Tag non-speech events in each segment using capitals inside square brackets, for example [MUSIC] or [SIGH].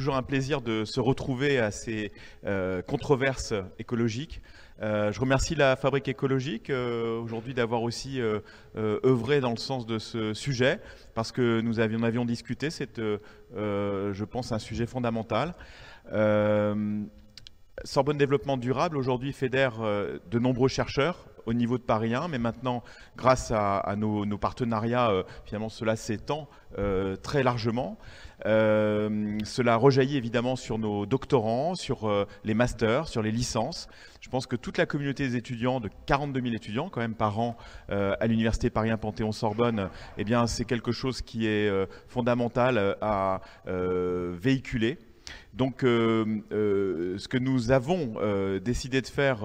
Toujours un plaisir de se retrouver à ces euh, controverses écologiques. Euh, je remercie la Fabrique écologique euh, aujourd'hui d'avoir aussi œuvré dans le sens de ce sujet, parce que nous avions, avions discuté, c'est, je pense, un sujet fondamental. Sorbonne Développement Durable aujourd'hui fédère de nombreux chercheurs au niveau de Paris 1, mais maintenant, grâce à, nos, partenariats, finalement, cela s'étend très largement. Euh, cela rejaillit évidemment sur nos doctorants, sur euh, les masters, sur les licences. Je pense que toute la communauté des étudiants, de 42 000 étudiants quand même par an euh, à l'université Paris 1 Panthéon-Sorbonne, eh bien c'est quelque chose qui est fondamental à véhiculer. Donc, euh, euh, ce que nous avons euh, décidé de faire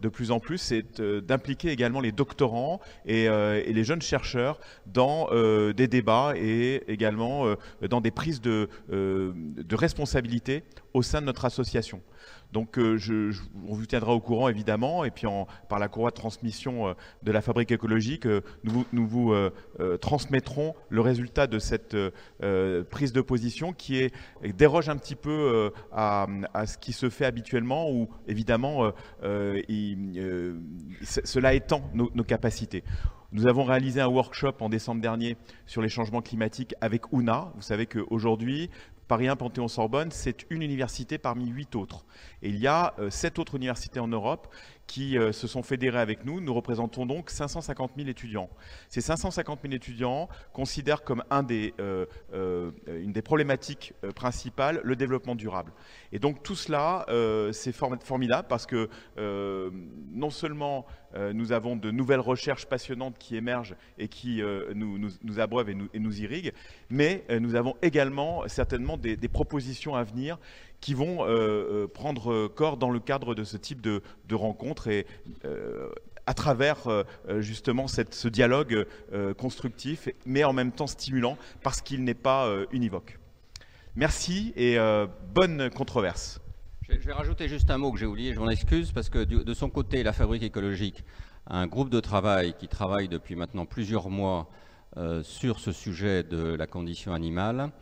de plus en plus, c'est d'impliquer également les doctorants et, les jeunes chercheurs dans des débats et également dans des prises de, de responsabilité au sein de notre association. Donc euh, on vous tiendra au courant évidemment, et puis par la courroie de transmission euh, de la fabrique écologique, euh, nous, vous transmettrons le résultat de cette prise de position qui déroge un petit peu à, ce qui se fait habituellement, où évidemment cela étend nos, nos capacités. Nous avons réalisé un workshop en décembre dernier sur les changements climatiques avec UNA. Vous savez qu'aujourd'hui, Paris 1 Panthéon-Sorbonne, c'est une université parmi huit autres. Et il y a euh, sept autres universités en Europe qui euh, se sont fédérés avec nous. Nous représentons donc 550 000 étudiants. Ces 550 000 étudiants considèrent comme euh, euh, une des problématiques principales le développement durable. Et donc tout cela, c'est formidable parce que non seulement nous avons de nouvelles recherches passionnantes qui émergent et qui nous, nous, abreuvent et nous, irriguent, mais nous avons également certainement des propositions à venir qui vont euh, euh, prendre corps dans le cadre de ce type de, rencontres et euh, à travers justement ce dialogue constructif, mais en même temps stimulant, parce qu'il n'est pas univoque. Merci et bonne controverse. Je vais rajouter juste un mot que j'ai oublié, je m'en excuse, parce que de son côté, la Fabrique écologique un groupe de travail qui travaille depuis maintenant plusieurs mois sur ce sujet de la condition animale.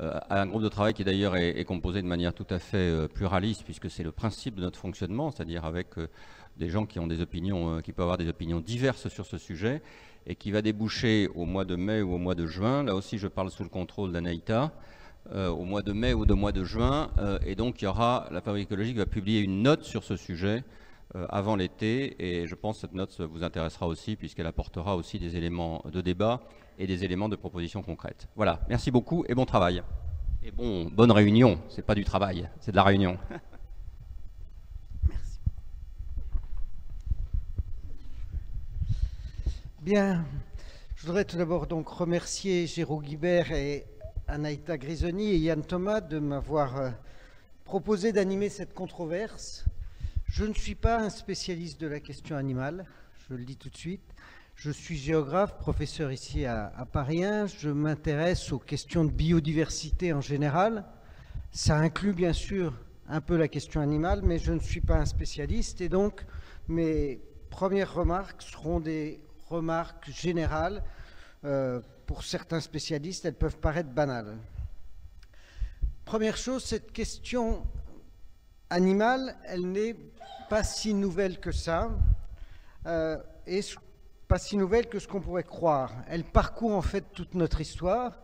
Euh, un groupe de travail qui d'ailleurs est, composé de manière tout à fait euh, pluraliste, puisque c'est le principe de notre fonctionnement, c'est-à-dire avec euh, des gens qui ont des opinions, qui peuvent avoir des opinions diverses sur ce sujet, et qui va déboucher au mois de mai ou au mois de juin. Là aussi, je parle sous le contrôle d'Anaïta. au mois de mai ou au mois de juin, et donc il y aura, la Fabrique écologique va publier une note sur ce sujet avant l'été, et je pense que cette note vous intéressera aussi, puisqu'elle apportera aussi des éléments de débat et des éléments de proposition concrètes. Voilà, merci beaucoup et bon travail. Et bon, bonne réunion, c'est pas du travail, c'est de la réunion. [LAUGHS] Merci. Bien, je voudrais tout d'abord donc remercier Jérôme Guibert et Anaïta Grisoni et Yann Thomas de m'avoir euh, proposé d'animer cette controverse. Je ne suis pas un spécialiste de la question animale, je le dis tout de suite. Je suis géographe, professeur ici à, Paris 1. Je m'intéresse aux questions de biodiversité en général. Ça inclut bien sûr un peu la question animale, mais je ne suis pas un spécialiste. Et donc, mes premières remarques seront des remarques générales. Euh, pour certains spécialistes, elles peuvent paraître banales. Première chose, cette question animale, elle n'est pas si nouvelle que ça. Euh, et pas si nouvelle que ce qu'on pourrait croire. Elle parcourt en fait toute notre histoire.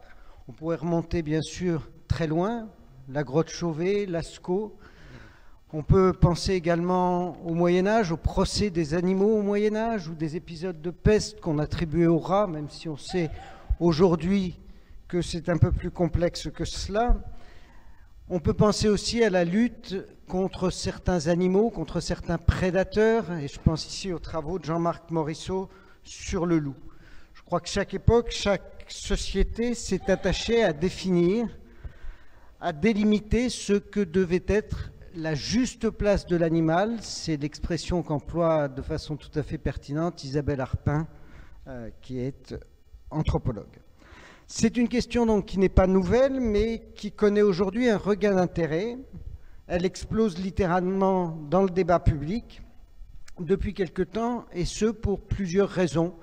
On pourrait remonter bien sûr très loin, la grotte Chauvet, Lascaux. On peut penser également au Moyen Âge, au procès des animaux au Moyen Âge ou des épisodes de peste qu'on attribuait aux rats, même si on sait aujourd'hui que c'est un peu plus complexe que cela. On peut penser aussi à la lutte contre certains animaux, contre certains prédateurs, et je pense ici aux travaux de Jean-Marc Morisseau sur le loup. Je crois que chaque époque, chaque société s'est attachée à définir, à délimiter ce que devait être la juste place de l'animal. C'est l'expression qu'emploie de façon tout à fait pertinente Isabelle Arpin, euh, qui est anthropologue. C'est une question donc qui n'est pas nouvelle, mais qui connaît aujourd'hui un regain d'intérêt. Elle explose littéralement dans le débat public depuis quelque temps, et ce pour plusieurs raisons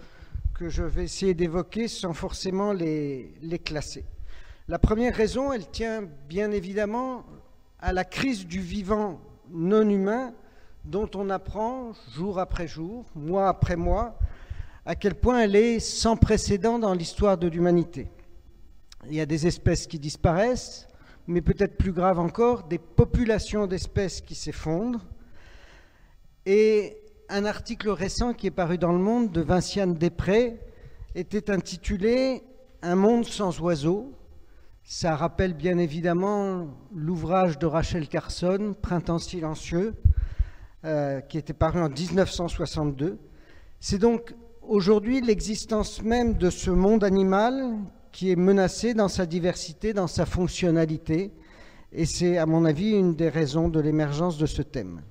que je vais essayer d'évoquer sans forcément les, classer. La première raison, elle tient bien évidemment à la crise du vivant non humain dont on apprend jour après jour, mois après mois, à quel point elle est sans précédent dans l'histoire de l'humanité. Il y a des espèces qui disparaissent, mais peut-être plus grave encore, des populations d'espèces qui s'effondrent. Et un article récent qui est paru dans Le Monde de Vinciane Després était intitulé Un monde sans oiseaux. Ça rappelle bien évidemment l'ouvrage de Rachel Carson, Printemps silencieux, euh, qui était paru en 1962. C'est donc aujourd'hui l'existence même de ce monde animal qui est menacé dans sa diversité, dans sa fonctionnalité, et c'est à mon avis une des raisons de l'émergence de ce thème.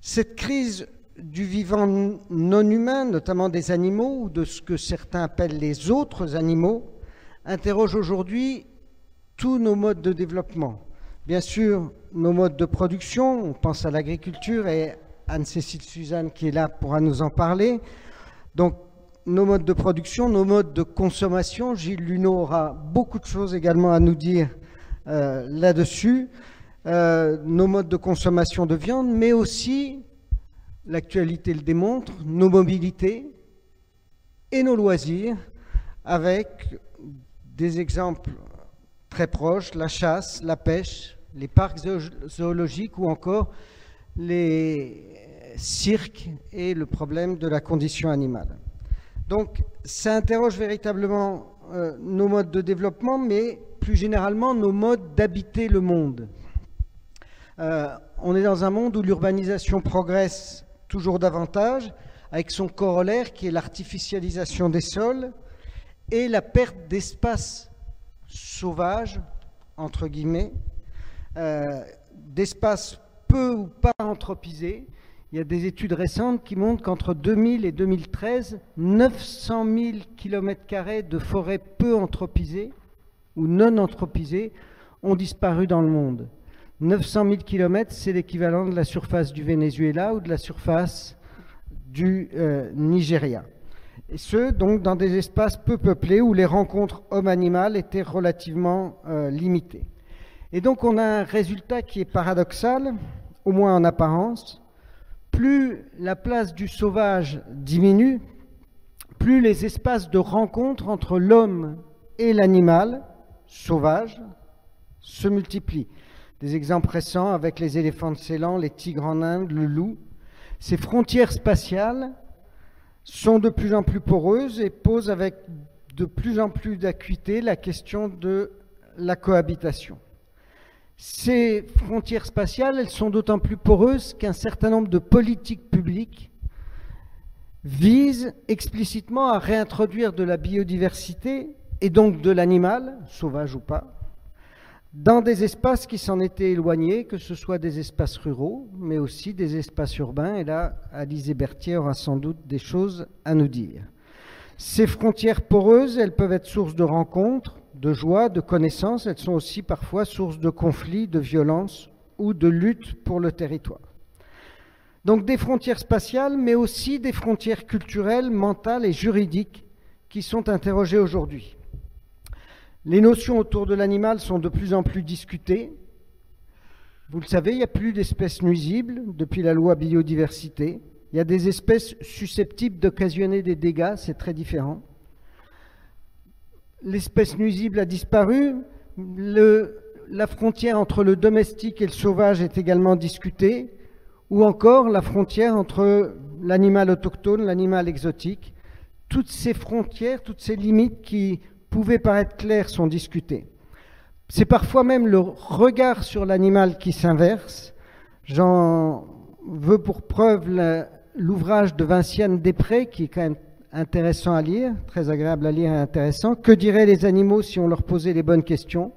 Cette crise du vivant non humain, notamment des animaux ou de ce que certains appellent les autres animaux, interroge aujourd'hui tous nos modes de développement. Bien sûr, nos modes de production, on pense à l'agriculture et Anne-Cécile Suzanne qui est là pourra nous en parler. Donc, nos modes de production, nos modes de consommation, Gilles Luneau aura beaucoup de choses également à nous dire euh, là-dessus. Euh, nos modes de consommation de viande, mais aussi, l'actualité le démontre, nos mobilités et nos loisirs, avec des exemples très proches, la chasse, la pêche, les parcs zoologiques ou encore les cirques et le problème de la condition animale. Donc ça interroge véritablement euh, nos modes de développement, mais plus généralement nos modes d'habiter le monde. Euh, on est dans un monde où l'urbanisation progresse toujours davantage, avec son corollaire qui est l'artificialisation des sols, et la perte d'espace sauvage, entre guillemets, euh, d'espace peu ou pas anthropisé. Il y a des études récentes qui montrent qu'entre 2000 et 2013, 900 000 km de forêts peu anthropisées ou non anthropisées ont disparu dans le monde. 900 000 km, c'est l'équivalent de la surface du Venezuela ou de la surface du euh, Nigeria et ce, donc, dans des espaces peu peuplés où les rencontres homme-animal étaient relativement euh, limitées. Et donc, on a un résultat qui est paradoxal, au moins en apparence. Plus la place du sauvage diminue, plus les espaces de rencontre entre l'homme et l'animal sauvage se multiplient. Des exemples récents avec les éléphants de Ceylan, les tigres en Inde, le loup. Ces frontières spatiales sont de plus en plus poreuses et posent avec de plus en plus d'acuité la question de la cohabitation. Ces frontières spatiales, elles sont d'autant plus poreuses qu'un certain nombre de politiques publiques visent explicitement à réintroduire de la biodiversité et donc de l'animal, sauvage ou pas, dans des espaces qui s'en étaient éloignés, que ce soit des espaces ruraux, mais aussi des espaces urbains. Et là, Alizé Berthier aura sans doute des choses à nous dire. Ces frontières poreuses, elles peuvent être source de rencontres, de joie, de connaissances. Elles sont aussi parfois source de conflits, de violences ou de lutte pour le territoire. Donc des frontières spatiales, mais aussi des frontières culturelles, mentales et juridiques qui sont interrogées aujourd'hui. Les notions autour de l'animal sont de plus en plus discutées. Vous le savez, il n'y a plus d'espèces nuisibles depuis la loi biodiversité. Il y a des espèces susceptibles d'occasionner des dégâts, c'est très différent. L'espèce nuisible a disparu. la frontière entre le domestique et le sauvage est également discutée. Ou encore la frontière entre l'animal autochtone, l'animal exotique. Toutes ces frontières, toutes ces limites qui pouvaient paraître clairs sont discutés. C'est parfois même le regard sur l'animal qui s'inverse. J'en veux pour preuve l'ouvrage de Vinciane Després, qui est quand même intéressant à lire, très agréable à lire et intéressant. Que diraient les animaux si on leur posait les bonnes questions?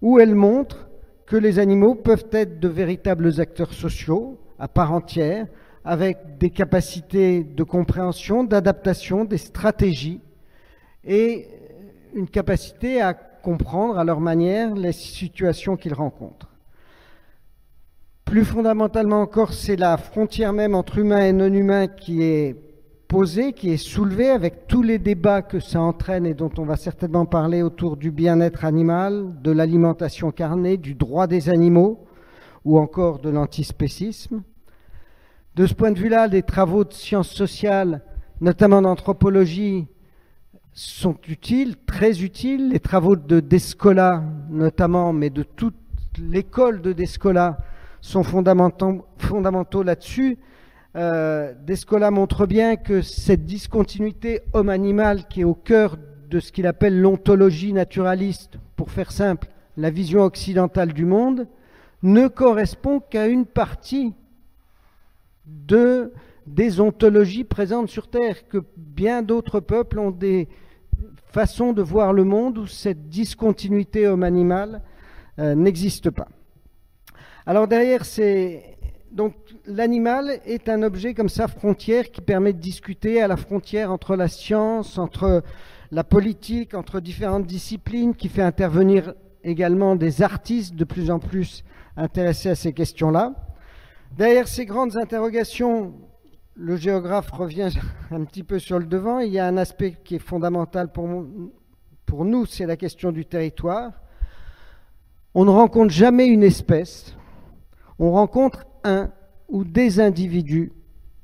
Où elle montre que les animaux peuvent être de véritables acteurs sociaux à part entière, avec des capacités de compréhension, d'adaptation, des stratégies, et une capacité à comprendre à leur manière les situations qu'ils rencontrent. Plus fondamentalement encore, c'est la frontière même entre humain et non humain qui est posée, qui est soulevée avec tous les débats que ça entraîne et dont on va certainement parler autour du bien-être animal, de l'alimentation carnée, du droit des animaux ou encore de l'antispécisme. De ce point de vue-là, les travaux de sciences sociales, notamment d'anthropologie, sont utiles, très utiles. Les travaux de Descola, notamment, mais de toute l'école de Descola, sont fondamentaux, là-dessus. Euh, Descola montre bien que cette discontinuité homme-animal qui est au cœur de ce qu'il appelle l'ontologie naturaliste, pour faire simple, la vision occidentale du monde, ne correspond qu'à une partie de, des ontologies présentes sur Terre, que bien d'autres peuples ont des façons de voir le monde où cette discontinuité homme-animal euh, n'existe pas. Alors derrière, c'est donc l'animal est un objet comme ça frontière qui permet de discuter à la frontière entre la science, entre la politique, entre différentes disciplines, qui fait intervenir également des artistes de plus en plus intéressés à ces questions-là. Derrière ces grandes interrogations, le géographe revient [LAUGHS] un petit peu sur le devant. Il y a un aspect qui est fondamental pour, pour nous, c'est la question du territoire. On ne rencontre jamais une espèce on rencontre un ou des individus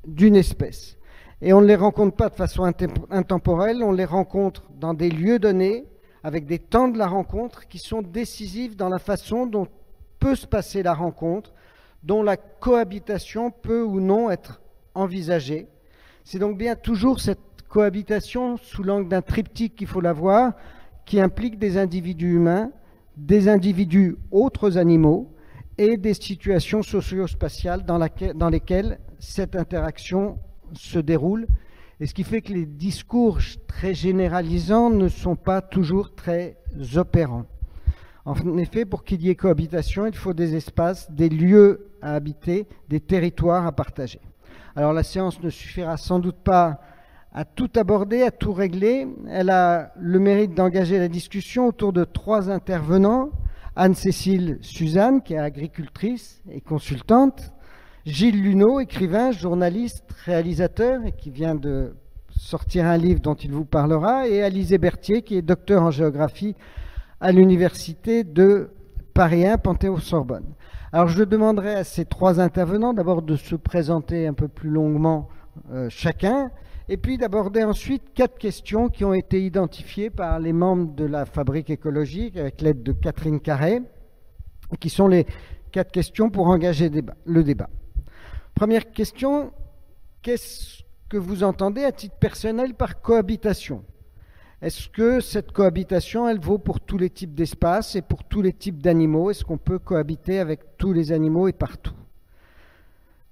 d'une espèce. Et on ne les rencontre pas de façon intemporelle, on les rencontre dans des lieux donnés, avec des temps de la rencontre qui sont décisifs dans la façon dont peut se passer la rencontre, dont la cohabitation peut ou non être C'est donc bien toujours cette cohabitation sous l'angle d'un triptyque qu'il faut la voir, qui implique des individus humains, des individus autres animaux, et des situations socio-spatiales dans, lesquelles cette interaction se déroule. Et ce qui fait que les discours très généralisants ne sont pas toujours très opérants. En effet, pour qu'il y ait cohabitation, il faut des espaces, des lieux à habiter, des territoires à partager. Alors la séance ne suffira sans doute pas à tout aborder, à tout régler. Elle a le mérite d'engager la discussion autour de trois intervenants Anne-Cécile Suzanne, qui est agricultrice et consultante, Gilles Luneau, écrivain, journaliste, réalisateur, et qui vient de sortir un livre dont il vous parlera, et Alizé Berthier, qui est docteur en géographie à l'université de Paris 1, Panthéon-Sorbonne. Alors je demanderai à ces trois intervenants d'abord de se présenter un peu plus longuement euh, chacun, et puis d'aborder ensuite quatre questions qui ont été identifiées par les membres de la Fabrique écologique avec l'aide de Catherine Carré, qui sont les quatre questions pour engager le débat. Première question, qu'est-ce que vous entendez à titre personnel par cohabitation? Est-ce que cette cohabitation, elle vaut pour tous les types d'espaces et pour tous les types d'animaux? Est-ce qu'on peut cohabiter avec tous les animaux et partout?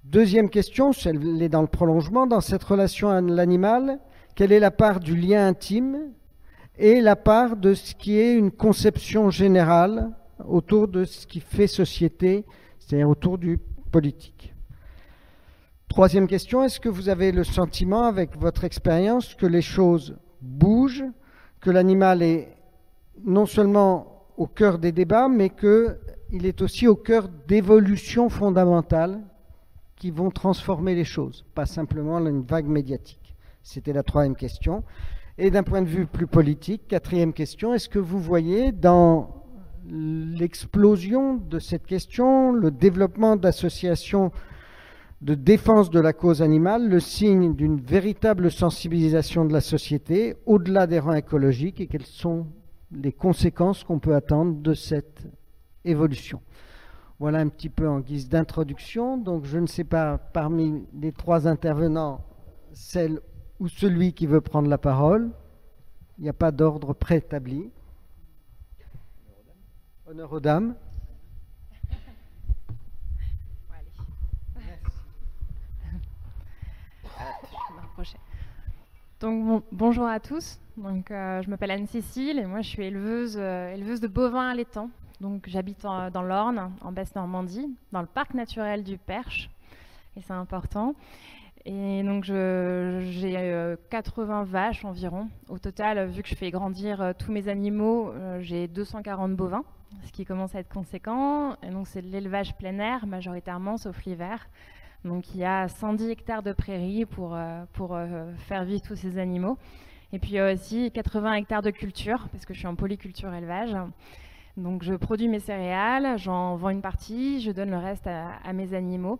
Deuxième question, elle est dans le prolongement, dans cette relation à l'animal, quelle est la part du lien intime et la part de ce qui est une conception générale autour de ce qui fait société, c'est-à-dire autour du politique? Troisième question, est-ce que vous avez le sentiment, avec votre expérience, que les choses bougent, que l'animal est non seulement au cœur des débats, mais qu'il est aussi au cœur d'évolutions fondamentales qui vont transformer les choses, pas simplement une vague médiatique. C'était la troisième question. Et d'un point de vue plus politique, quatrième question, est-ce que vous voyez dans l'explosion de cette question, le développement d'associations de défense de la cause animale, le signe d'une véritable sensibilisation de la société au-delà des rangs écologiques et quelles sont les conséquences qu'on peut attendre de cette évolution. Voilà un petit peu en guise d'introduction. Donc je ne sais pas parmi les trois intervenants, celle ou celui qui veut prendre la parole. Il n'y a pas d'ordre préétabli. Honneur aux dames. Donc bonjour à tous. Donc euh, je m'appelle Anne-Cécile et moi je suis éleveuse, euh, éleveuse de bovins allaitants. Donc j'habite dans l'Orne, en Basse-Normandie, dans le parc naturel du Perche, et c'est important. Et donc j'ai 80 euh, vaches environ. Au total, vu que je fais grandir tous mes animaux, j'ai 240 bovins, ce qui commence à être conséquent. Et donc c'est de l'élevage plein air majoritairement, sauf l'hiver. Donc il y a 110 hectares de prairies pour, pour faire vivre tous ces animaux. Et puis il y a aussi 80 hectares de culture, parce que je suis en polyculture élevage. Donc je produis mes céréales, j'en vends une partie, je donne le reste à, mes animaux.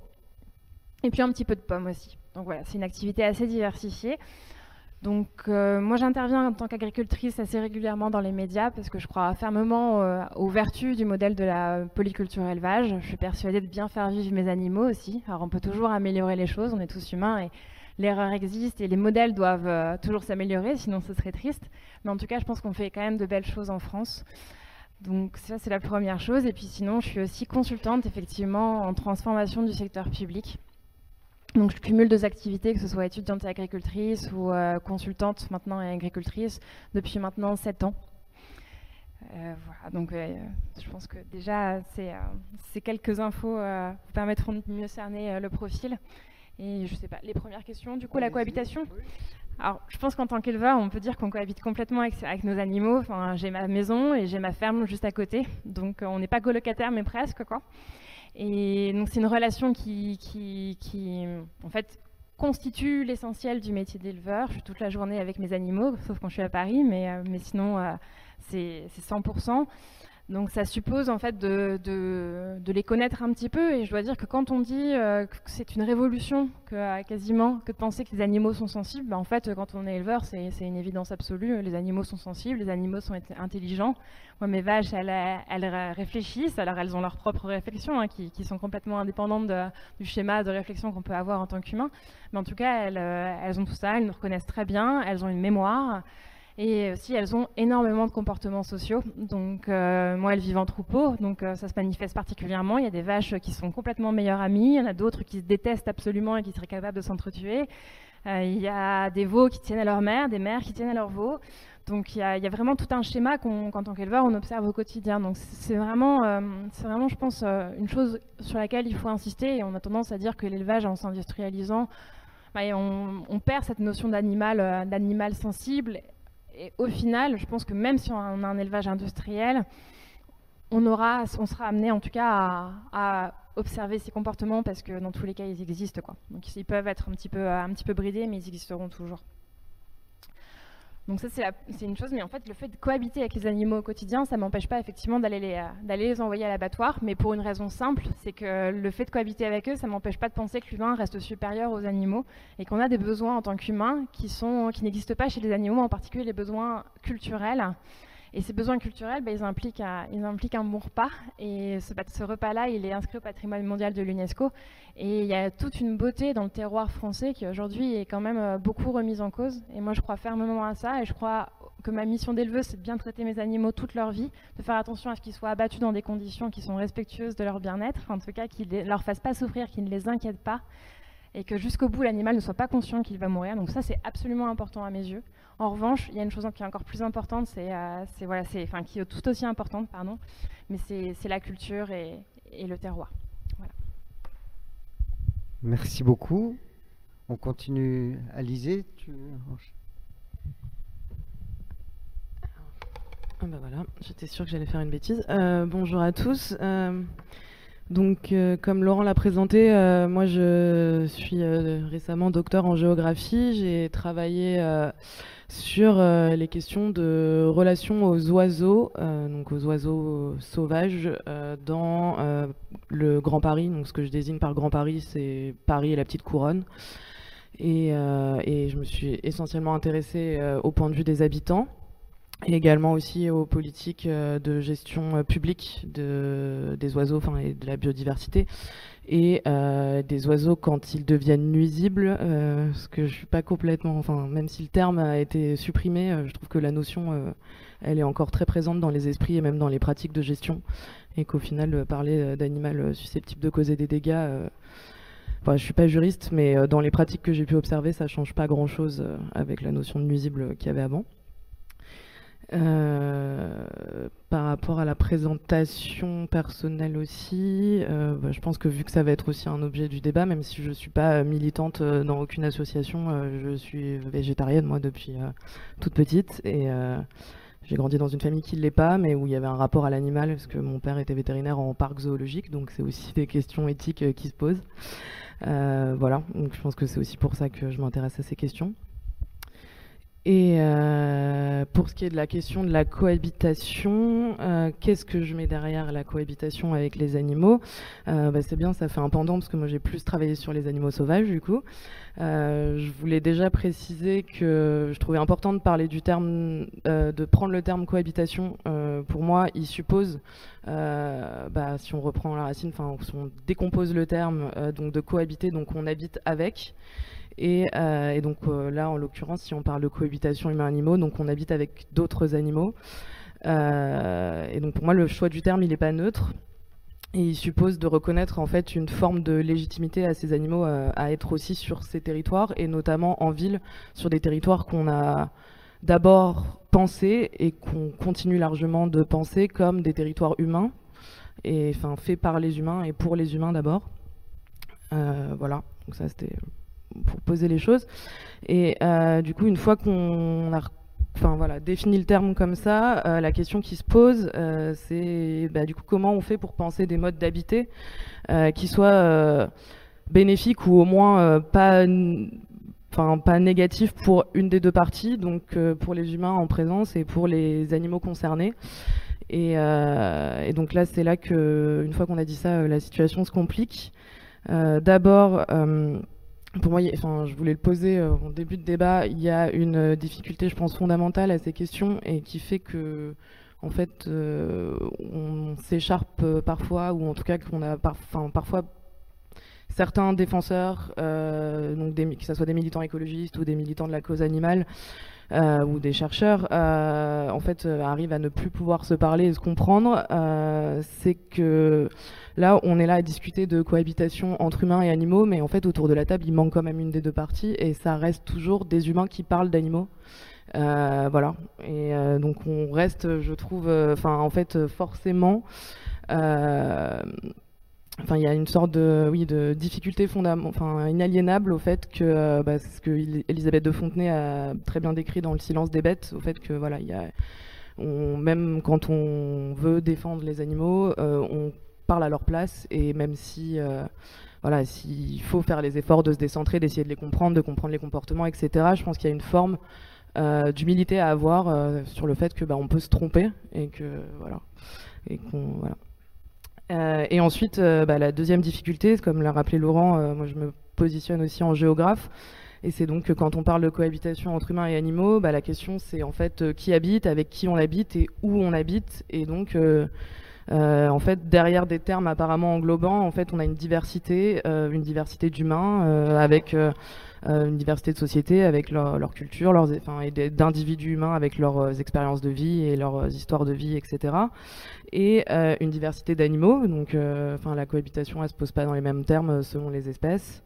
Et puis un petit peu de pommes aussi. Donc voilà, c'est une activité assez diversifiée. Donc euh, moi j'interviens en tant qu'agricultrice assez régulièrement dans les médias parce que je crois fermement euh, aux vertus du modèle de la polyculture élevage. Je suis persuadée de bien faire vivre mes animaux aussi. Alors on peut toujours améliorer les choses, on est tous humains et l'erreur existe et les modèles doivent euh, toujours s'améliorer, sinon ce serait triste. Mais en tout cas je pense qu'on fait quand même de belles choses en France. Donc ça, c'est la première chose. Et puis sinon, je suis aussi consultante, effectivement, en transformation du secteur public. Donc je cumule deux activités, que ce soit étudiante et agricultrice ou euh, consultante maintenant et agricultrice, depuis maintenant sept ans. Euh, voilà, donc euh, je pense que déjà ces, quelques infos vous permettront de mieux cerner le profil. Et je sais pas, les premières questions, du coup, la cohabitation alors, je pense qu'en tant qu'éleveur, on peut dire qu'on cohabite complètement avec, nos animaux. Enfin, j'ai ma maison et j'ai ma ferme juste à côté. Donc, on n'est pas colocataire, mais presque, quoi. Et donc, c'est une relation qui, qui, en fait, constitue l'essentiel du métier d'éleveur. Je suis toute la journée avec mes animaux, sauf quand je suis à Paris, mais, euh, mais sinon, euh, c'est 100%. Donc ça suppose en fait de, les connaître un petit peu et je dois dire que quand on dit euh, que c'est une révolution que euh, quasiment que de penser que les animaux sont sensibles, bah, en fait quand on est éleveur c'est une évidence absolue, les animaux sont sensibles, les animaux sont intelligents. Moi mes vaches elles, réfléchissent, alors elles ont leurs propres réflexions hein, qui, sont complètement indépendantes du schéma de réflexion qu'on peut avoir en tant qu'humain, mais en tout cas elles, euh, elles ont tout ça, elles nous reconnaissent très bien, elles ont une mémoire. Et aussi, elles ont énormément de comportements sociaux. Donc, euh, moi, elles vivent en troupeau, donc euh, ça se manifeste particulièrement. Il y a des vaches qui sont complètement meilleures amies, il y en a d'autres qui se détestent absolument et qui seraient capables de s'entretuer. Euh, il y a des veaux qui tiennent à leur mère, des mères qui tiennent à leurs veaux. Donc, il y, a, vraiment tout un schéma qu'en tant qu'éleveur, on observe au quotidien. Donc, c'est vraiment, c'est vraiment, je pense, une chose sur laquelle il faut insister. On a tendance à dire que l'élevage, en s'industrialisant, bah, on, on, perd cette notion d'animal sensible et au final, je pense que même si on a un élevage industriel, on, sera amené en tout cas à, observer ces comportements parce que dans tous les cas, ils existent. Quoi. Donc ils peuvent être un petit peu, un petit peu bridés, mais ils existeront toujours. Donc ça, c'est une chose, mais en fait, le fait de cohabiter avec les animaux au quotidien, ça m'empêche pas effectivement d'aller les, euh, envoyer à l'abattoir, mais pour une raison simple, c'est que le fait de cohabiter avec eux, ça m'empêche pas de penser que l'humain reste supérieur aux animaux et qu'on a des besoins en tant qu'humain qui n'existent pas chez les animaux, en particulier les besoins culturels. Et ces besoins culturels, bah, ils, impliquent un, bon repas. Et ce, ce repas-là, il est inscrit au patrimoine mondial de l'UNESCO. Et il y a toute une beauté dans le terroir français qui aujourd'hui est quand même euh, beaucoup remise en cause. Et moi, je crois fermement à ça. Et je crois que ma mission d'éleveuse, c'est de bien traiter mes animaux toute leur vie, de faire attention à ce qu'ils soient abattus dans des conditions qui sont respectueuses de leur bien-être, en tout cas qu'ils ne leur fassent pas souffrir, qu'ils ne les inquiètent pas et que jusqu'au bout l'animal ne soit pas conscient qu'il va mourir. Donc ça c'est absolument important à mes yeux. En revanche, il y a une chose qui est encore plus importante, c'est, euh, voilà, c'est, enfin qui est tout aussi importante, pardon, mais c'est, la culture et, le terroir. Merci beaucoup. On continue. Alizé, tu... Ah bah voilà, j'étais sûre que j'allais faire une bêtise. Euh, bonjour à tous. Euh, donc, euh, comme Laurent l'a présenté, euh, moi je suis euh, récemment docteur en géographie. J'ai travaillé sur les questions de relation aux oiseaux, donc aux oiseaux sauvages dans le Grand Paris. Donc, ce que je désigne par Grand Paris, c'est Paris et la petite couronne. Et, et je me suis essentiellement intéressée au point de vue des habitants et également aussi aux politiques euh, de gestion euh, publique de, des oiseaux enfin, et de la biodiversité et euh, des oiseaux quand ils deviennent nuisibles, ce que je suis pas complètement, enfin même si le terme a été supprimé, je trouve que la notion, elle est encore très présente dans les esprits et même dans les pratiques de gestion, et qu'au final parler d'animal susceptible de causer des dégâts, enfin je suis pas juriste, mais dans les pratiques que j'ai pu observer, ça change pas grand chose avec la notion de nuisible qu'il y avait avant. Euh, par rapport à la présentation personnelle aussi, euh, bah, je pense que vu que ça va être aussi un objet du débat, même si je ne suis pas militante euh, dans aucune association, je suis végétarienne moi depuis toute petite et j'ai grandi dans une famille qui ne l'est pas, mais où il y avait un rapport à l'animal, parce que mon père était vétérinaire en parc zoologique, donc c'est aussi [LAUGHS] des questions éthiques qui se posent. voilà, donc je pense que c'est aussi pour ça que je m'intéresse à ces questions. Et euh, pour ce qui est de la question de la cohabitation, euh, qu'est-ce que je mets derrière la cohabitation avec les animaux? Euh, bah, C'est bien, ça fait un pendant parce que moi j'ai plus travaillé sur les animaux sauvages du coup. je voulais déjà préciser que je trouvais important de parler du terme, de prendre le terme cohabitation. pour moi, il suppose, bah, si on reprend la racine, enfin si on décompose le terme, donc de cohabiter, donc on habite avec. Euh, et, donc euh, là, en l'occurrence, si on parle de cohabitation humain-animaux, donc on habite avec d'autres animaux. Euh, et donc pour moi, le choix du terme, il n'est pas neutre. Et il suppose de reconnaître en fait une forme de légitimité à ces animaux à être aussi sur ces territoires, et notamment en ville, sur des territoires qu'on a d'abord pensés et qu'on continue largement de penser comme des territoires humains, et enfin faits par les humains et pour les humains d'abord. voilà, donc ça c'était pour poser les choses. Et euh, du coup, une fois qu'on a enfin, voilà, défini le terme comme ça, euh, la question qui se pose, euh, c'est bah, du coup comment on fait pour penser des modes d'habiter qui soient bénéfiques ou au moins pas enfin pas négatifs pour une des deux parties, donc pour les humains en présence et pour les animaux concernés. Et, et donc là, c'est là que, une fois qu'on a dit ça, la situation se complique. D'abord, pour moi, enfin, je voulais le poser euh, en début de débat, il y a une euh, difficulté, je pense, fondamentale à ces questions et qui fait que, en fait, euh, on s'écharpe parfois, ou en tout cas qu'on a parfois certains défenseurs, donc que ce soit des militants écologistes ou des militants de la cause animale, ou des chercheurs, en fait, arrivent à ne plus pouvoir se parler et se comprendre. c'est que Là, on est là à discuter de cohabitation entre humains et animaux, mais en fait, autour de la table, il manque quand même une des deux parties, et ça reste toujours des humains qui parlent d'animaux. Euh, voilà. Et euh, donc, on reste, je trouve, euh, enfin, en fait, forcément. Enfin, il y a une sorte de, difficulté enfin, inaliénable au fait que, bah, ce que Elisabeth de Fontenay a très bien décrit dans Le silence des bêtes, au fait que, voilà, il y a, même quand on veut défendre les animaux, on parlent à leur place et même si euh, voilà, s'il faut faire les efforts de se décentrer, d'essayer de les comprendre, de comprendre les comportements, etc. Je pense qu'il y a une forme euh, d'humilité à avoir euh, sur le fait que bah, on peut se tromper et que voilà et qu'on voilà. et ensuite, bah, la deuxième difficulté, comme l'a rappelé Laurent, moi je me positionne aussi en géographe. Et c'est donc que quand on parle de cohabitation entre humains et animaux, bah, la question c'est en fait qui habite, avec qui on habite et où on habite. Et donc en fait, derrière des termes apparemment englobants, en fait, on a une diversité, euh, une diversité d'humains euh, avec une diversité de sociétés, avec leur, culture, leurs, enfin, et d'individus humains avec leurs expériences de vie et leurs histoires de vie, etc. Et une diversité d'animaux. Donc, enfin, la cohabitation, elle se pose pas dans les mêmes termes selon les espèces.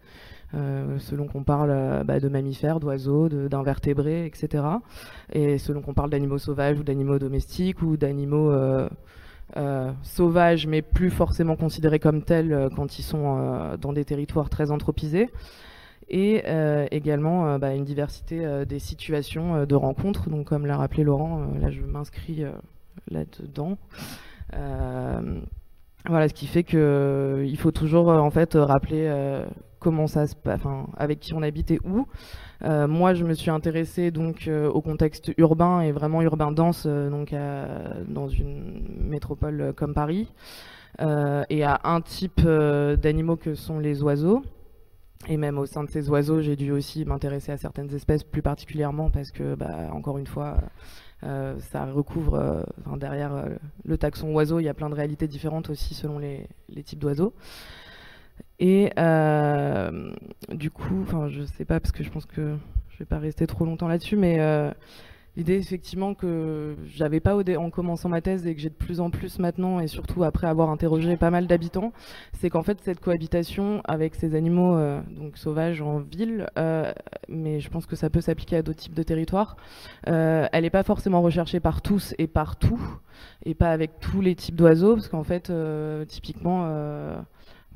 selon qu'on parle bah, de mammifères, d'oiseaux, d'invertébrés, etc. Et selon qu'on parle d'animaux sauvages ou d'animaux domestiques ou d'animaux euh, sauvages, mais plus forcément considérés comme tels euh, quand ils sont euh, dans des territoires très anthropisés. Et également bah, une diversité des situations de rencontres. Donc, comme l'a rappelé Laurent, là je m'inscris là-dedans. voilà, ce qui fait qu'il faut toujours en fait rappeler comment ça se enfin avec qui on habite et où. Euh, moi, je me suis intéressée donc euh, au contexte urbain et vraiment urbain dense, euh, donc dans une métropole comme Paris, et à un type d'animaux que sont les oiseaux. Et même au sein de ces oiseaux, j'ai dû aussi m'intéresser à certaines espèces plus particulièrement parce que, bah, encore une fois, ça recouvre, derrière le taxon oiseau, il y a plein de réalités différentes aussi selon les types d'oiseaux. Et euh, du coup, enfin, je sais pas parce que je pense que je vais pas rester trop longtemps là-dessus, mais euh, l'idée effectivement que j'avais pas en commençant ma thèse et que j'ai de plus en plus maintenant et surtout après avoir interrogé pas mal d'habitants, c'est qu'en fait cette cohabitation avec ces animaux euh, donc sauvages en ville, mais je pense que ça peut s'appliquer à d'autres types de territoires, elle n'est pas forcément recherchée par tous et partout et pas avec tous les types d'oiseaux parce qu'en fait typiquement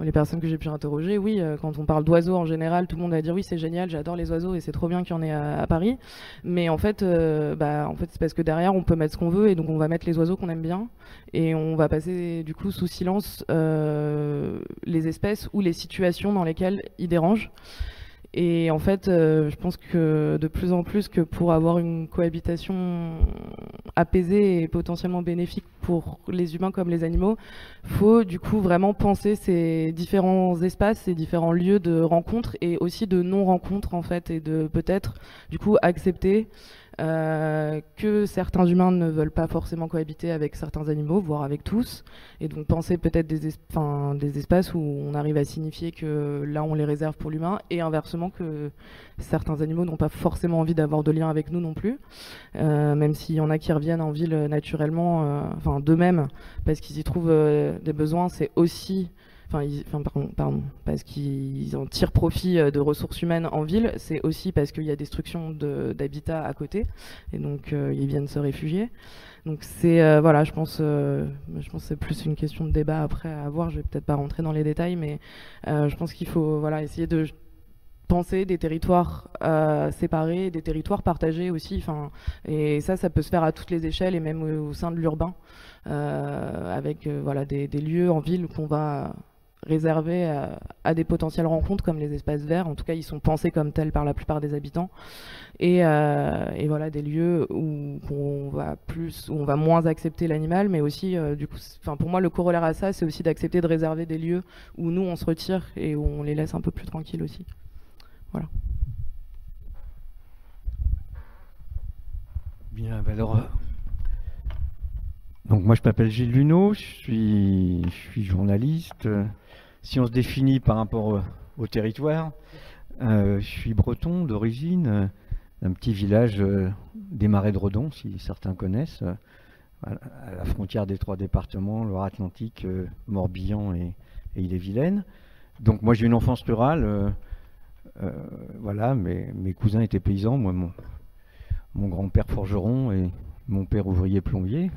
les personnes que j'ai pu interroger, oui, euh, quand on parle d'oiseaux en général, tout le monde va dire oui, c'est génial, j'adore les oiseaux et c'est trop bien qu'il y en ait à, Paris. Mais en fait, euh, bah, en fait c'est parce que derrière, on peut mettre ce qu'on veut et donc on va mettre les oiseaux qu'on aime bien et on va passer du coup sous silence euh, les espèces ou les situations dans lesquelles ils dérangent. Et en fait, euh, je pense que de plus en plus que pour avoir une cohabitation apaisée et potentiellement bénéfique pour les humains comme les animaux, faut du coup vraiment penser ces différents espaces, ces différents lieux de rencontre et aussi de non-rencontre en fait, et de peut-être du coup accepter euh, que certains humains ne veulent pas forcément cohabiter avec certains animaux, voire avec tous, et donc penser peut-être des, espaces où on arrive à signifier que là on les réserve pour l'humain, et inversement que certains animaux n'ont pas forcément envie d'avoir de lien avec nous non plus, euh, même s'il y en a qui reviennent en ville naturellement, euh, enfin d'eux-mêmes, parce qu'ils y trouvent des besoins, c'est aussi enfin, pardon, parce qu'ils en tirent profit euh, de ressources humaines en ville, c'est aussi parce qu'il y a destruction d'habitats à côté, et donc euh, ils viennent se réfugier. Donc c'est euh, voilà, je pense, je pense c'est plus une question de débat après à avoir. Je vais peut-être pas rentrer dans les détails, mais je pense qu'il faut voilà essayer de penser des territoires séparés, des territoires partagés aussi. Enfin, et ça, ça peut se faire à toutes les échelles et même au, sein de l'urbain, avec voilà des, lieux en ville qu'on va réservés à, des potentielles rencontres comme les espaces verts. En tout cas, ils sont pensés comme tels par la plupart des habitants. Et, euh, voilà, des lieux où on va plus, où on va moins accepter l'animal, mais aussi, euh, du coup, enfin pour moi, le corollaire à ça, c'est aussi d'accepter de réserver des lieux où nous on se retire et où on les laisse un peu plus tranquilles aussi. Voilà. Bien, ben alors. Euh, donc moi je m'appelle Gilles Luneau, je suis journaliste, si on se définit par rapport au, territoire, euh, je suis breton d'origine, euh, d'un petit village euh, des Marais de Redon, si certains connaissent, à la frontière des trois départements, Loire-Atlantique, Morbihan et, et Ille-et-Vilaine. Donc moi j'ai une enfance rurale, voilà, mes, mes, cousins étaient paysans, moi mon, mon grand-père forgeron et mon père ouvrier plombier.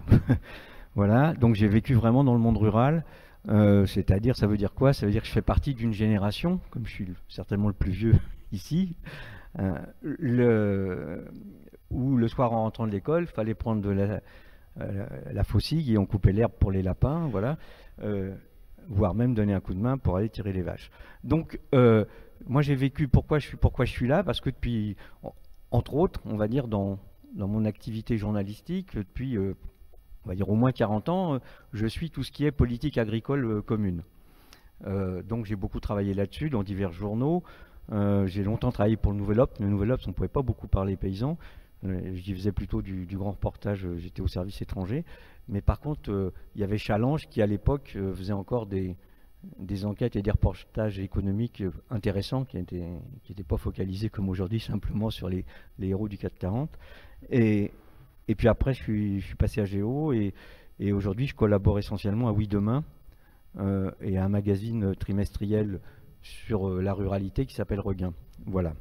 [LAUGHS] voilà, donc j'ai vécu vraiment dans le monde rural. Euh, c'est-à-dire, ça veut dire quoi? Ça veut dire que je fais partie d'une génération, comme je suis certainement le plus vieux [LAUGHS] ici, euh, où le soir en rentrant de l'école, il fallait prendre de la, euh, la, faucille et on coupait l'herbe pour les lapins, voilà, voire même donner un coup de main pour aller tirer les vaches. Donc, moi j'ai vécu, pourquoi je, suis, pourquoi je suis là Parce que depuis, entre autres, on va dire, dans, dans mon activité journalistique, depuis on va dire au moins 40 ans, euh, je suis tout ce qui est politique agricole euh, commune. Euh, donc j'ai beaucoup travaillé là-dessus dans divers journaux. j'ai longtemps travaillé pour le Nouvel Obs. Le Nouvel Obs, on ne pouvait pas beaucoup parler paysans. J'y faisais plutôt du, grand reportage, j'étais au service étranger. Mais par contre, il y avait Challenge qui, à l'époque, faisait encore des, enquêtes et des reportages économiques intéressants qui n'étaient pas focalisés comme aujourd'hui simplement sur les, les héros du 440. Et, et puis après, je suis, passé à Géo et, aujourd'hui, je collabore essentiellement à Oui Demain euh, et à un magazine trimestriel sur euh, la ruralité qui s'appelle Regain. Voilà.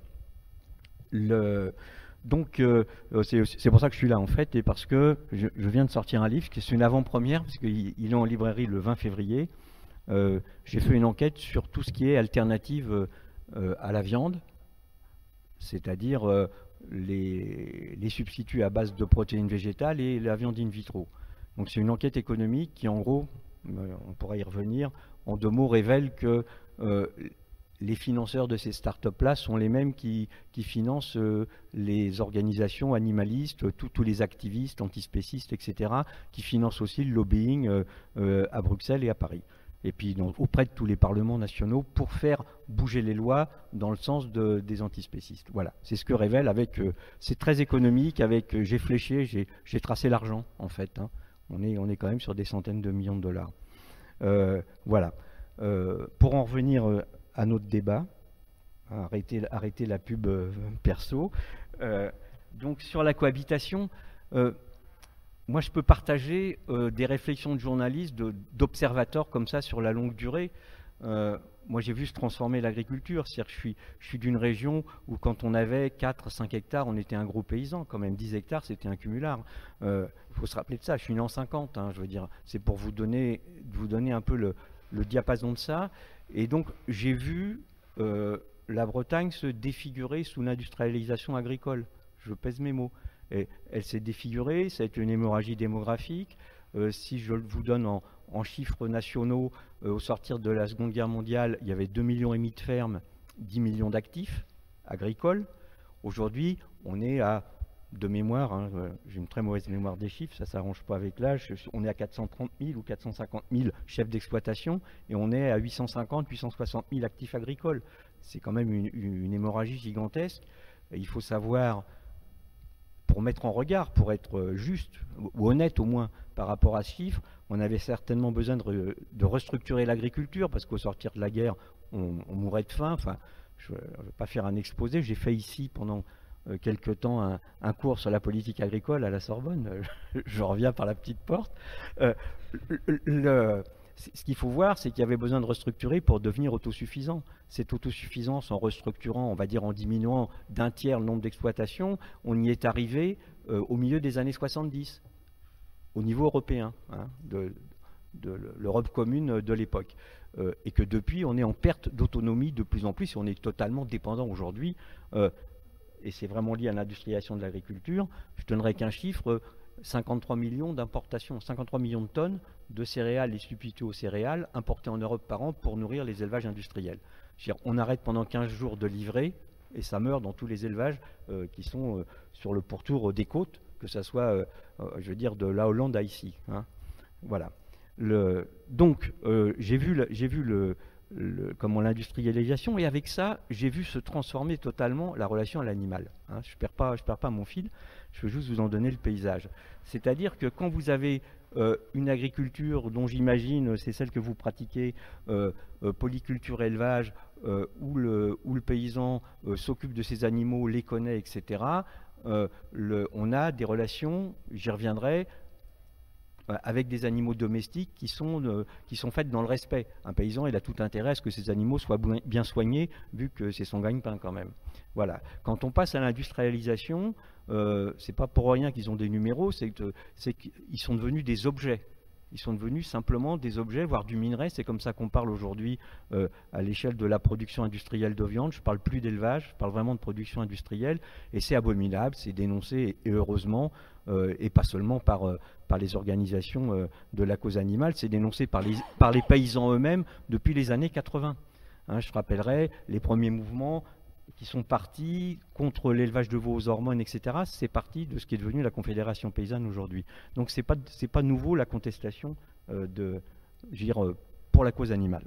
donc, euh, c'est pour ça que je suis là en fait, et parce que je, viens de sortir un livre, qui est une avant-première, parce qu'il est en librairie le 20 février. J'ai fait une enquête sur tout ce qui est alternative à la viande, c'est-à-dire les, substituts à base de protéines végétales et la viande in vitro. Donc c'est une enquête économique qui en gros, euh, on pourra y revenir, en deux mots révèle que euh, les financeurs de ces startups-là sont les mêmes qui, financent euh, les organisations animalistes, tous les activistes, antispécistes, etc., qui financent aussi le lobbying à Bruxelles et à Paris et puis auprès de tous les parlements nationaux pour faire bouger les lois dans le sens des antispécistes. Voilà, c'est ce que révèle avec. Euh, c'est très économique, avec. Euh, j'ai fléché, j'ai tracé l'argent en fait. Hein. On, est, on est quand même sur des centaines de millions de dollars. Euh, voilà. pour en revenir à notre débat, arrêter, arrêter la pub perso. donc sur la cohabitation moi, je peux partager euh, des réflexions de journalistes, d'observateurs comme ça sur la longue durée. Euh, moi, j'ai vu se transformer l'agriculture. Je suis, d'une région où, quand on avait 4, 5 hectares, on était un gros paysan. Quand même, 10 hectares, c'était un cumulard. Il euh, faut se rappeler de ça. Je suis né en 50. Hein, je veux dire, c'est pour vous donner, vous donner un peu le diapason de ça. Et donc j'ai vu la Bretagne se défigurer sous l'industrialisation agricole. Je pèse mes mots. Elle s'est défigurée, ça a été une hémorragie démographique. si je vous donne en, chiffres nationaux, au sortir de la Seconde Guerre mondiale, il y avait 2,5 millions de fermes, 10 millions d'actifs agricoles. Aujourd'hui, on est à, de mémoire, hein, euh, j'ai une très mauvaise mémoire des chiffres, ça ne s'arrange pas avec l'âge, on est à 430 000 ou 450 000 chefs d'exploitation et on est à 850, 860 000 actifs agricoles. C'est quand même une, hémorragie gigantesque. il faut savoir, pour mettre en regard, pour être juste ou honnête au moins par rapport à ce chiffre, on avait certainement besoin de, restructurer l'agriculture parce qu'au sortir de la guerre, on, on mourait de faim. Enfin, je ne vais pas faire un exposé, j'ai fait ici pendant euh, quelque temps un, cours sur la politique agricole à la Sorbonne, [LAUGHS] je reviens par la petite porte. Euh, ce qu'il faut voir, c'est qu'il y avait besoin de restructurer pour devenir autosuffisant. Cette autosuffisance, en restructurant, on va dire en diminuant d'un tiers le nombre d'exploitations, on y est arrivé euh, au milieu des années 70, au niveau européen, hein, de, l'Europe commune de l'époque. Euh, et que depuis, on est en perte d'autonomie de plus en plus, et on est totalement dépendant aujourd'hui, euh, et c'est vraiment lié à l'industrialisation de l'agriculture. Je donnerai qu'un chiffre, 53 millions d'importations, 53 millions de tonnes de céréales et substituts aux céréales importés en Europe par an pour nourrir les élevages industriels. on arrête pendant 15 jours de livrer, et ça meurt dans tous les élevages euh, qui sont sur le pourtour des côtes, que ce soit, je veux dire, de la Hollande à ici. Hein. Voilà donc, euh, j'ai vu, vu comment l'industrialisation, et avec ça, j'ai vu se transformer totalement la relation à l'animal. Hein. je ne perds, perds pas mon fil, je veux juste vous en donner le paysage. C'est-à-dire que quand vous avez euh, une agriculture dont j'imagine c'est celle que vous pratiquez, euh, polyculture élevage, où le, paysan s'occupe de ses animaux, les connaît, etc., on a des relations, j'y reviendrai, euh, avec des animaux domestiques qui sont, euh, qui sont faites dans le respect. Un paysan, il a tout intérêt à ce que ces animaux soient bien soignés, vu que c'est son gagne-pain quand même. Voilà. Quand on passe à l'industrialisation, euh, c'est pas pour rien qu'ils ont des numéros, c'est qu'ils sont devenus des objets. Ils sont devenus simplement des objets, voire du minerai. C'est comme ça qu'on parle aujourd'hui euh, à l'échelle de la production industrielle de viande. Je ne parle plus d'élevage, je parle vraiment de production industrielle. Et c'est abominable, c'est dénoncé, et heureusement, euh, et pas seulement par, euh, les organisations de la cause animale, c'est dénoncé par les, par les paysans eux-mêmes depuis les années 80. Hein, je rappellerai les premiers mouvements qui sont partis contre l'élevage de veaux aux hormones, etc., c'est parti de ce qui est devenu la Confédération paysanne aujourd'hui. Donc ce n'est pas, pas nouveau la contestation euh, de, dire, euh, pour la cause animale.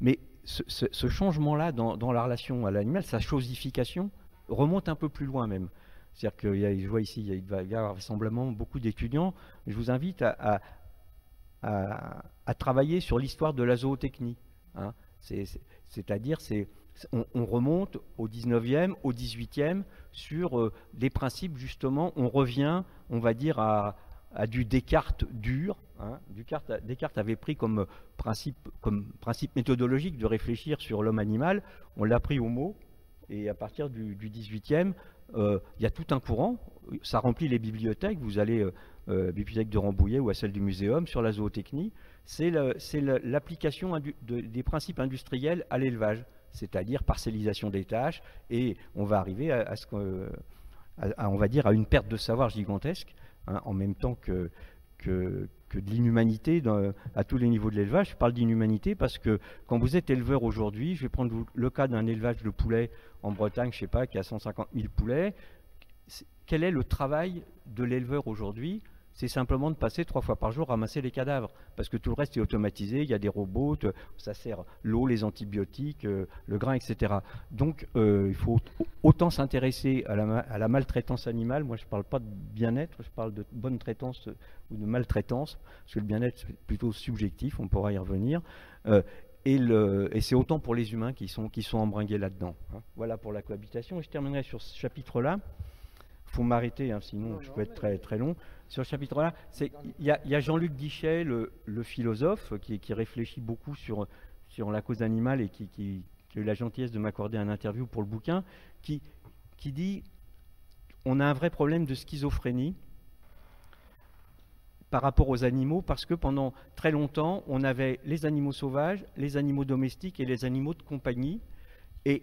Mais ce, changement-là dans, la relation à l'animal, sa chosification, remonte un peu plus loin même. C'est-à-dire que je vois ici, il va y avoir vraisemblablement beaucoup d'étudiants. Je vous invite à, à, travailler sur l'histoire de la zootechnie. Hein. C'est-à-dire, c'est on, remonte au 19e, au 18e, sur euh, des principes, justement, on revient, on va dire, à, du Descartes dur. Hein. Descartes, avait pris comme principe, méthodologique de réfléchir sur l'homme-animal, on l'a pris au mot, et à partir du, 18e, euh, il y a tout un courant, ça remplit les bibliothèques, vous allez euh, à la bibliothèque de Rambouillet ou à celle du Muséum sur la zootechnie, c'est l'application des principes industriels à l'élevage c'est-à-dire parcellisation des tâches, et on va arriver à, ce une perte de savoir gigantesque, hein, en même temps que, que, de l'inhumanité à tous les niveaux de l'élevage. Je parle d'inhumanité parce que quand vous êtes éleveur aujourd'hui, je vais prendre le cas d'un élevage de poulets en Bretagne, je ne sais pas, qui a 150 000 poulets. Quel est le travail de l'éleveur aujourd'hui c'est simplement de passer trois fois par jour ramasser les cadavres, parce que tout le reste est automatisé, il y a des robots, ça sert l'eau, les antibiotiques, euh, le grain, etc. Donc euh, il faut autant s'intéresser à la, maltraitance animale, moi je ne parle pas de bien-être, je parle de bonne traitance euh, ou de maltraitance, parce que le bien-être c'est plutôt subjectif, on pourra y revenir. et, c'est autant pour les humains qui sont, qui sont embringués là-dedans. Hein. Voilà pour la cohabitation. Et je terminerai sur ce chapitre-là faut m'arrêter, hein, sinon je peux être très, très long. Sur ce chapitre-là, il y a, Jean-Luc Dichet, le, philosophe, qui, réfléchit beaucoup sur, sur la cause animale et qui, a eu la gentillesse de m'accorder un interview pour le bouquin, qui, qui dit on a un vrai problème de schizophrénie par rapport aux animaux parce que pendant très longtemps, on avait les animaux sauvages, les animaux domestiques et les animaux de compagnie. Et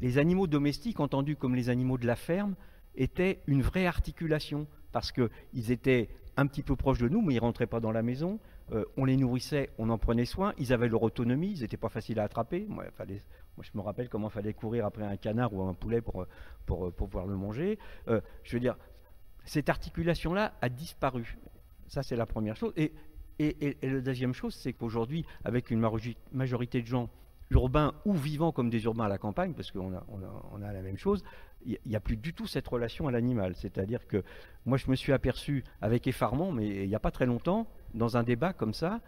les animaux domestiques, entendus comme les animaux de la ferme, étaient une vraie articulation parce qu'ils étaient un petit peu proches de nous, mais ils ne rentraient pas dans la maison. Euh, on les nourrissait, on en prenait soin. Ils avaient leur autonomie, ils n'étaient pas faciles à attraper. Moi, je me rappelle comment il fallait courir après un canard ou un poulet pour, pour, pouvoir le manger. Euh, je veux dire, cette articulation-là a disparu. Ça, c'est la première chose. Et, et, la deuxième chose, c'est qu'aujourd'hui, avec une majorité de gens urbains ou vivants comme des urbains à la campagne, parce qu'on a, on a, la même chose, il n'y a plus du tout cette relation à l'animal. C'est-à-dire que moi, je me suis aperçu avec effarement, mais il n'y a pas très longtemps, dans un débat comme ça,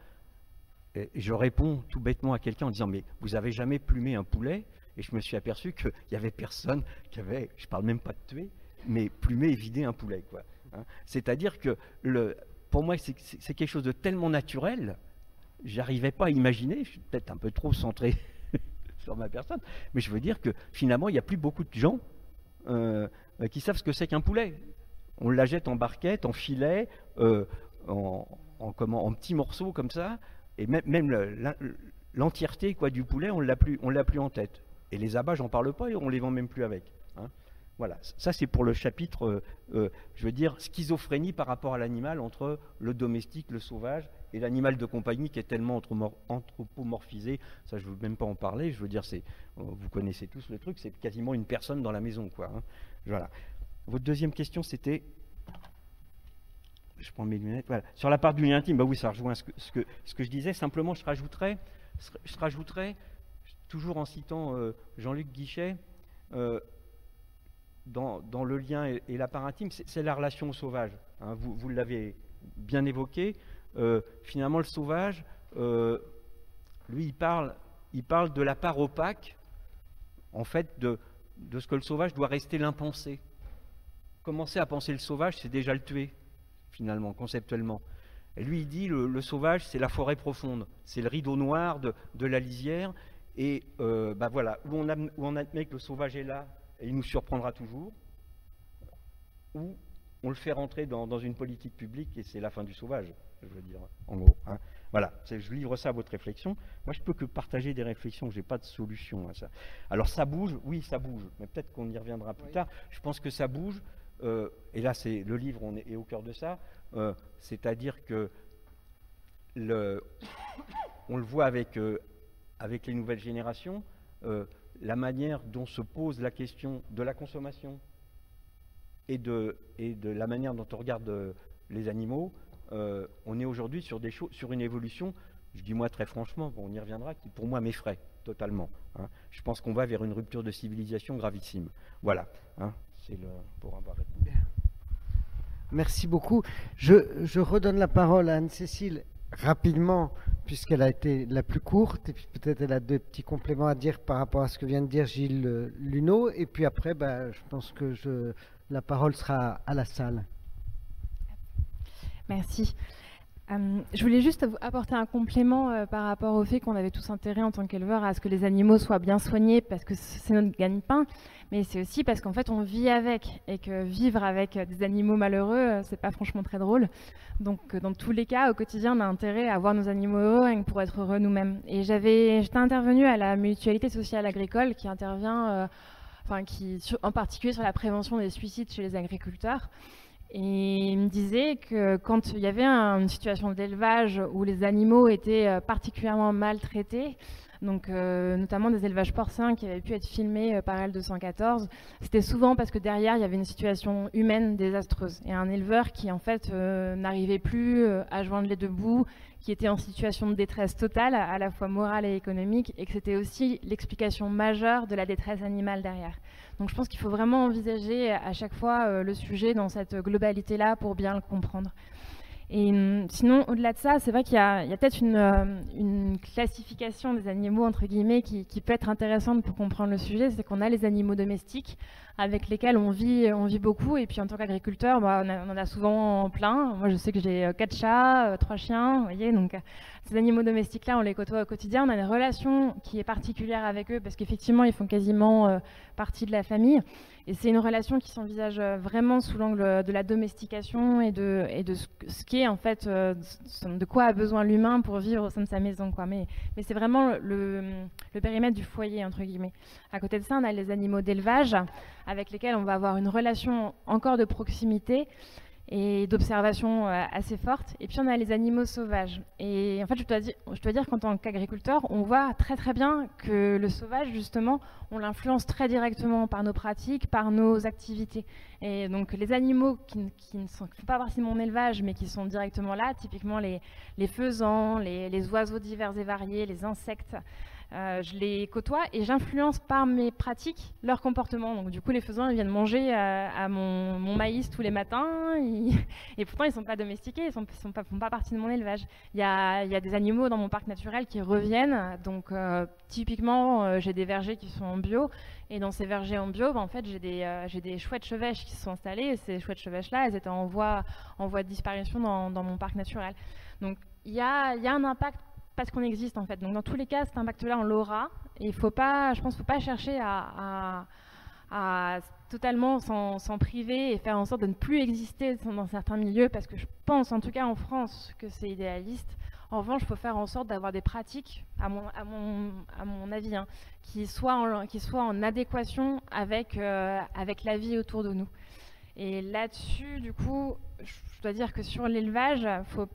je réponds tout bêtement à quelqu'un en disant Mais vous avez jamais plumé un poulet? Et je me suis aperçu qu'il n'y avait personne qui avait, je ne parle même pas de tuer, mais plumé et vidé un poulet. Hein. C'est-à-dire que pour moi, c'est quelque chose de tellement naturel, j'arrivais pas à imaginer, je suis peut-être un peu trop centré [LAUGHS] sur ma personne, mais je veux dire que finalement, il n'y a plus beaucoup de gens euh, qui savent ce que c'est qu'un poulet. On la jette en barquette, en filet, euh, en, petits morceaux comme ça, et même, même l'entièreté quoi du poulet, on l'a plus, l'a plus en tête. Et les abats, j'en parle pas, et on les vend même plus avec. Voilà, ça c'est pour le chapitre, euh, euh, je veux dire, schizophrénie par rapport à l'animal entre le domestique, le sauvage et l'animal de compagnie qui est tellement anthropomorphisé. Ça, je ne veux même pas en parler. Je veux dire, c'est, euh, vous connaissez tous le truc, c'est quasiment une personne dans la maison, quoi. Hein. Voilà. Votre deuxième question, c'était je prends mes lunettes. Voilà. Sur la part du lien intime, bah oui, ça rejoint ce que, je disais. Simplement, je rajouterais toujours en citant Jean-Luc Guichet, dans, le lien et, la part intime, c'est la relation au sauvage. Hein. vous, l'avez bien évoqué. Euh, finalement, le sauvage, euh, lui, il parle, il parle de la part opaque, en fait, de, ce que le sauvage doit rester l'impensé. Commencer à penser le sauvage, c'est déjà le tuer, finalement, conceptuellement. Et lui, il dit le, le sauvage, c'est la forêt profonde, c'est le rideau noir de, la lisière. Et euh, bah voilà, où on admet que le sauvage est là, et il nous surprendra toujours, ou on le fait rentrer dans, une politique publique et c'est la fin du sauvage, je veux dire, en gros. Hein. Voilà, je livre ça à votre réflexion. Moi, je peux que partager des réflexions, je n'ai pas de solution à ça. Alors, ça bouge, oui, ça bouge, mais peut-être qu'on y reviendra plus tard. Je pense que ça bouge, euh, et là, c'est le livre, on est, au cœur de ça, euh, c'est-à-dire que le, on le voit avec, euh, avec les nouvelles générations la manière dont se pose la question de la consommation et de, la manière dont on regarde euh, les animaux, euh, on est aujourd'hui sur, une évolution, je dis moi très franchement, on y reviendra, qui pour moi m'effraie totalement. Hein. Je pense qu'on va vers une rupture de civilisation gravissime. Voilà, hein. c'est le, pour répondu. Merci beaucoup. Je, je redonne la parole à Anne-Cécile rapidement puisqu'elle a été la plus courte, et puis peut-être elle a deux petits compléments à dire par rapport à ce que vient de dire Gilles euh, Luneau, et puis après, bah, je pense que je, la parole sera à la salle. Merci. Euh, je voulais juste apporter un complément euh, par rapport au fait qu'on avait tous intérêt en tant qu'éleveurs à ce que les animaux soient bien soignés parce que c'est notre gagne-pain, mais c'est aussi parce qu'en fait on vit avec et que vivre avec des animaux malheureux, c'est pas franchement très drôle. Donc, euh, dans tous les cas, au quotidien, on a intérêt à avoir nos animaux heureux pour être heureux nous-mêmes. Et j'avais, j'étais intervenue à la mutualité sociale agricole qui intervient, euh, enfin, qui, en particulier sur la prévention des suicides chez les agriculteurs. Et il me disait que quand il y avait une situation d'élevage où les animaux étaient euh, particulièrement maltraités, donc euh, notamment des élevages porcins qui avaient pu être filmés euh, par L214. C'était souvent parce que derrière il y avait une situation humaine désastreuse et un éleveur qui en fait euh, n'arrivait plus à joindre les deux bouts, qui était en situation de détresse totale, à la fois morale et économique, et que c'était aussi l'explication majeure de la détresse animale derrière. Donc je pense qu'il faut vraiment envisager à chaque fois le sujet dans cette globalité-là pour bien le comprendre. Et hum, sinon, au-delà de ça, c'est vrai qu'il y a, peut-être euh, une, classification des animaux, entre guillemets, qui, peut être intéressante pour comprendre le sujet. C'est qu'on a les animaux domestiques, avec lesquels on vit, beaucoup. Et puis en tant qu'agriculteur, bah, on, en a souvent plein. Moi, je sais que j'ai euh, quatre chats, euh, trois chiens, vous voyez. Ces animaux domestiques-là, on les côtoie au quotidien. On a une relation qui est particulière avec eux parce qu'effectivement, ils font quasiment partie de la famille. Et c'est une relation qui s'envisage vraiment sous l'angle de la domestication et de, ce, foyer, en fait, euh, de quoi a besoin l'humain pour vivre au sein de sa maison. Mais, c'est vraiment le, périmètre du foyer, entre guillemets. À côté de ça, on a les animaux d'élevage, avec lesquels on va avoir une relation encore de proximité et d'observation euh, assez forte. Et puis on a les animaux sauvages. Et en fait, je dois dire, dois dire qu'en tant qu'agriculteur, on voit très très bien que le sauvage, justement, on l'influence très directement par nos pratiques, par nos activités. Et donc les animaux qui, ne font pas partie de mon élevage, mais qui sont directement là, typiquement les, les faisans, les, les oiseaux divers et variés, les insectes, euh, je les côtoie et j'influence par mes pratiques leur comportement. Donc du coup, les faisans viennent manger euh, à, mon, maïs tous les matins [LAUGHS] et pourtant ils ne sont pas domestiqués, ils ne font pas partie de mon élevage. Il y, a, des animaux dans mon parc naturel qui reviennent. Donc euh, typiquement, j'ai des vergers qui sont en bio et dans ces vergers en bio, bah, en fait, j'ai des, chouettes chevêches qui se sont installées ces chouettes chevêches-là, elles étaient en voie, de disparition dans, mon parc naturel. Donc il y a un impact parce qu'on existe en fait. Donc dans tous les cas, cet impact-là, on l'aura. Et il faut pas, je pense, faut pas chercher à, totalement s'en priver et faire en sorte de ne plus exister dans certains milieux, parce que je pense, en tout cas en France, que c'est idéaliste. En revanche, il faut faire en sorte d'avoir des pratiques, à mon, à mon, à mon avis, hein, qui, soient en, qui soient en adéquation avec, euh, avec la vie autour de nous. Et là-dessus, du coup, je dois dire que sur l'élevage, faut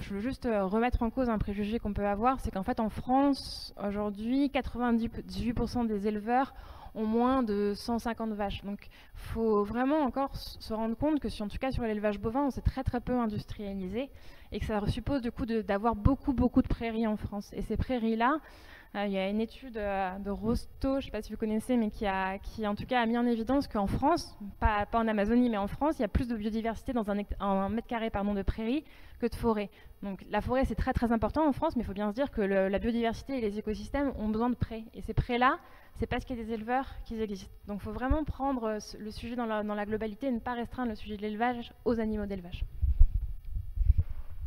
je veux juste euh, remettre en cause un préjugé qu'on peut avoir, c'est qu'en fait en France, aujourd'hui, 98% des éleveurs ont moins de 150 vaches. Donc il faut vraiment encore se rendre compte que si en tout cas sur l'élevage bovin, on s'est très très peu industrialisé et que ça suppose du coup d'avoir beaucoup beaucoup de prairies en France. Et ces prairies-là, il y a une étude euh, de Rosto, je ne sais pas si vous connaissez, mais qui, a, qui en tout cas a mis en évidence qu'en France, pas, pas, en Amazonie, mais en France, il y a plus de biodiversité dans un, mètre carré de prairie que de forêt. Donc la forêt, c'est très très important en France, mais il faut bien se dire que la biodiversité et les écosystèmes ont besoin de prés. Et ces prés-là, c'est parce qu'il y a des éleveurs qui existent. Donc il faut vraiment prendre euh, le sujet dans la globalité et ne pas restreindre le sujet de l'élevage aux animaux d'élevage.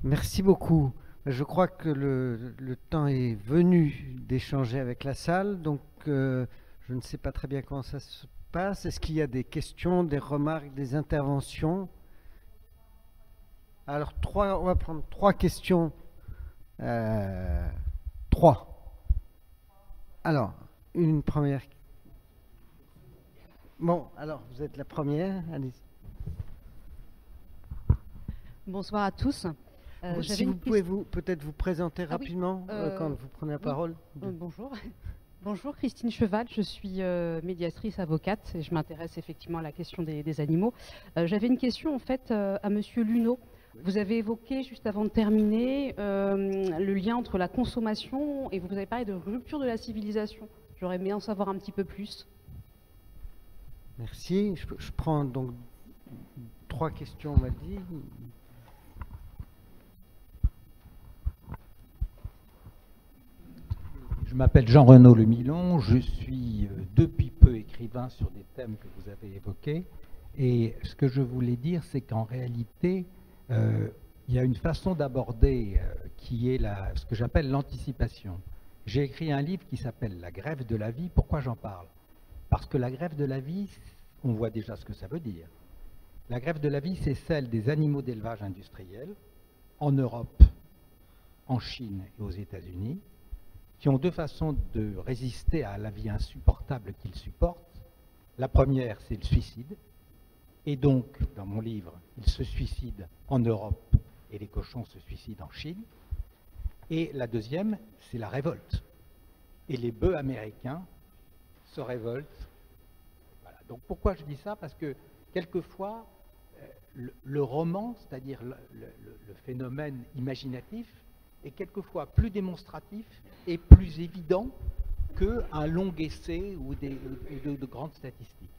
Merci beaucoup. Je crois que le, temps est venu d'échanger avec la salle, donc euh, je ne sais pas très bien comment ça se passe. Est-ce qu'il y a des questions, des remarques, des interventions? Alors, trois, on va prendre trois questions. Euh, trois. Alors, une première. Bon, alors, vous êtes la première. Allez. Bonsoir à tous. Euh, si vous pouvez vous peut-être vous présenter ah rapidement euh, euh, quand vous prenez la parole. bonjour. [LAUGHS] Bonjour Christine Cheval, je suis médiatrice avocate et je m'intéresse effectivement à la question des, animaux. J'avais une question en fait à Monsieur Luneau. Vous avez évoqué juste avant de terminer le lien entre la consommation et vous avez parlé de rupture de la civilisation. J'aurais aimé en savoir un petit peu plus. Merci. Je, je prends donc trois questions, on m'a dit. Je m'appelle Jean-Renaud Lemilon, je suis euh, depuis peu écrivain sur des thèmes que vous avez évoqués. Et ce que je voulais dire, c'est qu'en réalité, euh, il y a une façon d'aborder euh, qui est la, ce que j'appelle l'anticipation. J'ai écrit un livre qui s'appelle La grève de la vie. Pourquoi j'en parle? Parce que la grève de la vie, on voit déjà ce que ça veut dire. La grève de la vie, c'est celle des animaux d'élevage industriel en Europe, en Chine et aux États-Unis, qui ont deux façons de résister à la vie insupportable qu'ils supportent. La première, c'est le suicide. Et donc, dans mon livre, ils se suicident en Europe et les cochons se suicident en Chine. Et la deuxième, c'est la révolte. Et les bœufs américains se révoltent. Donc pourquoi je dis ça? Parce que quelquefois, euh, le, roman, c'est-à-dire le, phénomène imaginatif, est quelquefois plus démonstratif et plus évident qu'un long essai ou de, grandes statistiques.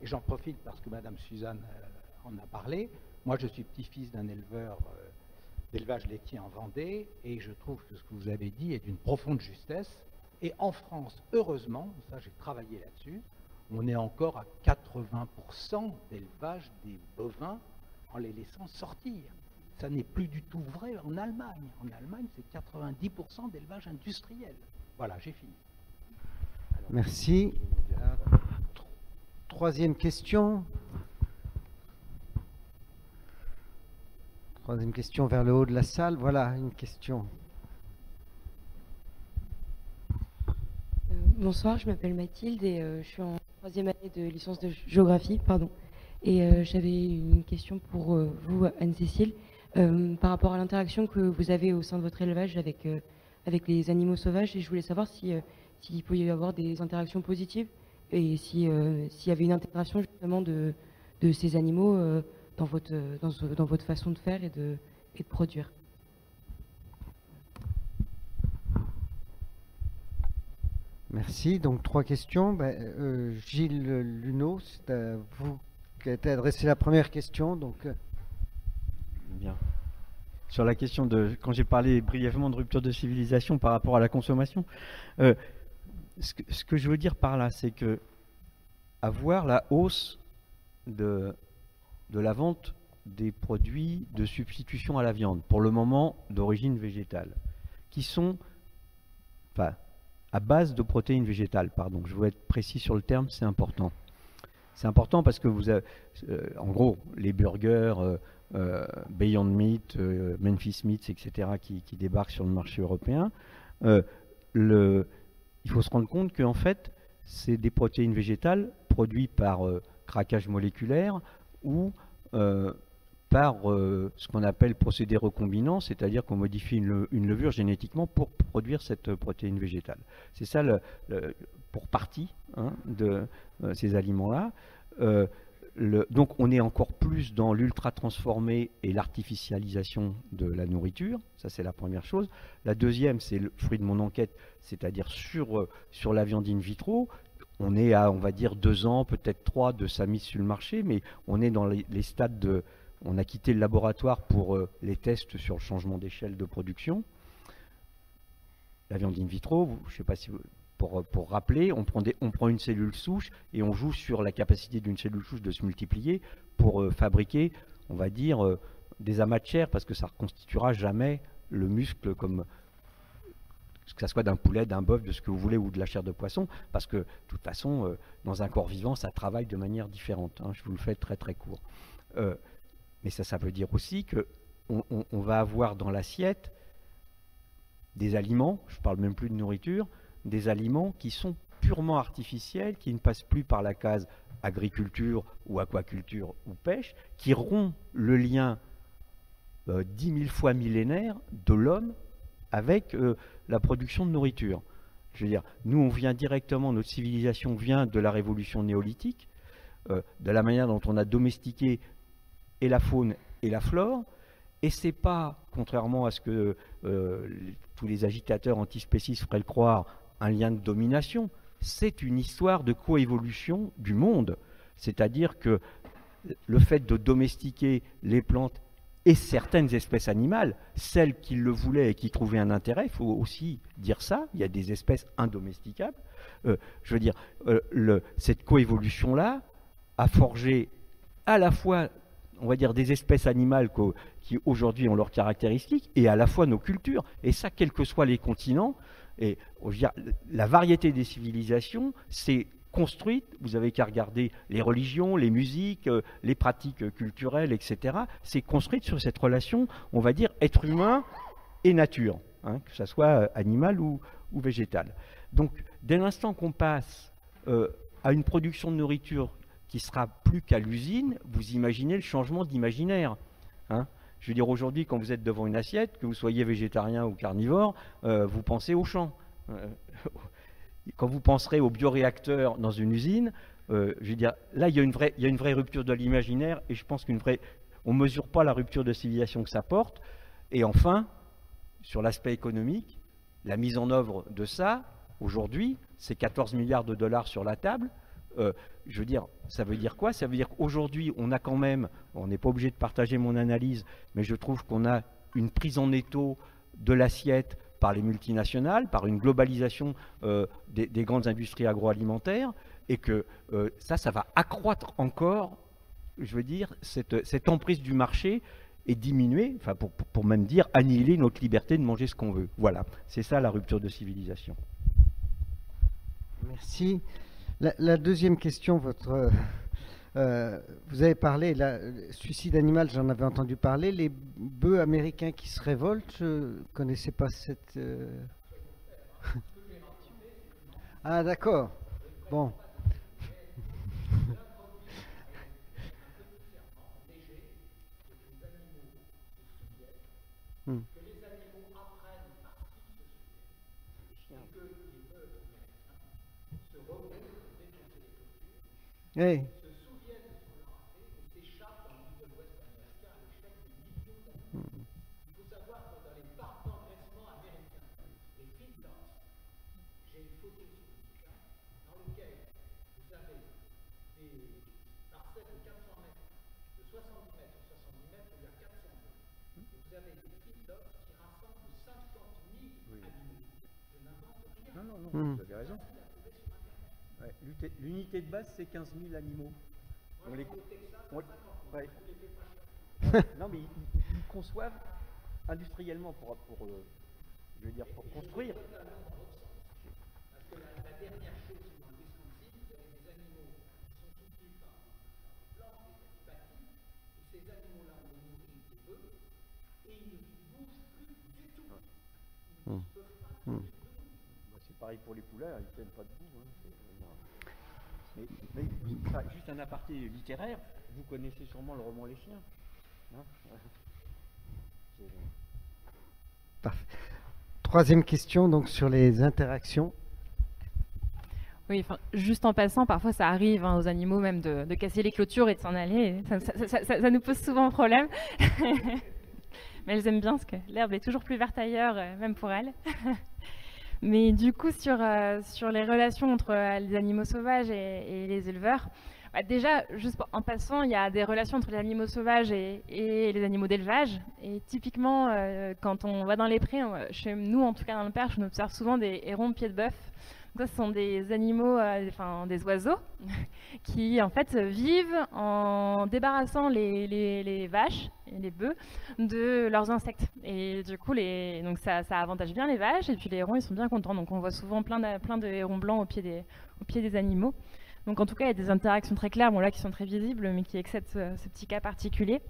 Et j'en profite parce que Madame Suzanne euh, en a parlé. Moi, je suis petit-fils d'un éleveur euh, d'élevage laitier en Vendée et je trouve que ce que vous avez dit est d'une profonde justesse. Et en France, heureusement, ça j'ai travaillé là-dessus, on est encore à 80% d'élevage des bovins en les laissant sortir. Ça n'est plus du tout vrai en Allemagne. En Allemagne, c'est 90% d'élevage industriel. Voilà, j'ai fini. Merci. Troisième question. Troisième question vers le haut de la salle. Voilà une question. Euh, bonsoir, je m'appelle Mathilde et euh, je suis en troisième année de licence de géographie, pardon. Et euh, j'avais une question pour vous, Anne-Cécile, par rapport à l'interaction que vous avez au sein de votre élevage avec, avec les animaux sauvages. Et je voulais savoir si, s'il pouvait y avoir des interactions positives et s'il y avait une intégration justement de, de ces animaux dans votre, dans, dans, votre façon de faire et de, et de produire. Merci. Donc trois questions. Ben, euh, Gilles Luneau, c'est à vous qui a été adressé la première question. Donc. Euh. Bien. Sur la question de, quand j'ai parlé brièvement de rupture de civilisation par rapport à la consommation, euh, ce, que, je veux dire par là, c'est que avoir la hausse de, de la vente des produits de substitution à la viande, pour le moment d'origine végétale, qui sont, enfin, à base de protéines végétales, pardon, je veux être précis sur le terme, c'est important. C'est important parce que vous avez, euh, en gros, les burgers, euh, Beyond Meat, Memphis Meats, etc., qui, débarquent sur le marché européen, le, il faut se rendre compte qu'en fait, c'est des protéines végétales produites par craquage moléculaire ou euh, par euh, ce qu'on appelle procédé recombinant, c'est-à-dire qu'on modifie une, levure génétiquement pour produire cette protéine végétale. C'est ça pour partie hein, de euh, ces aliments-là. Donc on est encore plus dans l'ultra transformé et l'artificialisation de la nourriture, ça c'est la première chose. La deuxième, c'est le fruit de mon enquête, c'est-à-dire sur, sur la viande in vitro, on est à, on va dire, deux ans, peut-être trois de sa mise sur le marché, mais on est dans les, stades de... On a quitté le laboratoire pour euh, les tests sur le changement d'échelle de production. La viande in vitro, je ne sais pas si pour, rappeler, on prend, une cellule souche et on joue sur la capacité d'une cellule souche de se multiplier pour euh, fabriquer, on va dire, euh, des amas de chair, parce que ça ne reconstituera jamais le muscle comme que ce soit d'un poulet, d'un bœuf, de ce que vous voulez, ou de la chair de poisson, parce que de toute façon, euh, dans un corps vivant, ça travaille de manière différente. Hein. je vous le fais très très court. Mais ça, ça veut dire aussi que on, va avoir dans l'assiette des aliments, je ne parle même plus de nourriture, des aliments qui sont purement artificiels, qui ne passent plus par la case agriculture ou aquaculture ou pêche, qui rompt le lien euh, dix mille fois millénaire de l'homme avec la production de nourriture. Je veux dire, nous, on vient directement, notre civilisation vient de la révolution néolithique, euh, de la manière dont on a domestiqué et la faune et la flore, et c'est pas, contrairement à ce que euh, tous les agitateurs antispécistes feraient le croire, un lien de domination, c'est une histoire de coévolution du monde. C'est-à-dire que le fait de domestiquer les plantes et certaines espèces animales, celles qui le voulaient et qui trouvaient un intérêt, il faut aussi dire ça, il y a des espèces indomesticables. Euh, je veux dire, euh, cette coévolution-là a forgé à la fois, on va dire, des espèces animales qui aujourd'hui ont leurs caractéristiques, et à la fois nos cultures. Et ça, quels que soient les continents, et la variété des civilisations, c'est construite, vous avez qu'à regarder les religions, les musiques, euh, les pratiques culturelles, etc. C'est construite sur cette relation, on va dire, être humain et nature, hein, que ce soit euh, animal ou, végétal. Donc, dès l'instant qu'on passe euh, à une production de nourriture qui sera plus qu'à l'usine, vous imaginez le changement d'imaginaire. Hein. Je veux dire, aujourd'hui, quand vous êtes devant une assiette, que vous soyez végétarien ou carnivore, vous pensez au champ [LAUGHS] quand vous penserez au bioréacteur dans une usine, euh, je veux dire, là, il y, a une vraie, il y a une vraie rupture de l'imaginaire et je pense qu'une vraie. On ne mesure pas la rupture de civilisation que ça porte. Et enfin, sur l'aspect économique, la mise en œuvre de ça, aujourd'hui, c'est 14 milliards de dollars sur la table. Euh, je veux dire, ça veut dire quoi? Ça veut dire qu'aujourd'hui, on a quand même, on n'est pas obligé de partager mon analyse, mais je trouve qu'on a une prise en étau de l'assiette par les multinationales, par une globalisation euh, des, grandes industries agroalimentaires, et que euh, ça, ça va accroître encore, je veux dire, cette, emprise du marché et diminuer, enfin pour, même dire annihiler notre liberté de manger ce qu'on veut. Voilà, c'est ça la rupture de civilisation. Merci. La, deuxième question, votre, Euh, vous avez parlé, le suicide animal, j'en avais entendu parler. Les bœufs américains qui se révoltent, je ne connaissais pas cette. Euh, [LAUGHS] ah, d'accord. Bon. Hey. L'unité de base, c'est 15 000 animaux. On les... [LAUGHS] non, mais ils, conçoivent industriellement pour, pour euh, je veux dire, pour construire. Parce que la, la dernière chose qui m'a Wisconsin, vous avez des animaux qui sont soutenus par des plantes, des bâtis, et ces animaux-là, on les nourrit des bœufs, et ils ne bougent plus du tout. Ils ne peuvent pas. Mmh pareil pour les poulets, ils ne tiennent pas debout. Juste un aparté littéraire, vous connaissez sûrement le roman Les Chiens. Hein? [LAUGHS] Troisième question donc sur les interactions. Oui, juste en passant, parfois ça arrive hein, aux animaux même de, casser les clôtures et de s'en aller. Ça, ça, nous pose souvent problème. [LAUGHS] Mais elles aiment bien parce que l'herbe est toujours plus verte ailleurs, euh, même pour elles. [LAUGHS] Mais du coup, sur, euh, sur les relations entre euh, les animaux sauvages et, les éleveurs, bah, déjà, juste en passant, il y a des relations entre les animaux sauvages et, les animaux d'élevage. Et typiquement, euh, quand on va dans les prés, chez nous, en tout cas dans le Perche, on observe souvent des hérons de pied de bœuf ce sont des animaux, euh, enfin des oiseaux, [LAUGHS] qui en fait vivent en débarrassant les, vaches et les bœufs de leurs insectes. Et du coup, donc ça, avantage bien les vaches et puis les hérons ils sont bien contents. Donc on voit souvent plein de, hérons blancs au pied, des, animaux. Donc en tout cas, il y a des interactions très claires, bon là qui sont très visibles, mais qui excèdent ce, petit cas particulier.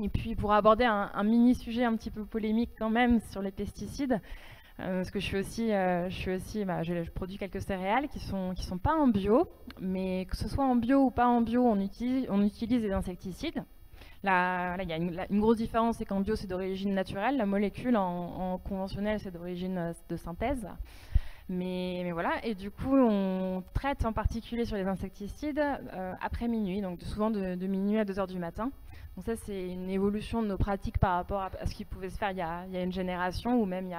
Et puis pour aborder un, un, mini sujet un petit peu polémique quand même sur les pesticides, euh, parce que je suis aussi, euh, bah, je, produis quelques céréales qui sont qui sont pas en bio, mais que ce soit en bio ou pas en bio, on utilise on utilise des insecticides. Là, il y a une, grosse différence, c'est qu'en bio c'est d'origine naturelle, la molécule en, conventionnel c'est d'origine euh, de synthèse. Mais, mais, voilà, et du coup, on traite en particulier sur les insecticides après minuit, donc souvent de, de, minuit à 2 heures du matin. Donc ça, c'est une évolution de nos pratiques par rapport à, ce qui pouvait se faire il y, a, une génération ou même il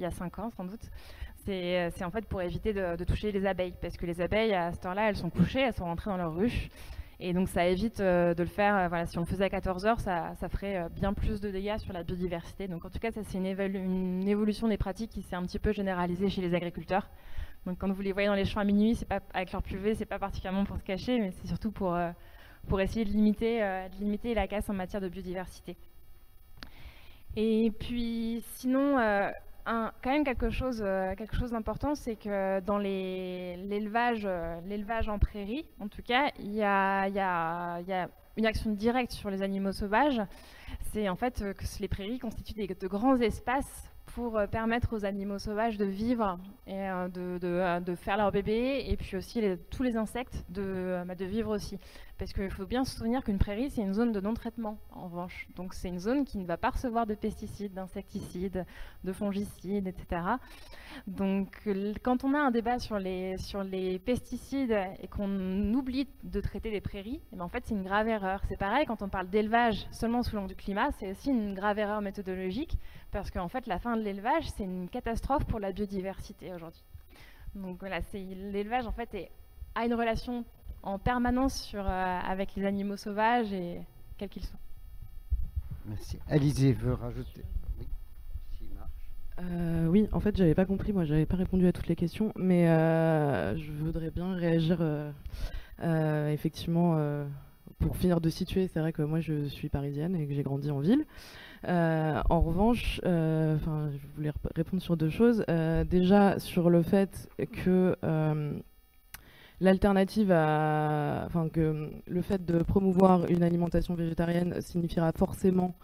y a, cinq ans sans doute. C'est en fait pour éviter de, toucher les abeilles, parce que les abeilles, à cette heure-là, elles sont couchées, elles sont rentrées dans leur ruche. Et donc ça évite euh, de le faire, euh, voilà, si on le faisait à 14 heures, ça, ferait euh, bien plus de dégâts sur la biodiversité. Donc en tout cas, ça c'est une, évolution des pratiques qui s'est un petit peu généralisée chez les agriculteurs. Donc quand vous les voyez dans les champs à minuit, pas avec leur pluvé, c'est pas particulièrement pour se cacher, mais c'est surtout pour pour essayer de limiter, euh, de limiter la casse en matière de biodiversité. Et puis sinon, euh, quand même quelque chose, euh, quelque chose d'important, c'est que dans l'élevage, en prairie, en tout cas, il y a, une action directe sur les animaux sauvages. C'est en fait que les prairies constituent de grands espaces pour permettre aux animaux sauvages de vivre et de, faire leur bébé, et puis aussi tous les insectes de, bah, de vivre aussi. Parce qu'il faut bien se souvenir qu'une prairie, c'est une zone de non-traitement, en revanche. Donc c'est une zone qui ne va pas recevoir de pesticides, d'insecticides, de fongicides, etc. Donc quand on a un débat sur les, pesticides et qu'on oublie de traiter les prairies, eh ben, en fait c'est une grave erreur. C'est pareil quand on parle d'élevage seulement sous l'angle du climat, c'est aussi une grave erreur méthodologique parce qu'en fait la fin de l'élevage c'est une catastrophe pour la biodiversité aujourd'hui. Donc voilà, l'élevage en fait a une relation en permanence sur, euh, avec les animaux sauvages et quels qu'ils soient. Merci. Alizé veut rajouter. Euh, oui, en fait, j'avais pas compris, moi, j'avais pas répondu à toutes les questions, mais euh, je voudrais bien réagir euh, effectivement. pour finir de situer, c'est vrai que moi je suis parisienne et que j'ai grandi en ville. en revanche, je voulais répondre sur deux choses. déjà sur le fait que l'alternative à, enfin que le fait de promouvoir une alimentation végétarienne signifiera forcément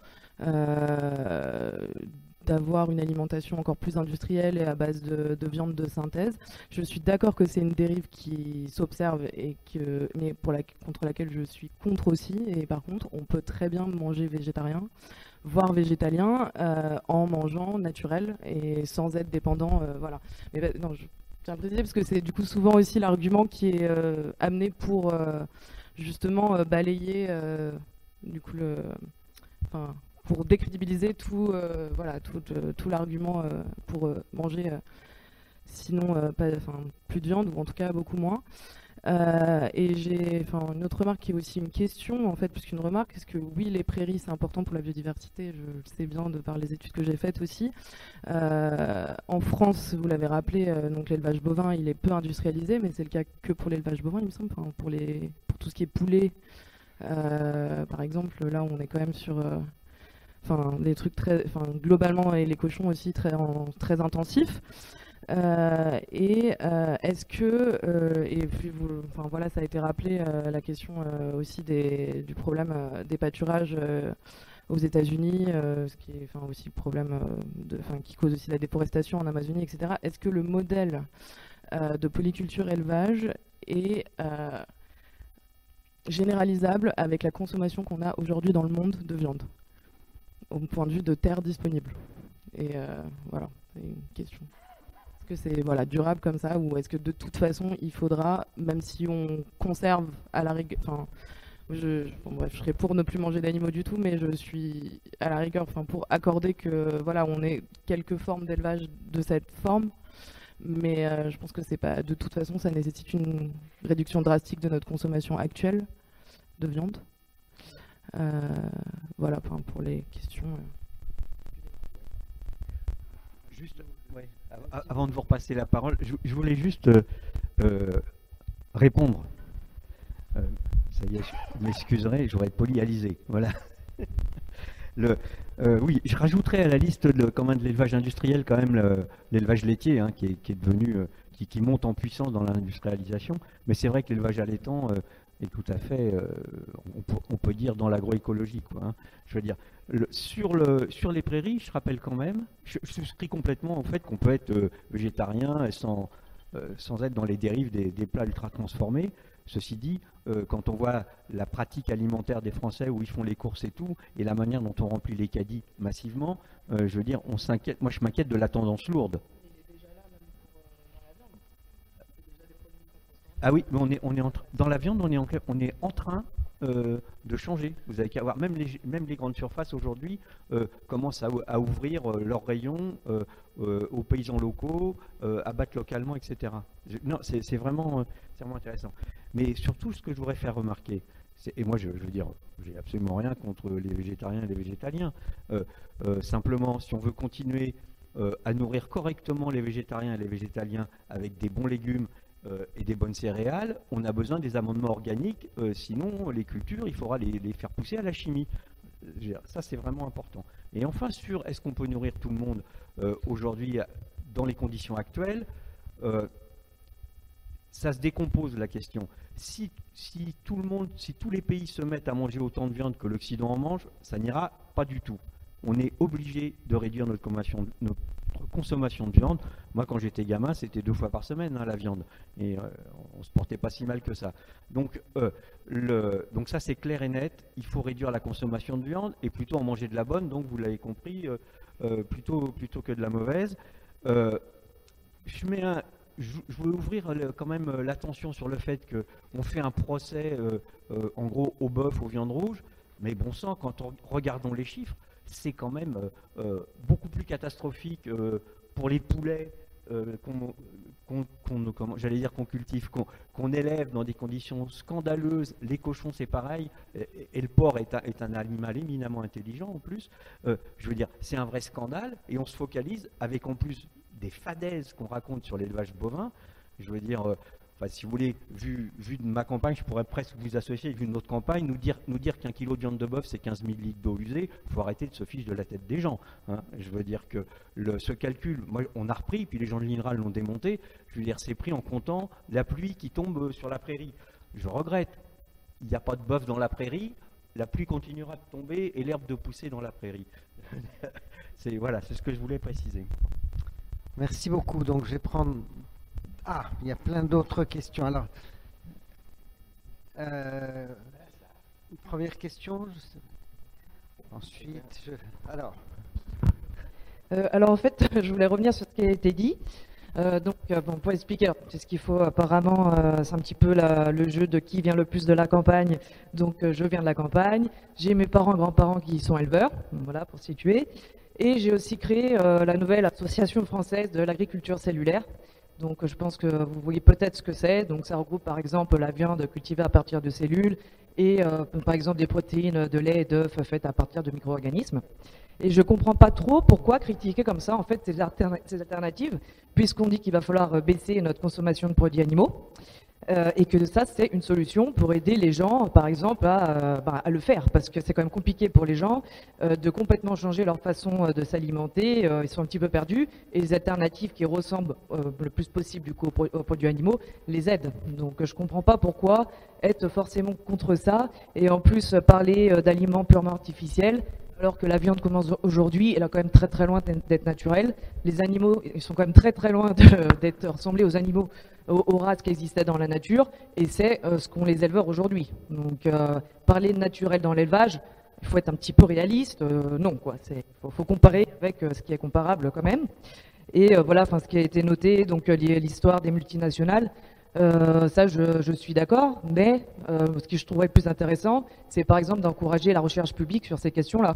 d'avoir une alimentation encore plus industrielle et à base de, viande de synthèse. Je suis d'accord que c'est une dérive qui s'observe mais pour la, contre laquelle je suis contre aussi. Et par contre, on peut très bien manger végétarien, voire végétalien, euh, en mangeant naturel et sans être dépendant. Euh, voilà. Mais bah, non, je tiens à préciser parce que c'est du coup souvent aussi l'argument qui est euh, amené pour justement balayer du coup le, pour décrédibiliser tout, euh, voilà, tout, euh, tout l'argument euh, pour manger sinon plus de viande ou en tout cas beaucoup moins. Et j'ai une autre remarque qui est aussi une question, en fait, plus qu'une remarque, est-ce que oui, les prairies, c'est important pour la biodiversité, je le sais bien de par les études que j'ai faites aussi. en France, vous l'avez rappelé, donc l'élevage bovin, il est peu industrialisé, mais c'est le cas que pour l'élevage bovin, il me semble, pour, les, pour tout ce qui est poulet, par exemple, là, on est quand même sur enfin des trucs très, enfin globalement et les cochons aussi très très intensifs. Euh, et euh, est-ce que, euh, et puis vous, enfin voilà, ça a été rappelé la question aussi des, du problème des pâturages aux États-Unis, ce qui est enfin aussi problème de, enfin qui cause aussi la déforestation en Amazonie, etc. Est-ce que le modèle de polyculture élevage est généralisable avec la consommation qu'on a aujourd'hui dans le monde de viande au point de vue de terre disponible. Et voilà, c'est une question. Que c'est voilà, durable comme ça ou est-ce que de toute façon il faudra, même si on conserve à la rigueur, enfin, je, je serais pour ne plus manger d'animaux du tout, mais je suis à la rigueur, pour accorder que voilà, on ait quelques formes d'élevage de cette forme, mais euh, je pense que c'est pas, de toute façon, ça nécessite une réduction drastique de notre consommation actuelle de viande. Euh, voilà pour les questions. Euh. Avant de vous repasser la parole, je, voulais juste euh, répondre. ça y est, je m'excuserai, j'aurais polyalisé. Voilà. [LAUGHS] Le, oui, je rajouterai à la liste de, de l'élevage industriel quand même l'élevage laitier hein, qui, est, devenu, qui, monte en puissance dans l'industrialisation. Mais c'est vrai que l'élevage allaitant et tout à fait, euh, on, peut, dire dans l'agroécologie. Hein. Je veux dire, sur, le, sur les prairies, je rappelle quand même, je, souscris complètement au fait qu'on peut être euh, végétarien sans, euh, sans être dans les dérives des, plats ultra transformés. Ceci dit, quand on voit la pratique alimentaire des Français où ils font les courses et tout, et la manière dont on remplit les caddies massivement, je veux dire, on s'inquiète. Moi, je m'inquiète de la tendance lourde. Ah oui, mais on est, on est dans la viande, on est en, on est en train euh, de changer. Vous avez qu'à voir, même les, les grandes surfaces aujourd'hui euh, commencent à, ouvrir euh, leurs rayons aux paysans locaux, à battre localement, etc. non, c'est vraiment, vraiment intéressant. Mais surtout, ce que je voudrais faire remarquer, et moi je, je, veux dire, j'ai absolument rien contre les végétariens et les végétaliens. simplement, si on veut continuer à nourrir correctement les végétariens et les végétaliens avec des bons légumes et des bonnes céréales, on a besoin des amendements organiques, euh, sinon les cultures, il faudra les, faire pousser à la chimie. Euh, ça, c'est vraiment important. Et enfin, sur est-ce qu'on peut nourrir tout le monde aujourd'hui dans les conditions actuelles, ça se décompose la question. Si, si, tout le monde, si tous les pays se mettent à manger autant de viande que l'Occident en mange, ça n'ira pas du tout. On est obligé de réduire notre consommation, notre consommation de viande. Moi, quand j'étais gamin, c'était deux fois par semaine hein, la viande. Et euh, on se portait pas si mal que ça. Donc, euh, donc ça, c'est clair et net. Il faut réduire la consommation de viande et plutôt en manger de la bonne. Donc, vous l'avez compris, euh, plutôt, plutôt que de la mauvaise. je mets un, je, veux ouvrir quand même l'attention sur le fait qu'on fait un procès, en gros, au bœuf, aux viandes rouges. Mais bon sang, quand on regardons les chiffres, c'est quand même euh, euh, beaucoup plus catastrophique euh, pour les poulets qu'on, j'allais dire qu'on cultive, qu'on, élève dans des conditions scandaleuses. Les cochons, c'est pareil. Et, le porc est un, animal éminemment intelligent en plus. je veux dire, c'est un vrai scandale. Et on se focalise avec en plus des fadaises qu'on raconte sur l'élevage bovin. Je veux dire, Enfin, si vous voulez, vu, de ma campagne, je pourrais presque vous associer avec une autre campagne, nous dire, nous dire qu'un kilo de viande de bœuf, c'est 15 000 litres d'eau usée. Il faut arrêter de se fiche de la tête des gens. hein. Je veux dire que ce calcul, moi, on a repris, puis les gens de l'INRAL l'ont démonté. Je veux dire, c'est pris en comptant la pluie qui tombe sur la prairie. Je regrette. Il n'y a pas de bœuf dans la prairie. La pluie continuera de tomber et l'herbe de pousser dans la prairie. [LAUGHS] c'est voilà, c'est ce que je voulais préciser. Merci beaucoup. Donc, je vais prendre. Ah, il y a plein d'autres questions. Alors, euh, première question. Ensuite, je- alors, Euh, alors en fait, [LAUGHS] je voulais revenir sur ce qui a été dit. Euh, donc, bon, pour expliquer, c'est ce qu'il faut apparemment, c'est un petit peu le jeu de qui vient le plus de la campagne. Donc, je viens de la campagne. J'ai mes parents, grands-parents qui sont éleveurs, voilà pour situer. Et j'ai aussi créé la nouvelle association française de l'agriculture cellulaire. Donc, je pense que vous voyez peut-être ce que c'est. Donc, ça regroupe par exemple la viande cultivée à partir de cellules et euh, par exemple des protéines de lait et d'œufs faites à partir de micro-organismes. Et je comprends pas trop pourquoi critiquer comme ça en fait ces alternatives, puisqu'on dit qu'il va falloir euh, baisser notre consommation de produits animaux. Euh, et que ça, c'est une solution pour aider les gens, par exemple, à, euh, bah, le faire, parce que c'est quand même compliqué pour les gens euh, de complètement changer leur façon de s'alimenter. ils sont un petit peu perdus, et les alternatives qui ressemblent le plus possible du coup, aux, pro- aux produits animaux les aident. Donc, je comprends pas pourquoi être forcément contre ça, et en plus parler d'aliments purement artificiels, alors que la viande commence aujourd'hui, elle est quand même très très loin d'être naturelle. Les animaux, ils sont quand même très très loin [LAUGHS] d'être ressemblés aux animaux, aux, aux races qui existaient dans la nature, et c'est euh, ce qu'ont les éleveurs aujourd'hui. Donc euh, parler de naturel dans l'élevage, il faut être un petit peu réaliste. euh, non, quoi. Il faut, comparer avec ce qui est comparable quand même. Et voilà, ce qui a été noté, donc l'histoire des multinationales. Euh, ça, je, suis d'accord, mais euh, ce que je trouverais plus intéressant, c'est par exemple d'encourager la recherche publique sur ces questions-là,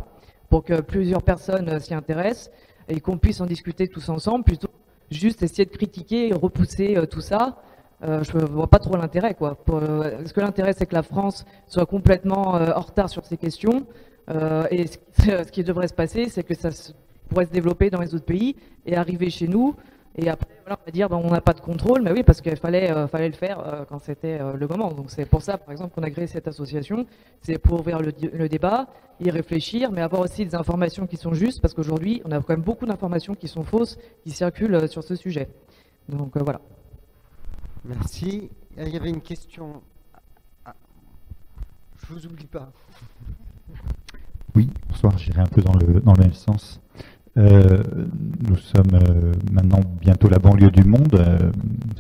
pour que plusieurs personnes euh, s'y intéressent et qu'on puisse en discuter tous ensemble, plutôt juste essayer de critiquer et repousser tout ça. Je ne vois pas trop l'intérêt. Est-ce que l'intérêt, c'est que la France soit complètement en retard sur ces questions Et [LAUGHS] ce, qui devrait se passer, c'est que ça pourrait se développer dans les autres pays et arriver chez nous et après, voilà, on va dire, ben, on n'a pas de contrôle, mais oui, parce qu'il fallait, euh, fallait le faire euh, quand c'était euh, le moment. Donc c'est pour ça, par exemple, qu'on a créé cette association, c'est pour ouvrir le, débat, y réfléchir, mais avoir aussi des informations qui sont justes, parce qu'aujourd'hui, on a quand même beaucoup d'informations qui sont fausses, qui circulent euh, sur ce sujet. Donc euh, voilà. merci. Il y avait une question. Ah, Je vous oublie pas. Oui, bonsoir, j'irai un peu dans le, dans le même sens. Euh, nous sommes euh, maintenant bientôt la banlieue du monde. Euh,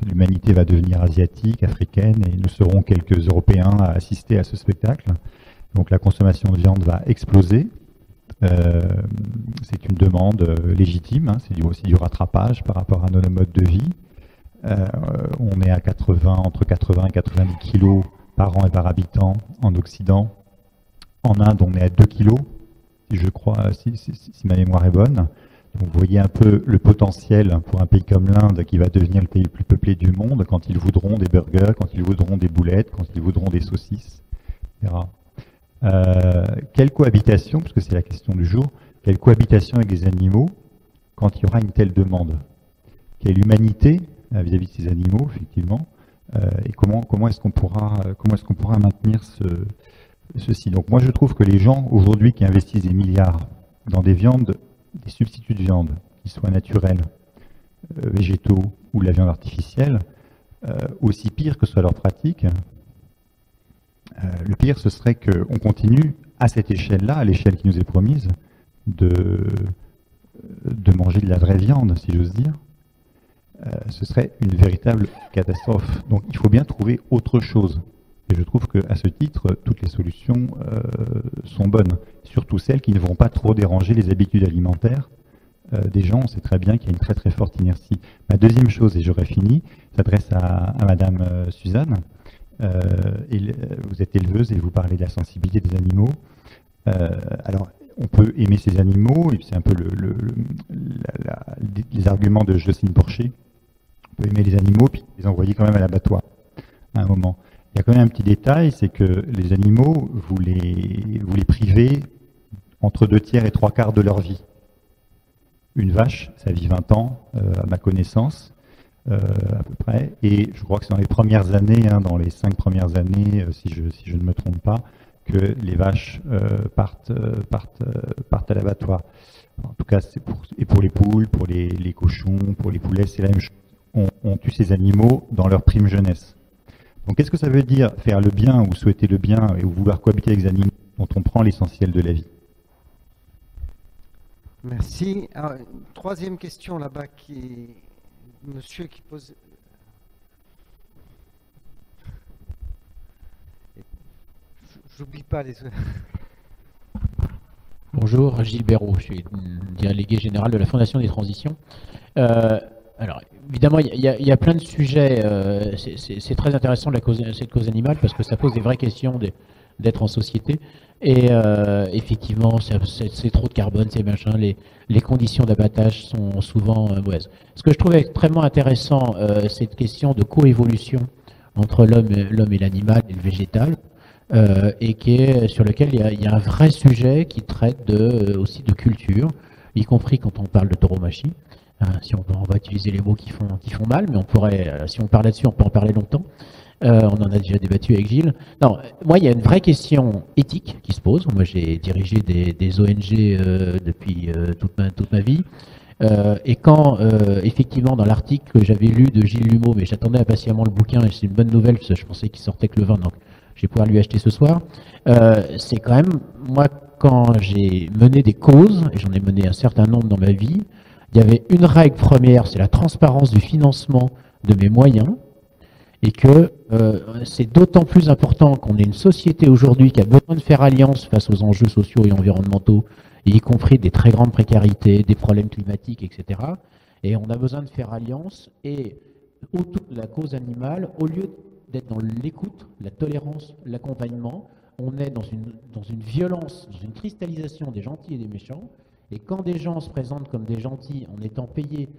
L'humanité va devenir asiatique, africaine, et nous serons quelques Européens à assister à ce spectacle. Donc la consommation de viande va exploser. C'est une demande légitime, hein, c'est aussi du rattrapage par rapport à nos modes de vie. On est à 80, entre 80 et 90 kilos par an et par habitant en Occident. En Inde, on est à 2 kilos, je crois, si, ma mémoire est bonne. Vous voyez un peu le potentiel pour un pays comme l'Inde qui va devenir le pays le plus peuplé du monde quand ils voudront des burgers, quand ils voudront des boulettes, quand ils voudront des saucisses, etc. Euh, quelle cohabitation, parce que c'est la question du jour, quelle cohabitation avec les animaux quand il y aura une telle demande? Quelle humanité euh, vis-à-vis de ces animaux, effectivement, euh, et comment, est-ce qu'on pourra, comment est-ce qu'on pourra maintenir ce, ceci Donc moi je trouve que les gens aujourd'hui qui investissent des milliards dans des viandes, des substituts de viande, qu'ils soient naturels, euh, végétaux ou de la viande artificielle, euh, aussi pire que soit leur pratique, euh, le pire ce serait qu'on continue à cette échelle-là, à l'échelle qui nous est promise, de, manger de la vraie viande, si j'ose dire. Ce serait une véritable catastrophe. Donc il faut bien trouver autre chose. Et je trouve qu'à ce titre, toutes les solutions euh, sont bonnes, surtout celles qui ne vont pas trop déranger les habitudes alimentaires euh, des gens. On sait très bien qu'il y a une très très forte inertie. Ma deuxième chose, et j'aurai fini, s'adresse à, Madame euh, Suzanne. Vous êtes éleveuse et vous parlez de la sensibilité des animaux. Alors, on peut aimer ces animaux, et c'est un peu les arguments de Jocelyne Porcher. On peut aimer les animaux, puis les envoyer quand même à l'abattoir à un moment. Il y a quand même un petit détail, c'est que les animaux, vous les, privez entre deux tiers et trois quarts de leur vie. Une vache, ça vit 20 ans, euh, à ma connaissance. à peu près. Et je crois que c'est dans les premières années, hein, dans les cinq premières années, si, je, si je ne me trompe pas, que les vaches partent, à l'abattoir. En tout cas, c'est pour, et pour les poules, pour les, cochons, pour les poulets, c'est la même chose. On, tue ces animaux dans leur prime jeunesse. Donc, qu'est-ce que ça veut dire faire le bien ou souhaiter le bien et ou vouloir cohabiter avec des animaux dont on prend l'essentiel de la vie? Merci. Alors, troisième question là-bas qui monsieur qui pose. J'oublie pas les. Bonjour, Gilles Béraud, je suis délégué général de la Fondation des Transitions. Euh, alors, évidemment, il y, a plein de sujets. Euh, c'est très intéressant la cause, cette cause animale parce que ça pose des vraies questions d'être en société. Et euh, effectivement, c'est trop de carbone, ces machins. Les, les conditions d'abattage sont souvent euh, mauvaises. Ce que je trouve extrêmement intéressant, euh, cette question de coévolution entre l'homme et l'animal et le végétal. Et qui est, sur lequel il y, a, un vrai sujet qui traite de, aussi de culture, y compris quand on parle de tauromachie. Hein, si on, on, va utiliser les mots qui font, qui font mal, mais on pourrait, euh, si on parle là-dessus, on peut en parler longtemps. Euh, on en a déjà débattu avec Gilles. Non, moi, il y a une vraie question éthique qui se pose. Moi, j'ai dirigé des, des ONG euh, depuis toute ma, toute ma vie. et quand, effectivement, dans l'article que j'avais lu de Gilles Lumeau, mais j'attendais impatiemment le bouquin, et c'est une bonne nouvelle, parce que je pensais qu'il sortait que le 20, donc je vais pouvoir lui acheter ce soir. Euh, c'est quand même, moi, quand j'ai mené des causes, et j'en ai mené un certain nombre dans ma vie, il y avait une règle première, c'est la transparence du financement de mes moyens, et que euh, c'est d'autant plus important qu'on ait une société aujourd'hui qui a besoin de faire alliance face aux enjeux sociaux et environnementaux, y compris des très grandes précarités, des problèmes climatiques, etc. Et on a besoin de faire alliance et autour de la cause animale, au lieu d'être dans l'écoute, la tolérance, l'accompagnement. On est dans une violence, dans une cristallisation des gentils et des méchants. Et quand des gens se présentent comme des gentils en étant payés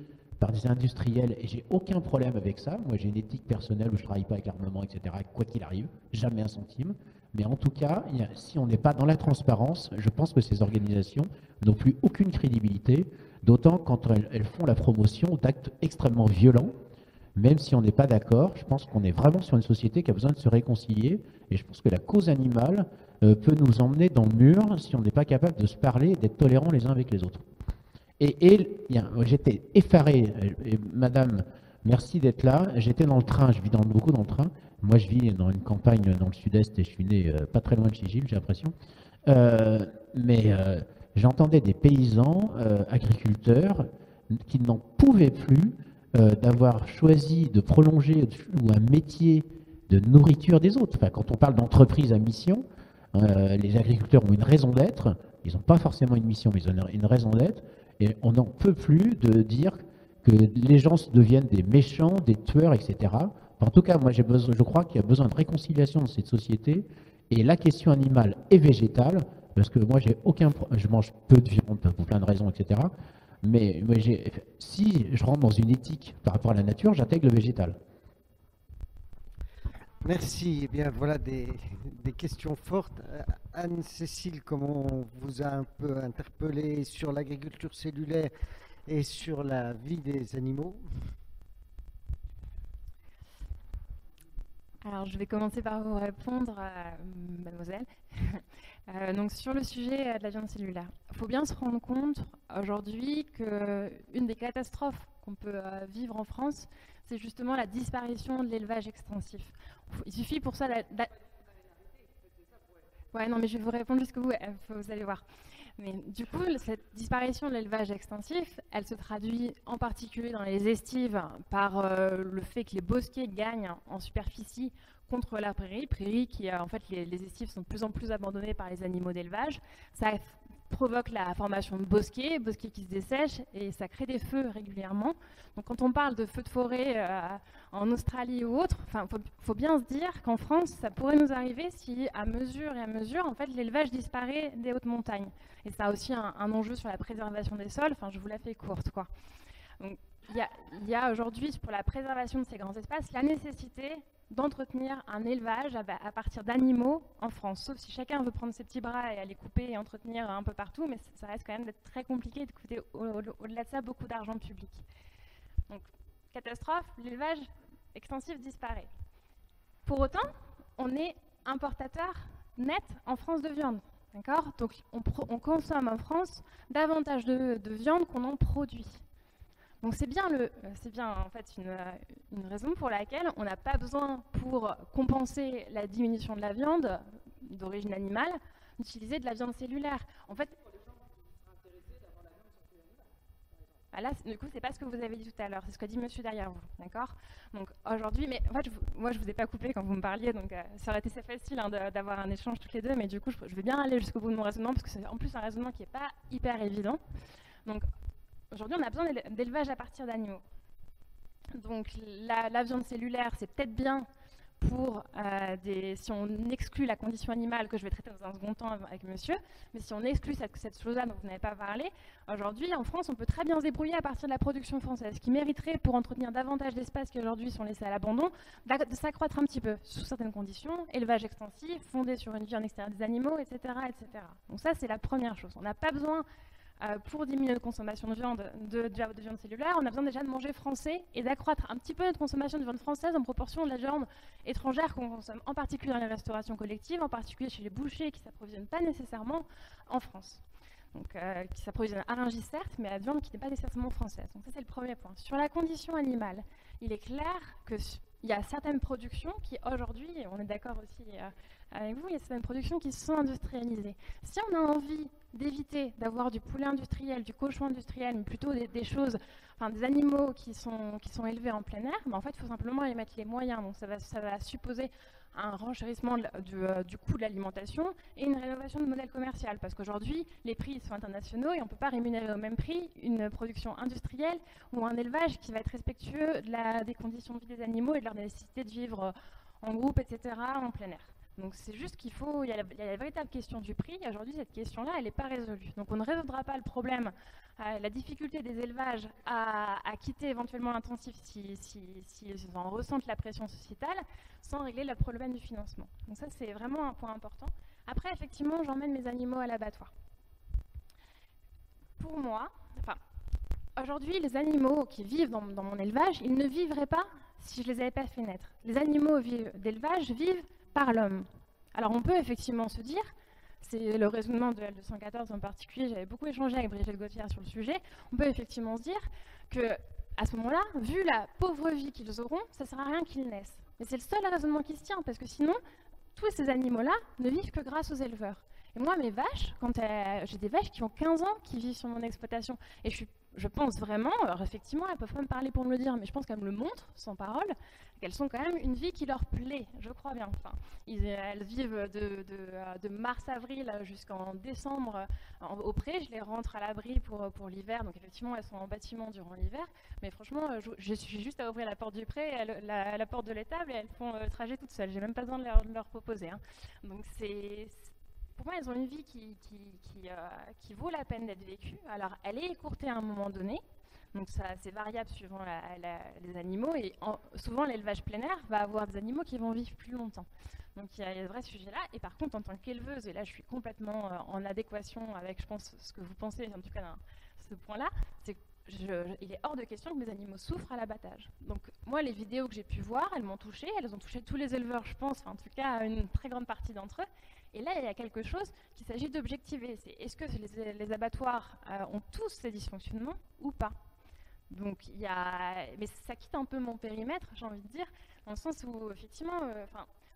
par des industriels, et j'ai aucun problème avec ça, moi j'ai une éthique personnelle où je ne travaille pas avec l'armement, etc., quoi qu'il arrive, jamais un centime. Mais en tout cas, si on n'est pas dans la transparence, je pense que ces organisations n'ont plus aucune crédibilité, d'autant quand elles, font la promotion d'actes extrêmement violents même si on n'est pas d'accord, je pense qu'on est vraiment sur une société qui a besoin de se réconcilier, et je pense que la cause animale peut nous emmener dans le mur si on n'est pas capable de se parler d'être tolérants les uns avec les autres. Et, j'étais effaré, et, madame, merci d'être là, j'étais dans le train, je vis dans, beaucoup dans le train, moi je vis dans une campagne dans le sud-est et je suis né euh, pas très loin de chez j'ai l'impression, euh, mais euh, j'entendais des paysans, euh, agriculteurs, qui n'en pouvaient plus euh, d'avoir choisi de prolonger ou un métier de nourriture des autres. Enfin, quand on parle d'entreprise à mission, euh, les agriculteurs ont une raison d'être. Ils n'ont pas forcément une mission, mais ils ont une raison d'être. Et on n'en peut plus de dire que les gens deviennent des méchants, des tueurs, etc. En tout cas, moi, je crois qu'il y a besoin de réconciliation dans cette société. Et la question animale et végétale, parce que moi, j'ai aucun, je mange peu de viande pour plein de raisons, etc. Mais, mais si je rentre dans une éthique par rapport à la nature, j'intègre le végétal. Merci. Eh bien, voilà des, questions fortes. Euh, Anne-Cécile, comment on vous a un peu interpellé sur l'agriculture cellulaire et sur la vie des animaux? Alors, je vais commencer par vous répondre, à mademoiselle. [LAUGHS] Euh, donc sur le sujet euh, de la viande cellulaire, il faut bien se rendre compte aujourd'hui qu'une des catastrophes qu'on peut euh, vivre en France, c'est justement la disparition de l'élevage extensif. Il suffit pour ça... Ouais, non, mais je vais vous répondre jusqu'au bout, vous allez voir. Mais du coup, cette disparition de l'élevage extensif, elle se traduit en particulier dans les estives par euh, le fait que les bosquets gagnent en superficie contre la prairie, prairie qui, euh, en fait, les, les, estives sont de plus en plus abandonnées par les animaux d'élevage. Ça provoque la formation de bosquets, bosquets qui se dessèchent, et ça crée des feux régulièrement. Donc quand on parle de feux de forêt euh, en Australie ou autre, il faut, bien se dire qu'en France, ça pourrait nous arriver si, à mesure et à mesure, en fait, l'élevage disparaît des hautes montagnes. Et ça a aussi un, enjeu sur la préservation des sols, enfin, je vous la fais courte, quoi. Il y a aujourd'hui, pour la préservation de ces grands espaces, la nécessité d'entretenir un élevage à, partir d'animaux en France. Sauf si chacun veut prendre ses petits bras et aller couper et entretenir un peu partout, mais ça reste quand même d'être très compliqué de coûter au-delà au de ça beaucoup d'argent public. Donc, catastrophe, l'élevage extensif disparaît. Pour autant, on est importateur net en France de viande. D'accord? Donc on, consomme en France davantage de, viande qu'on en produit. Donc c'est bien, le, bien en fait une, raison pour laquelle on n'a pas besoin, pour compenser la diminution de la viande d'origine animale, d'utiliser de la viande cellulaire. En fait, Ah, là, du coup, c'est pas ce que vous avez dit tout à l'heure, c'est ce que dit monsieur derrière vous, d'accord? Donc aujourd'hui, mais en fait, moi, je vous ai pas coupé quand vous me parliez, donc euh, ça aurait été assez facile hein, d'avoir un échange toutes les deux, mais du coup, je, vais bien aller jusqu'au bout de mon raisonnement, parce que c'est en plus un raisonnement qui n'est pas hyper évident. Donc aujourd'hui, on a besoin d'élevage à partir d'animaux. Donc la, viande cellulaire, c'est peut-être bien pour euh, des, si on exclut la condition animale, que je vais traiter dans un second temps avec monsieur, mais si on exclut cette, cette chose-là dont vous n'avez pas parlé, aujourd'hui en France on peut très bien se débrouiller à partir de la production française, qui mériterait pour entretenir davantage d'espaces qui aujourd'hui sont laissés à l'abandon, de s'accroître un petit peu sous certaines conditions, élevage extensif, fondé sur une vie en extérieur des animaux, etc. etc. Donc ça c'est la première chose. On n'a pas besoin euh, pour diminuer notre consommation de viande, de, de, viande cellulaire, on a besoin déjà de manger français et d'accroître un petit peu notre consommation de viande française en proportion de la viande étrangère qu'on consomme, en particulier dans les restaurations collectives, en particulier chez les bouchers qui ne s'approvisionnent pas nécessairement en France. Donc, euh, qui s'approvisionnent à Rungis certes, mais à viande qui n'est pas nécessairement française. Donc ça c'est le premier point. Sur la condition animale, il est clair que il y a certaines productions qui aujourd'hui, on est d'accord aussi euh, avec vous, il y a certaines productions qui sont industrialisées. Si on a envie d'éviter d'avoir du poulet industriel, du cochon industriel, mais plutôt des, choses, enfin des animaux qui sont, qui sont élevés en plein air, ben en fait il faut simplement y mettre les moyens. Donc ça va, ça va supposer un renchérissement euh, du, coût de l'alimentation et une rénovation de modèle commercial. Parce qu'aujourd'hui, les prix sont internationaux et on ne peut pas rémunérer au même prix une production industrielle ou un élevage qui va être respectueux des conditions de vie des animaux et de leur nécessité de vivre en groupe, etc., en plein air. Donc c'est juste qu'il faut, il y, a la, véritable question du prix. Aujourd'hui, cette question-là, elle n'est pas résolue. Donc on ne résoudra pas le problème, euh, la difficulté des élevages à, quitter éventuellement l'intensif s'ils si, si, en ressentent la pression sociétale, sans régler le problème du financement. Donc ça, c'est vraiment un point important. Après, effectivement, j'emmène mes animaux à l'abattoir. Pour moi, enfin, aujourd'hui, les animaux qui vivent dans, dans mon élevage, ils ne vivraient pas si je les avais pas fait naître. Les animaux d'élevage vivent par l'homme. Alors on peut effectivement se dire, c'est le raisonnement de L214 en particulier, j'avais beaucoup échangé avec Brigitte Gauthier sur le sujet, on peut effectivement se dire que à ce moment-là, vu la pauvre vie qu'ils auront, ça ne sert à rien qu'ils naissent. Mais c'est le seul raisonnement qui se tient, parce que sinon, tous ces animaux-là ne vivent que grâce aux éleveurs. Et moi, mes vaches, quand j'ai des vaches qui ont 15 ans qui vivent sur mon exploitation, et je suis je pense vraiment, alors effectivement, elles peuvent pas me parler pour me le dire, mais je pense qu'elles me le montrent, sans parole, qu'elles sont quand même une vie qui leur plaît, je crois bien. Enfin, elles vivent de, mars-avril jusqu'en décembre au pré, je les rentre à l'abri pour, pour l'hiver, donc effectivement, elles sont en bâtiment durant l'hiver, mais franchement, je, suis juste à ouvrir la porte du pré, la, porte de l'étable, et elles font le trajet toutes seules, j'ai même pas besoin de leur, proposer. Hein. Donc c'est pour moi, elles ont une vie qui, euh, qui, vaut la peine d'être vécue. Alors, elle est écourtée à un moment donné, donc ça, c'est variable suivant les animaux, et souvent l'élevage plein air va avoir des animaux qui vont vivre plus longtemps. Donc il y a, ce vrai sujet là. Et par contre, en tant qu'éleveuse, et là je suis complètement euh, en adéquation avec, je pense, ce que vous pensez, en tout cas ce point-là, c'est il est hors de question que mes animaux souffrent à l'abattage. Donc moi, les vidéos que j'ai pu voir, elles m'ont touché, elles ont touché tous les éleveurs, je pense, en tout cas une très grande partie d'entre eux. Et là, il y a quelque chose qu'il s'agit d'objectiver. C'est est-ce que les, abattoirs euh, ont tous ces dysfonctionnements ou pas? Donc il y a, mais ça quitte un peu mon périmètre, j'ai envie de dire, dans le sens où effectivement, euh,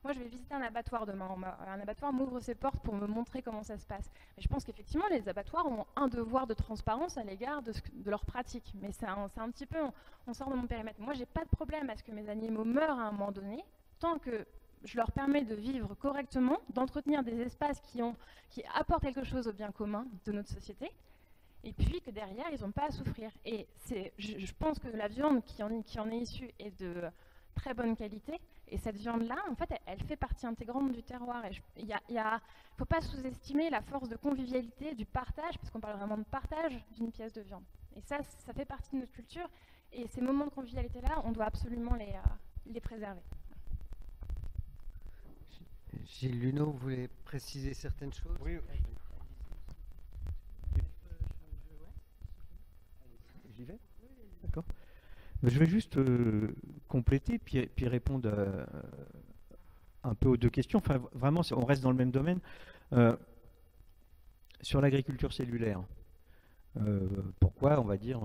moi je vais visiter un abattoir demain. Un abattoir m'ouvre ses portes pour me montrer comment ça se passe. Mais je pense qu'effectivement les abattoirs ont un devoir de transparence à l'égard de, de, leur pratique. Mais c'est un, petit peu, on, sort de mon périmètre. Moi j'ai pas de problème à ce que mes animaux meurent à un moment donné, tant que je leur permets de vivre correctement, d'entretenir des espaces qui, apportent quelque chose au bien commun de notre société, et puis que derrière, ils n'ont pas à souffrir. Et je, pense que la viande qui en est issue est de très bonne qualité, et cette viande-là, en fait, elle, fait partie intégrante du terroir. Il ne faut pas sous-estimer la force de convivialité, du partage, parce qu'on parle vraiment de partage d'une pièce de viande. Et ça, ça fait partie de notre culture, et ces moments de convivialité-là, on doit absolument les, euh, les préserver. Gilles Luneau voulait préciser certaines choses? Oui. J'y vais? D'accord. Je vais juste compléter puis, répondre un peu aux deux questions. Enfin, vraiment, on reste dans le même domaine. sur l'agriculture cellulaire, pourquoi, on va dire,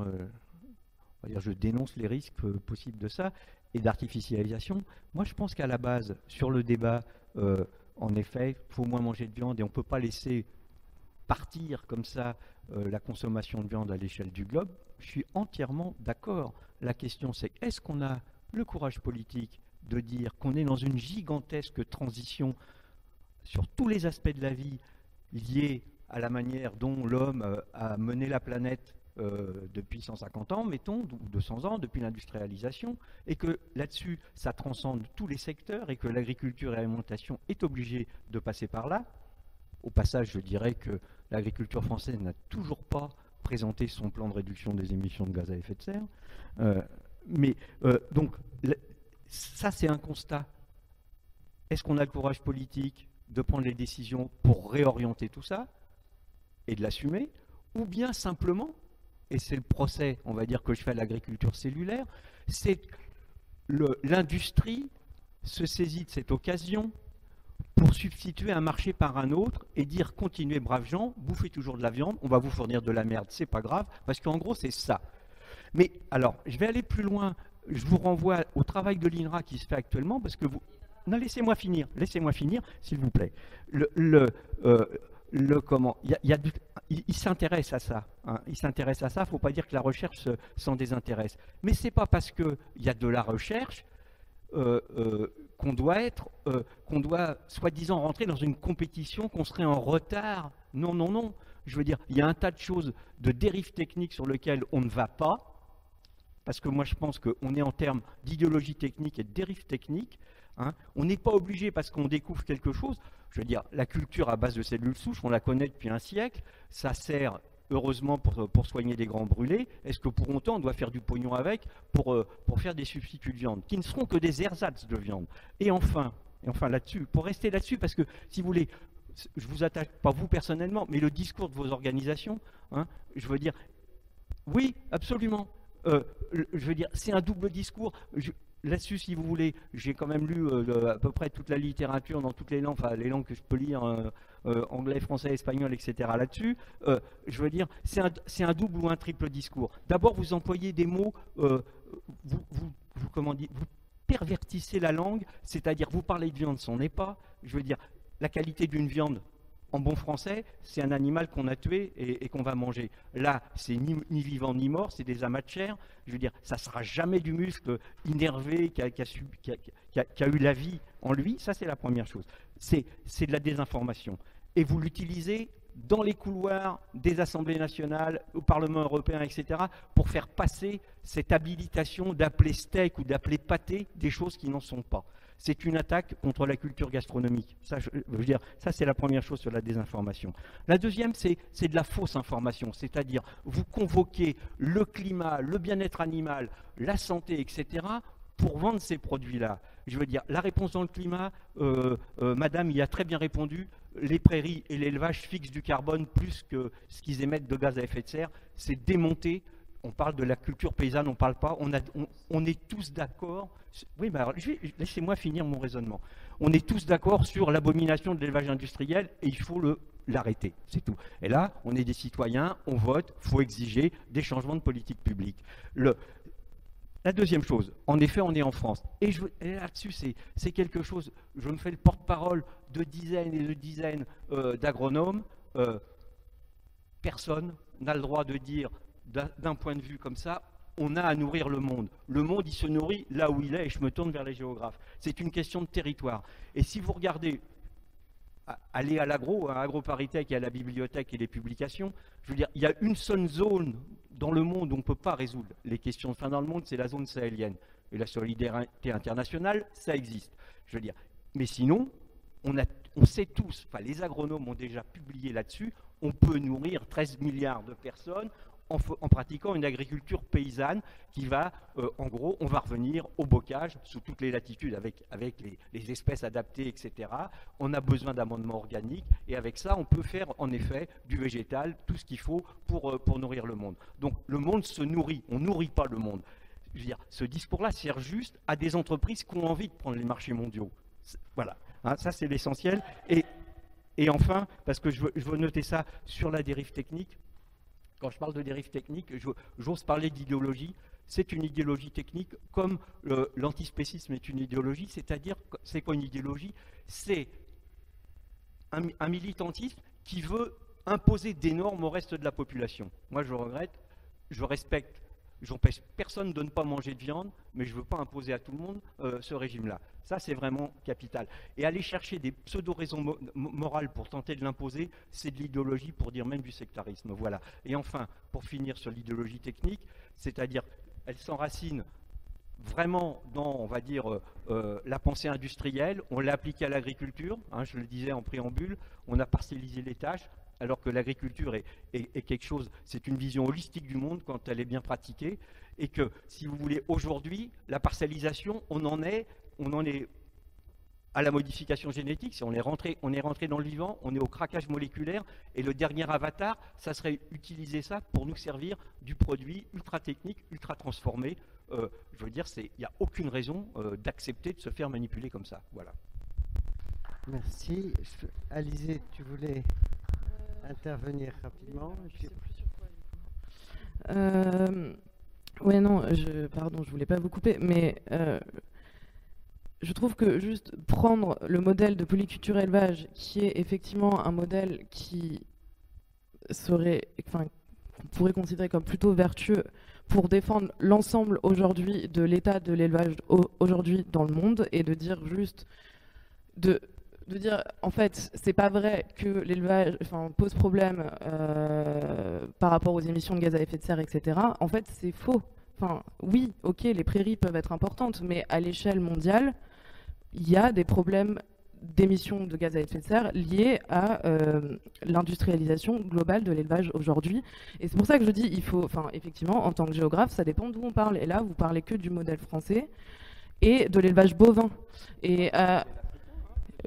je dénonce les risques possibles de ça et d'artificialisation? Moi, je pense qu'à la base, sur le débat, euh, en effet, il faut moins manger de viande et on ne peut pas laisser partir comme ça euh, la consommation de viande à l'échelle du globe. Je suis entièrement d'accord. La question, c'est est-ce qu'on a le courage politique de dire qu'on est dans une gigantesque transition sur tous les aspects de la vie liés à la manière dont l'homme euh, a mené la planète euh, depuis 150 ans, mettons, ou 200 ans, depuis l'industrialisation, et que là-dessus, ça transcende tous les secteurs, et que l'agriculture et l'alimentation est obligée de passer par là? Au passage, je dirais que l'agriculture française n'a toujours pas présenté son plan de réduction des émissions de gaz à effet de serre. Euh, mais euh, donc, ça, c'est un constat. Est-ce qu'on a le courage politique de prendre les décisions pour réorienter tout ça et de l'assumer Ou bien simplement, et c'est le procès, on va dire, que je fais à l'agriculture cellulaire, c'est l'industrie se saisit de cette occasion pour substituer un marché par un autre et dire continuez braves gens, bouffez toujours de la viande, on va vous fournir de la merde, c'est pas grave, parce qu'en gros c'est ça. Mais alors, je vais aller plus loin, je vous renvoie au travail de l'INRA qui se fait actuellement, parce que vous... Non, laissez-moi finir, laissez-moi finir, s'il vous plaît. Le, euh, comment il, s'intéresse à ça. Hein. Il s'intéresse à ça. Faut pas dire que la recherche s'en désintéresse. Mais ce n'est pas parce qu'il y a de la recherche euh, euh, qu'on doit être, euh, qu'on doit soi-disant rentrer dans une compétition, qu'on serait en retard. Non, non, non. Je veux dire, il y a un tas de choses, de dérives techniques sur lesquelles on ne va pas. Parce que moi, je pense qu'on est en termes d'idéologie technique et de dérives techniques. Hein. On n'est pas obligé parce qu'on découvre quelque chose. Je veux dire, la culture à base de cellules souches, on la connaît depuis un siècle. Ça sert heureusement pour, pour soigner des grands brûlés. Est-ce que pour autant on doit faire du pognon avec pour, euh, pour faire des substituts de viande qui ne seront que des ersatz de viande? Et enfin, et enfin là-dessus, pour rester là-dessus, parce que si vous voulez, je vous attaque pas vous personnellement, mais le discours de vos organisations, hein, je veux dire, oui, absolument. Euh, je veux dire, c'est un double discours. Là-dessus, si vous voulez, j'ai quand même lu euh, à peu près toute la littérature dans toutes les langues, enfin les langues que je peux lire, euh, euh, anglais, français, espagnol, etc. là-dessus. je veux dire, c'est un, double ou un triple discours. D'abord, vous employez des mots, vous, vous, vous pervertissez la langue, c'est-à-dire vous parlez de viande, son n'est pas. Je veux dire, la qualité d'une viande, en bon français, c'est un animal qu'on a tué et, qu'on va manger. Là, c'est ni, vivant ni mort, c'est des amas de chair. Je veux dire, ça sera jamais du muscle innervé qui a, eu la vie en lui. Ça, c'est la première chose. C'est de la désinformation. Et vous l'utilisez dans les couloirs des assemblées nationales, au Parlement européen, etc., pour faire passer cette habilitation d'appeler steak ou d'appeler pâté des choses qui n'en sont pas c'est une attaque contre la culture gastronomique. Ça, c'est la première chose sur la désinformation. La deuxième, c'est de la fausse information, c'est-à-dire vous convoquez le climat, le bien-être animal, la santé, etc., pour vendre ces produits-là. Je veux dire, la réponse dans le climat, euh, euh, Madame y a très bien répondu, les prairies et l'élevage fixent du carbone plus que ce qu'ils émettent de gaz à effet de serre. C'est démonté on parle de la culture paysanne, on ne parle pas, on, est tous d'accord. Oui, laissez-moi finir mon raisonnement. On est tous d'accord sur l'abomination de l'élevage industriel et il faut l'arrêter, c'est tout. Et là, on est des citoyens, on vote, il faut exiger des changements de politique publique. La deuxième chose, en effet, on est en France. Et, là-dessus, c'est quelque chose, je me fais le porte-parole de dizaines et de dizaines euh, d'agronomes. Euh, personne n'a le droit de dire d'un point de vue comme ça, on a à nourrir le monde. Le monde, il se nourrit là où il est, et je me tourne vers les géographes. C'est une question de territoire. Et si vous regardez, allez à l'agro, à AgroParisTech et à la bibliothèque et les publications, je veux dire, il y a une seule zone dans le monde où on ne peut pas résoudre les questions de fin dans le monde, c'est la zone sahélienne. Et la solidarité internationale, ça existe. Je veux dire, mais sinon, on, a, on sait tous, enfin les agronomes ont déjà publié là-dessus, on peut nourrir 13 milliards de personnes, en, pratiquant une agriculture paysanne qui va, euh, en gros, on va revenir au bocage sous toutes les latitudes avec, les, espèces adaptées, etc. On a besoin d'amendements organiques et avec ça, on peut faire en effet du végétal, tout ce qu'il faut pour, euh, pour nourrir le monde. Donc le monde se nourrit, on nourrit pas le monde. je veux dire, ce discours-là sert juste à des entreprises qui ont envie de prendre les marchés mondiaux. Voilà, hein, ça c'est l'essentiel. Et, enfin, parce que je veux noter ça sur la dérive technique, quand je parle de dérive technique, j'ose parler d'idéologie. C'est une idéologie technique comme l'antispécisme est une idéologie, c'est-à-dire, c'est quoi une idéologie? C'est un, militantisme qui veut imposer des normes au reste de la population. Moi, je regrette, je respecte J'empêche personne de ne pas manger de viande, mais je ne veux pas imposer à tout le monde euh, ce régime-là. Ça, c'est vraiment capital. Et aller chercher des pseudo-raisons morales pour tenter de l'imposer, c'est de l'idéologie, pour dire même du sectarisme. Voilà. Et enfin, pour finir sur l'idéologie technique, c'est-à-dire, elle s'enracine vraiment dans, on va dire, euh, euh, la pensée industrielle. On l'a appliquée à l'agriculture, hein, je le disais en préambule, on a parcellisé les tâches, alors que l'agriculture est, quelque chose, c'est une vision holistique du monde quand elle est bien pratiquée, et que, si vous voulez, aujourd'hui, la parcellisation, on en est, on en est à la modification génétique, si on est rentré, on est rentré dans le vivant, on est au craquage moléculaire, et le dernier avatar, ça serait utiliser ça pour nous servir du produit ultra technique, ultra transformé. Euh, je veux dire, il n'y a aucune raison euh, d'accepter de se faire manipuler comme ça. Voilà. Merci. Alizé, tu voulais intervenir rapidement. Euh, ouais, non, je, pardon, je voulais pas vous couper, mais euh, je trouve que juste prendre le modèle de polyculture élevage, qui est effectivement un modèle qui serait, enfin, qu'on pourrait considérer comme plutôt vertueux pour défendre l'ensemble aujourd'hui de l'état de l'élevage aujourd'hui dans le monde et de dire juste de de dire en fait c'est pas vrai que l'élevage pose problème euh, par rapport aux émissions de gaz à effet de serre etc en fait c'est faux. Enfin oui ok les prairies peuvent être importantes mais à l'échelle mondiale il y a des problèmes d'émissions de gaz à effet de serre liés à euh, l'industrialisation globale de l'élevage aujourd'hui. Et c'est pour ça que je dis, il faut, enfin, effectivement, en tant que géographe, ça dépend d'où on parle. Et là, vous parlez que du modèle français et de l'élevage bovin. Et euh,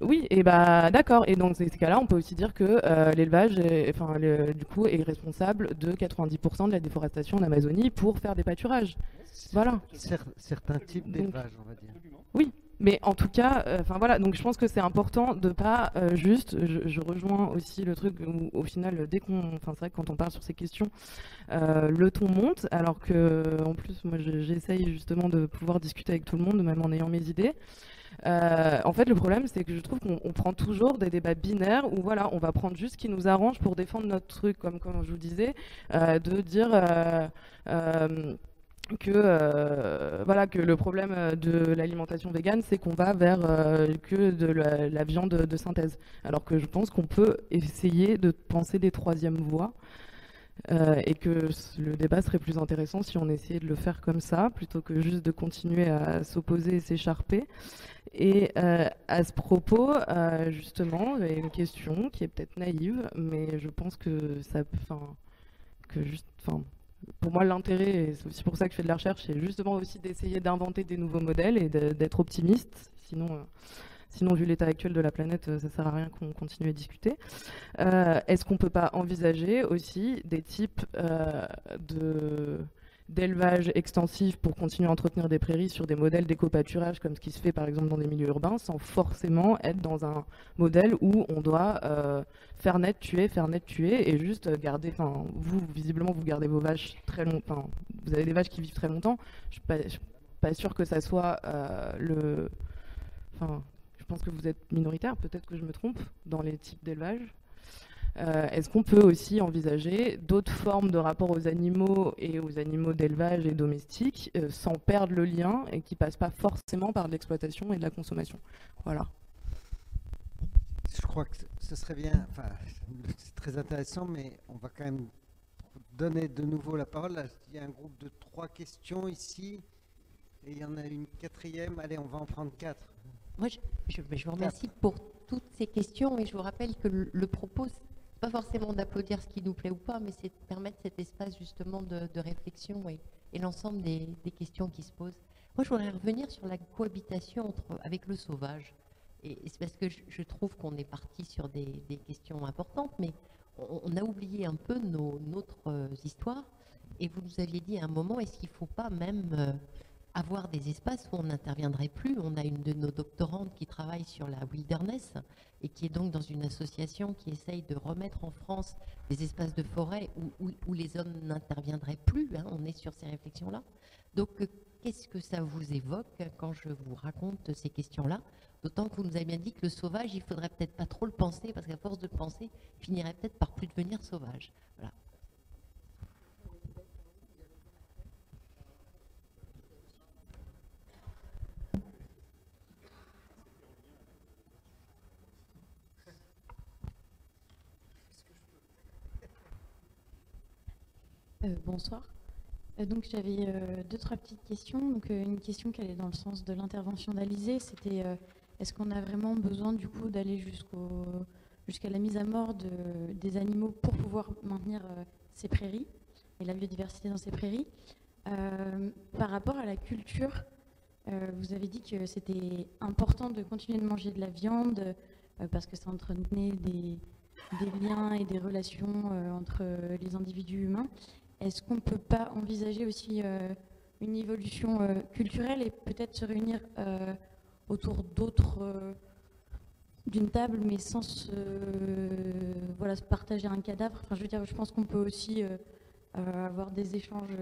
oui, et bah d'accord. Et donc, dans ces cas-là, on peut aussi dire que euh, l'élevage, enfin, du coup, est responsable de 90% de la déforestation en Amazonie pour faire des pâturages. Voilà. certains types d'élevage, on va dire. Oui, mais en tout cas, euh, enfin voilà. Donc, je pense que c'est important de pas euh, juste. Je, rejoins aussi le truc où, au final, dès qu'on, enfin, c'est vrai que quand on parle sur ces questions, le ton monte. Alors que, en plus, moi, j'essaye justement de pouvoir discuter avec tout le monde, même en ayant mes idées. Euh, en fait, le problème, c'est que je trouve qu'on prend toujours des débats binaires où voilà, on va prendre juste ce qui nous arrange pour défendre notre truc, comme, comme je vous disais, euh, de dire euh, que voilà que le problème de l'alimentation végane, c'est qu'on va vers que de la, viande de synthèse, alors que je pense qu'on peut essayer de penser des troisièmes voies. et que le débat serait plus intéressant si on essayait de le faire comme ça, plutôt que juste de continuer à s'opposer et s'écharper. Et euh, à ce propos, euh, justement, j'ai une question qui est peut-être naïve, mais je pense que ça, enfin, que juste, pour moi, l'intérêt, et c'est aussi pour ça que je fais de la recherche, c'est justement aussi d'essayer d'inventer des nouveaux modèles et d'être optimiste. Sinon, euh, sinon, vu l'état actuel de la planète, ça sert à rien qu'on continue à discuter. Est-ce qu'on peut pas envisager aussi des types de d'élevage extensif pour continuer à entretenir des prairies sur des modèles d'éco-pâturage comme ce qui se fait par exemple dans des milieux urbains sans forcément être dans un modèle où on doit euh, faire net tuer, faire net tuer et juste garder, enfin vous visiblement vous gardez vos vaches très longtemps, vous avez des vaches qui vivent très longtemps, je ne suis pas, sûr que ça soit euh, le... Enfin, je pense que vous êtes minoritaire, peut-être que je me trompe, dans les types d'élevage. Euh, est-ce qu'on peut aussi envisager d'autres formes de rapport aux animaux et aux animaux d'élevage et domestiques euh, sans perdre le lien et qui passent pas forcément par l'exploitation et de la consommation? Voilà. Je crois que ce serait bien, enfin, c'est très intéressant, mais on va quand même donner de nouveau la parole. Il y a un groupe de trois questions ici, et il y en a une quatrième. Allez, on va en prendre quatre. Moi, je, je, vous remercie pour toutes ces questions, et je vous rappelle que le, le propos, pas forcément d'applaudir ce qui nous plaît ou pas, mais c'est de permettre cet espace justement de, réflexion et, l'ensemble des, questions qui se posent. Moi, je voudrais revenir sur la cohabitation entre, avec le sauvage. Et, c'est parce que je, trouve qu'on est parti sur des, questions importantes, mais on, a oublié un peu nos, notre euh, histoire. Et vous nous aviez dit à un moment, est-ce qu'il ne faut pas même euh, avoir des espaces où on n'interviendrait plus On a une de nos doctorantes qui travaille sur la wilderness et qui est donc dans une association qui essaye de remettre en France des espaces de forêt où, les hommes n'interviendraient plus. Hein. on est sur ces réflexions-là. Donc, euh, qu'est-ce que ça vous évoque quand je vous raconte ces questions-là? D'autant que vous nous avez bien dit que le sauvage, il faudrait peut-être pas trop le penser, parce qu'à force de le penser, il finirait peut-être par plus devenir sauvage. Voilà. Euh, bonsoir. Euh, donc j'avais euh, deux, trois petites questions. Une question qui allait dans le sens de l'intervention d'Alizé, c'était est-ce qu'on a vraiment besoin du coup d'aller jusqu'à la mise à mort des animaux pour pouvoir maintenir ces prairies et la biodiversité dans ces prairies? Par rapport à la culture, vous avez dit que c'était important de continuer de manger de la viande parce que ça entretenait des liens et des relations entre les individus humains. Est-ce qu'on ne peut pas envisager aussi euh, une évolution euh, culturelle et peut-être se réunir euh, autour d'autres, d'une table, mais sans se, partager un cadavre? Je, veux dire, je pense qu'on peut aussi avoir des échanges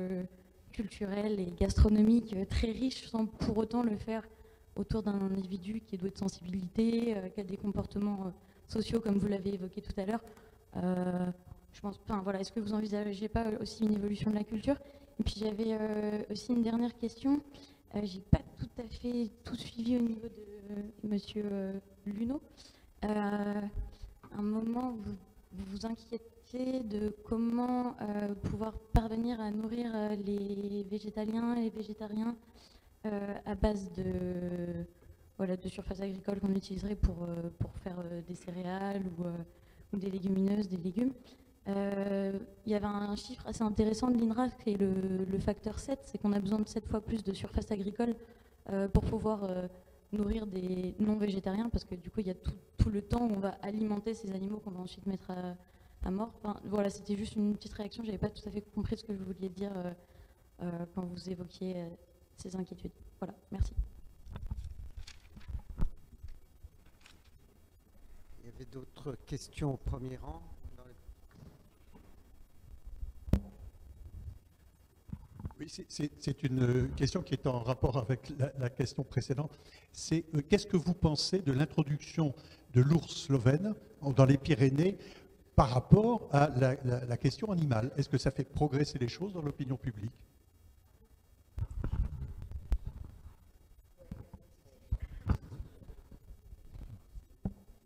culturels et gastronomiques très riches sans pour autant le faire autour d'un individu qui est doué de sensibilité, qui a des comportements sociaux comme vous l'avez évoqué tout à l'heure. Je pense, enfin, voilà, est-ce que vous envisagez pas aussi une évolution de la culture? Et puis j'avais euh, aussi une dernière question. Euh, J'ai pas tout à fait tout suivi au niveau de euh, Monsieur euh, Luno. un moment, vous, vous inquiétiez de comment pouvoir parvenir à nourrir les végétaliens et les végétariens à base de voilà, de surface agricole qu'on utiliserait pour, pour faire des céréales ou, des légumineuses, des légumes? Euh, il y avait un chiffre assez intéressant de l'INRA, qui est le, facteur 7, c'est qu'on a besoin de 7 fois plus de surface agricole euh, pour pouvoir euh, nourrir des non-végétariens, parce que du coup, il y a tout, le temps où on va alimenter ces animaux qu'on va ensuite mettre à, mort. voilà, c'était juste une petite réaction, j'avais pas tout à fait compris ce que vous vouliez dire quand vous évoquiez ces inquiétudes. Voilà, merci. Il y avait d'autres questions au premier rang? C'est une question qui est en rapport avec la, question précédente. C'est euh, qu'est-ce que vous pensez de l'introduction de l'ours slovène dans les Pyrénées par rapport à la question animale? Est-ce que ça fait progresser les choses dans l'opinion publique?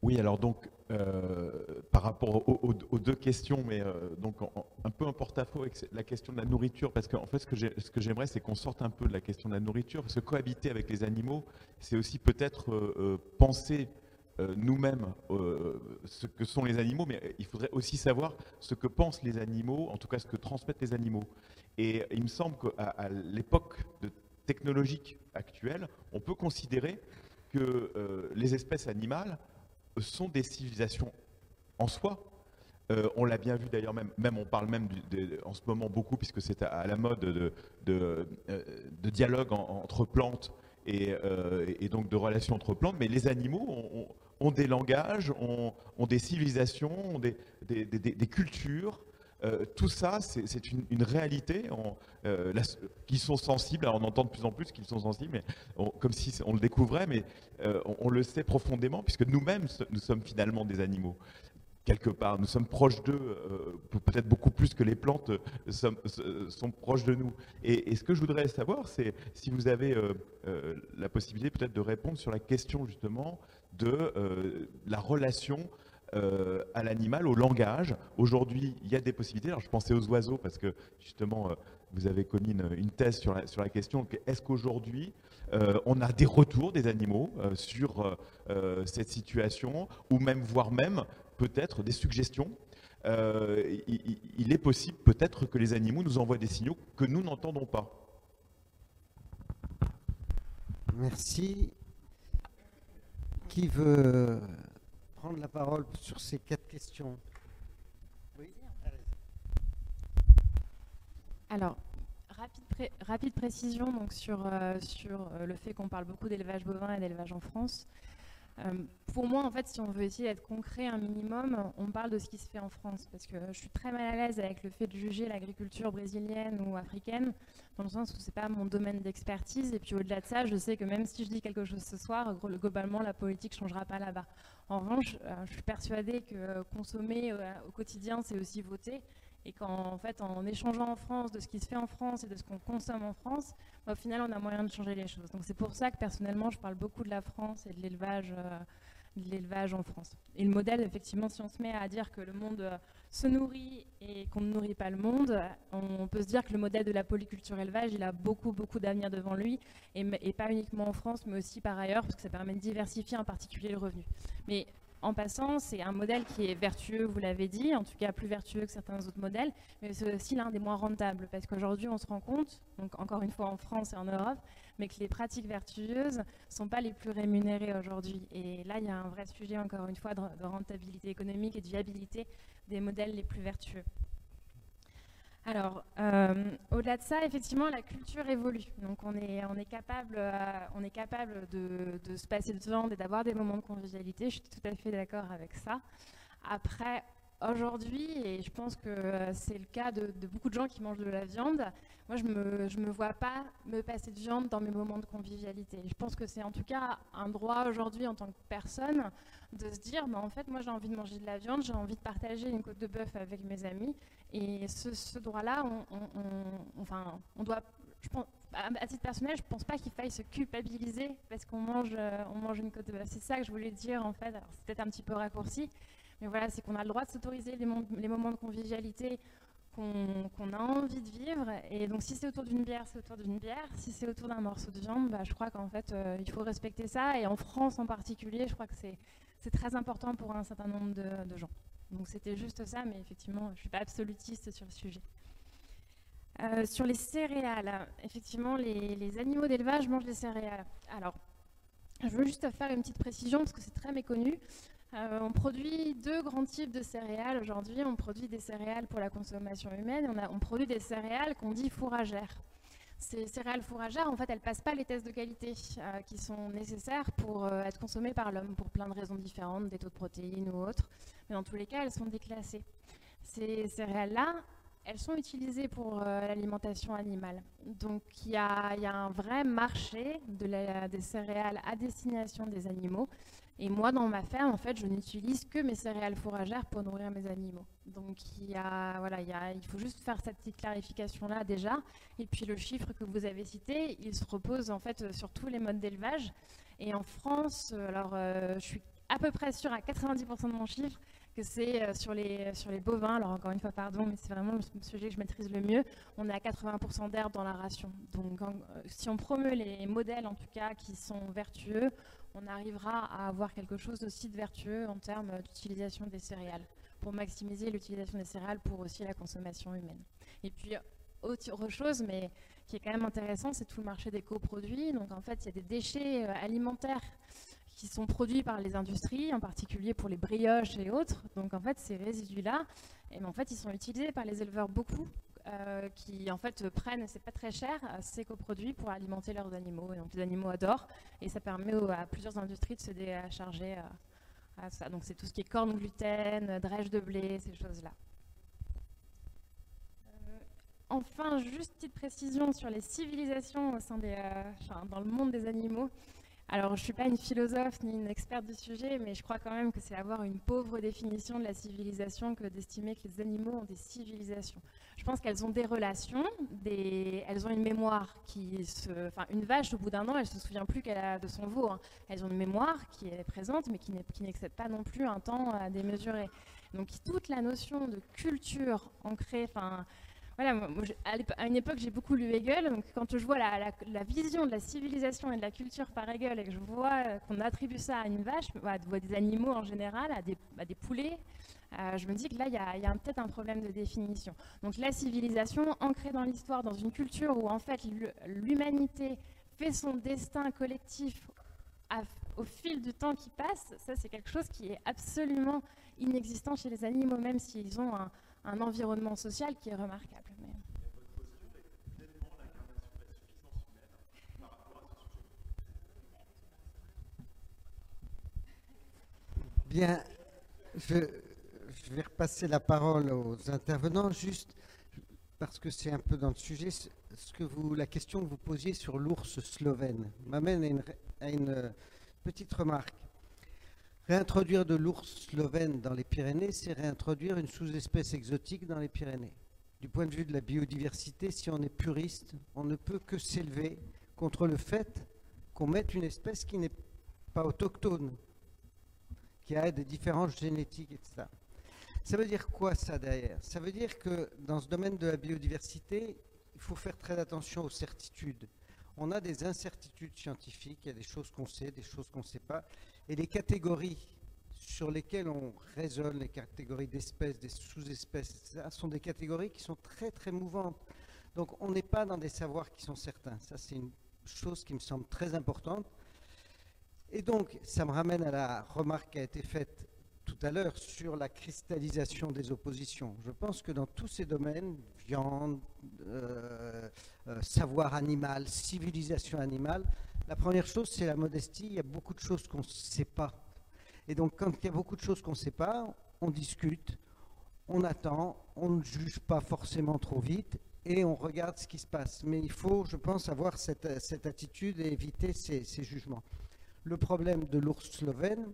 Oui, alors donc euh, par rapport aux, deux questions, mais euh, donc un peu en porte-à-faux avec la question de la nourriture, parce qu'en fait, ce que j'aimerais, c'est qu'on sorte un peu de la question de la nourriture, parce que cohabiter avec les animaux, c'est aussi peut-être euh, penser nous-mêmes ce que sont les animaux, mais il faudrait aussi savoir ce que pensent les animaux, en tout cas ce que transmettent les animaux. Et il me semble qu'à l'époque technologique actuelle, on peut considérer que les espèces animales sont des civilisations en soi. Euh, on l'a bien vu d'ailleurs, même, même, on parle même en ce moment beaucoup, puisque c'est à, la mode de, euh, dialogue entre plantes euh, et, donc de relations entre plantes, mais les animaux ont, des langages, ont, des civilisations, ont des, cultures, tout ça, c'est une, réalité qui sont sensibles. on entend de plus en plus qu'ils sont sensibles, mais comme si on le découvrait, mais on, le sait profondément, puisque nous-mêmes, nous sommes finalement des animaux. Quelque part, nous sommes proches d'eux, peut-être beaucoup plus que les plantes sont, proches de nous. Et, ce que je voudrais savoir, c'est si vous avez la possibilité peut-être de répondre sur la question justement de la relation euh, à l'animal, au langage. Aujourd'hui, il y a des possibilités. Alors, je pensais aux oiseaux parce que justement, euh, vous avez commis une, thèse sur la, question est-ce qu'aujourd'hui, euh, on a des retours des animaux sur cette situation, ou même, voire même, peut-être des suggestions il, est possible peut-être que les animaux nous envoient des signaux que nous n'entendons pas. Merci. Qui veut prendre la parole sur ces quatre questions? Oui, Alors, rapide, précision donc, sur, sur le fait qu'on parle beaucoup d'élevage bovin et d'élevage en France. Euh, pour moi, en fait, si on veut essayer d'être concret un minimum, on parle de ce qui se fait en France, parce que je suis très mal à l'aise avec le fait de juger l'agriculture brésilienne ou africaine, dans le sens où c'est pas mon domaine d'expertise. Et puis au-delà de ça, je sais que même si je dis quelque chose ce soir, globalement, la politique changera pas là-bas. En revanche, euh, je suis persuadée que consommer euh, au quotidien, c'est aussi voter et qu'en en échangeant en France de ce qui se fait en France et de ce qu'on consomme en France, bah, au final, on a moyen de changer les choses. Donc c'est pour ça que personnellement, je parle beaucoup de la France et de l'élevage. Euh, en France. Et le modèle, effectivement, si on se met à dire que le monde euh, se nourrit et qu'on ne nourrit pas le monde, on peut se dire que le modèle de la polyculture élevage, il a beaucoup, beaucoup d'avenir devant lui, et, et, pas uniquement en France, mais aussi par ailleurs, parce que ça permet de diversifier en particulier le revenu. Mais en passant, c'est un modèle qui est vertueux, vous l'avez dit, en tout cas plus vertueux que certains autres modèles, mais c'est aussi l'un des moins rentables, parce qu'aujourd'hui on se rend compte, donc encore une fois en France et en Europe, mais que les pratiques vertueuses ne sont pas les plus rémunérées aujourd'hui. Et là, il y a un vrai sujet, encore une fois, de rentabilité économique et de viabilité des modèles les plus vertueux. Alors, euh, au-delà de ça, effectivement, la culture évolue. Donc, on est, on est capable, euh, on est capable de, se passer de viande et d'avoir des moments de convivialité. Je suis tout à fait d'accord avec ça. Après, aujourd'hui, et je pense que euh, c'est le cas de, beaucoup de gens qui mangent de la viande, moi, je ne me, je me vois pas me passer de viande dans mes moments de convivialité. Je pense que c'est en tout cas un droit aujourd'hui en tant que personne de se dire, bah, en fait, moi, j'ai envie de manger de la viande, j'ai envie de partager une côte de bœuf avec mes amis. Et ce, droit-là, enfin, on doit, à titre personnel, je ne pense pas qu'il faille se culpabiliser parce qu'on mange, euh, on mange une côte de bœuf. C'est ça que je voulais dire en fait. C'est peut-être un petit peu raccourci, mais voilà, c'est qu'on a le droit de s'autoriser les, moments de convivialité qu'on a envie de vivre. Et donc, si c'est autour d'une bière, c'est autour d'une bière. Si c'est autour d'un morceau de viande, bah, je crois qu'en fait, euh, il faut respecter ça. Et en France en particulier, je crois que c'est très important pour un certain nombre de gens. Donc c'était juste ça, mais effectivement, je ne suis pas absolutiste sur le sujet. Euh, sur les céréales, effectivement, les, animaux d'élevage mangent des céréales. Alors, je veux juste faire une petite précision parce que c'est très méconnu. Euh, on produit deux grands types de céréales aujourd'hui. On produit des céréales pour la consommation humaine on, a, on produit des céréales qu'on dit fourragères. Ces céréales fourragères, en fait, elles passent pas les tests de qualité euh, qui sont nécessaires pour euh, être consommées par l'homme, pour plein de raisons différentes, des taux de protéines ou autres. Mais dans tous les cas, elles sont déclassées. Ces céréales-là, elles sont utilisées pour euh, l'alimentation animale. Donc il y, a un vrai marché de des céréales à destination des animaux. Et moi, dans ma ferme, en fait, je n'utilise que mes céréales fourragères pour nourrir mes animaux. Donc, il, y a, voilà, faut juste faire cette petite clarification-là déjà. Et puis, le chiffre que vous avez cité, il se repose en fait sur tous les modes d'élevage. Et en France, alors, euh, je suis à peu près sûre à 90% de mon chiffre que c'est euh, sur les, sur les bovins. Alors, encore une fois, pardon, mais c'est vraiment le sujet que je maîtrise le mieux. On est à 80% d'herbe dans la ration. Donc, euh, si on promeut les modèles, en tout cas, qui sont vertueux, on arrivera à avoir quelque chose aussi de vertueux en termes d'utilisation des céréales, pour maximiser l'utilisation des céréales pour aussi la consommation humaine. Et puis, autre chose, mais qui est quand même intéressant, c'est tout le marché des coproduits. Donc en fait, il y a des déchets euh, alimentaires qui sont produits par les industries, en particulier pour les brioches et autres. Donc en fait, ces résidus-là, eh ben, en fait, ils sont utilisés par les éleveurs beaucoup euh, qui en fait prennent, c'est pas très cher, ces coproduits pour alimenter leurs animaux. Et donc les animaux adorent et ça permet à plusieurs industries de se décharger à, à ça. Donc c'est tout ce qui est corne gluten, drèche de blé, ces choses-là. Euh, enfin, juste petite précision sur les civilisations au sein des, euh, dans le monde des animaux. Alors, je ne suis pas une philosophe ni une experte du sujet, mais je crois quand même que c'est avoir une pauvre définition de la civilisation que d'estimer que les animaux ont des civilisations. Je pense qu'elles ont des relations, elles ont une mémoire qui se... Enfin, une vache, au bout d'un an, elle ne se souvient plus qu'elle a de son veau. Hein. Elles ont une mémoire qui est présente, mais qui n'excède pas non plus un temps à démesurer. Donc, toute la notion de culture ancrée, enfin, à une époque, j'ai beaucoup lu Hegel. Donc, quand je vois la, vision de la civilisation et de la culture par Hegel et que je vois euh, qu'on attribue ça à une vache, à des animaux en général, à des, poulets, euh, je me dis que là, il y a, peut-être un problème de définition. Donc, la civilisation ancrée dans l'histoire, dans une culture où en fait l'humanité fait son destin collectif au fil du temps qui passe, ça c'est quelque chose qui est absolument inexistant chez les animaux, même s'ils ont un, un environnement social qui est remarquable. Bien, je, je, vais repasser la parole aux intervenants, juste parce que c'est un peu dans le sujet, ce que vous, la question que vous posiez sur l'ours slovène m'amène à à une euh, petite remarque. Réintroduire de l'ours slovène dans les Pyrénées, c'est réintroduire une sous-espèce exotique dans les Pyrénées. Du point de vue de la biodiversité, si on est puriste, on ne peut que s'élever contre le fait qu'on mette une espèce qui n'est pas autochtone, qui a des différences génétiques, etc. Ça veut dire quoi ça derrière? Ça veut dire que dans ce domaine de la biodiversité, il faut faire très attention aux certitudes. On a des incertitudes scientifiques, il y a des choses qu'on sait, des choses qu'on ne sait pas, et les catégories sur lesquelles on raisonne, les catégories d'espèces, des sous-espèces, sont des catégories qui sont très très mouvantes. Donc on n'est pas dans des savoirs qui sont certains. Ça c'est une chose qui me semble très importante. Et donc ça me ramène à la remarque qui a été faite tout à l'heure sur la cristallisation des oppositions. Je pense que dans tous ces domaines, viande, euh, euh, savoir animal, civilisation animale, la première chose, c'est la modestie. Il y a beaucoup de choses qu'on ne sait pas. Et donc, quand il y a beaucoup de choses qu'on ne sait pas, on discute, on attend, on ne juge pas forcément trop vite et on regarde ce qui se passe. Mais il faut, je pense, avoir cette, attitude et éviter ces, ces jugements. Le problème de l'ours slovène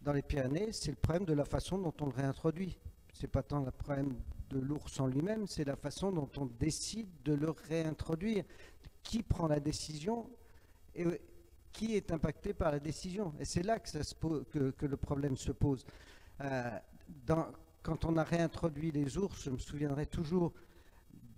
dans les Pyrénées, c'est le problème de la façon dont on le réintroduit. Ce n'est pas tant le problème de l'ours en lui-même, c'est la façon dont on décide de le réintroduire. Qui prend la décision et qui est impacté par la décision. Et c'est là que, le problème se pose. Euh, quand on a réintroduit les ours, je me souviendrai toujours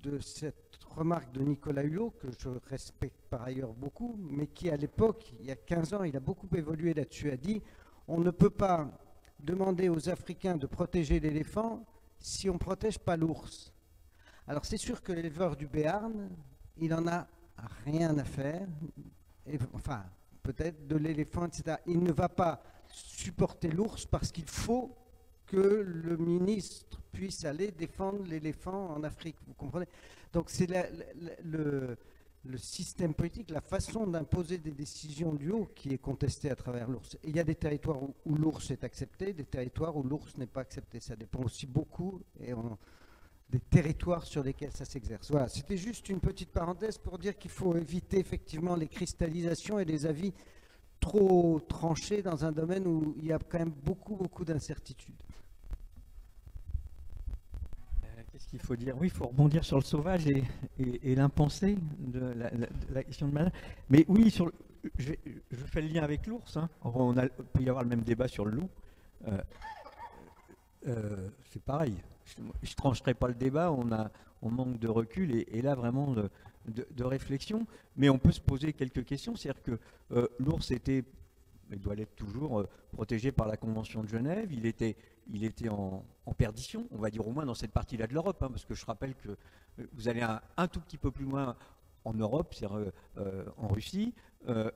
de cette remarque de Nicolas Hulot, que je respecte par ailleurs beaucoup, mais qui à l'époque, il y a 15 ans, il a beaucoup évolué là-dessus, a dit on ne peut pas demander aux Africains de protéger l'éléphant si on ne protège pas l'ours. Alors c'est sûr que l'éleveur du Béarn, il en a rien à faire, enfin peut-être de l'éléphant, etc. Il ne va pas supporter l'ours parce qu'il faut que le ministre puisse aller défendre l'éléphant en Afrique. Vous comprenez? Donc c'est le, le, système politique, la façon d'imposer des décisions du haut qui est contestée à travers l'ours. Il y a des territoires où, où l'ours est accepté, des territoires où l'ours n'est pas accepté. Ça dépend aussi beaucoup et on, des territoires sur lesquels ça s'exerce. Voilà, c'était juste une petite parenthèse pour dire qu'il faut éviter effectivement les cristallisations et les avis trop tranchés dans un domaine où il y a quand même beaucoup, beaucoup d'incertitudes. Euh, qu'est-ce qu'il faut dire? Oui, il faut rebondir sur le sauvage et, l'impensé de la, question de malade. Mais oui, sur je, fais le lien avec l'ours. Hein. On peut y avoir le même débat sur le loup. Euh, euh, c'est pareil je ne trancherai pas le débat, on, a, on manque de recul et, là vraiment de, réflexion. Mais on peut se poser quelques questions. C'est-à-dire que euh, l'ours était, il doit l'être toujours, euh, protégé par la Convention de Genève. Il était, il était en, perdition, on va dire au moins dans cette partie-là de l'Europe, hein, parce que je rappelle que euh, vous allez un, tout petit peu plus loin en Europe, c'est euh, en Russie, euh,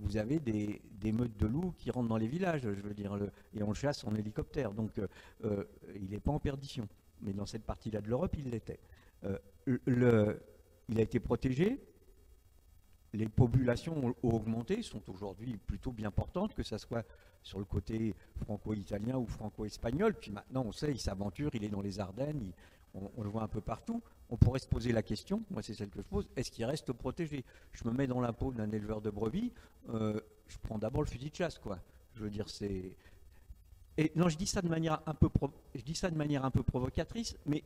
vous avez des, meutes de loups qui rentrent dans les villages, je veux dire, et on le chasse en hélicoptère. Donc, euh, il n'est pas en perdition. Mais dans cette partie-là de l'Europe, il l'était. Il a été protégé. Les populations ont, ont augmenté, sont aujourd'hui plutôt bien portantes, que ce soit sur le côté franco-italien ou franco-espagnol. Puis maintenant, on sait, il s'aventure, il est dans les Ardennes, on, le voit un peu partout. On pourrait se poser la question, moi c'est celle que je pose, est-ce qu'il reste protégé? Je me mets dans la peau d'un éleveur de brebis, euh, je prends d'abord le fusil de chasse, quoi. Je veux dire, c'est... Et non, je dis ça de manière un peu, je dis ça de manière un peu provocatrice, mais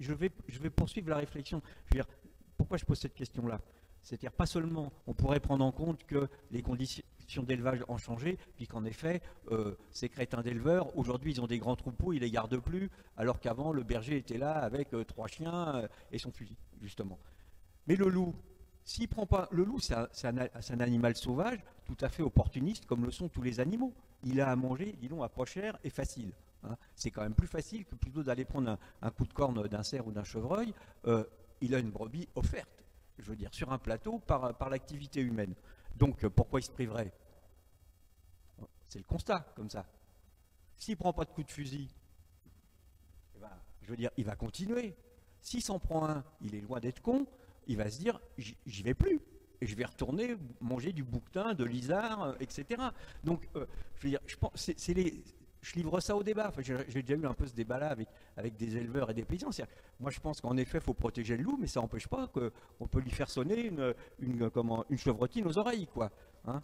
je vais, je vais poursuivre la réflexion. Je veux dire, pourquoi je pose cette question-là? C'est-à-dire pas seulement, on pourrait prendre en compte que les conditions d'élevage ont changé, puis qu'en effet, euh, ces crétins d'éleveurs, aujourd'hui ils ont des grands troupeaux, ils les gardent plus, alors qu'avant le berger était là avec euh, trois chiens euh, et son fusil, justement. Mais le loup, s'il prend pas, le loup c'est un, animal sauvage, tout à fait opportuniste, comme le sont tous les animaux. Il a à manger, dis donc, à pas cher et facile. Hein. C'est quand même plus facile que plutôt d'aller prendre un, coup de corne d'un cerf ou d'un chevreuil. il a une brebis offerte je veux dire, sur un plateau par, l'activité humaine. Donc, pourquoi il se priverait? C'est le constat, comme ça. S'il ne prend pas de coup de fusil, eh ben, je veux dire, il va continuer. S'il s'en prend un, il est loin d'être con, il va se dire, j'y vais plus. et je vais retourner manger du bouquetin, de l'isard, etc. Donc, je veux dire, je pense, c'est les, je livre ça au débat. j'ai déjà eu un peu ce débat-là avec, avec des éleveurs et des paysans. Moi, je pense qu'en effet, il faut protéger le loup, mais ça n'empêche pas qu'on peut lui faire sonner une, une, une chevrotine aux oreilles. Quoi, hein.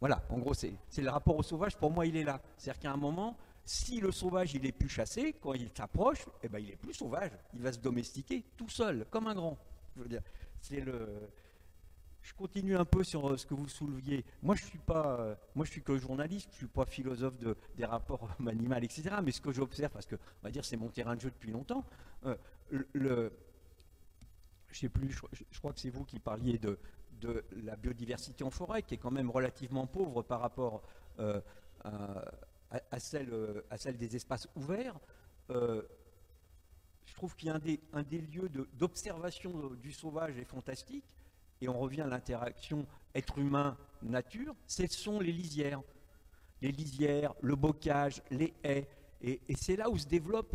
voilà, en gros, c'est le rapport au sauvage, pour moi, il est là. C'est-à-dire qu'à un moment, si le sauvage, il est plus chassé, quand il s'approche, eh ben, il est plus sauvage. Il va se domestiquer tout seul, comme un grand. C'est le je continue un peu sur euh, ce que vous souleviez. Moi, je suis pas, euh, moi, je suis que journaliste, je suis pas philosophe de, des rapports [LAUGHS] animaux, etc. Mais ce que j'observe, parce que, on va dire, c'est mon terrain de jeu depuis longtemps. Euh, le, je sais plus, je, crois que c'est vous qui parliez de, de, la biodiversité en forêt, qui est quand même relativement pauvre par rapport à, celle, à celle des espaces ouverts. je trouve qu'il y a un des, un des lieux d'observation du sauvage est fantastique et on revient à l'interaction être humain-nature, ce sont les lisières. Les lisières, le bocage, les haies. Et, c'est là où se développe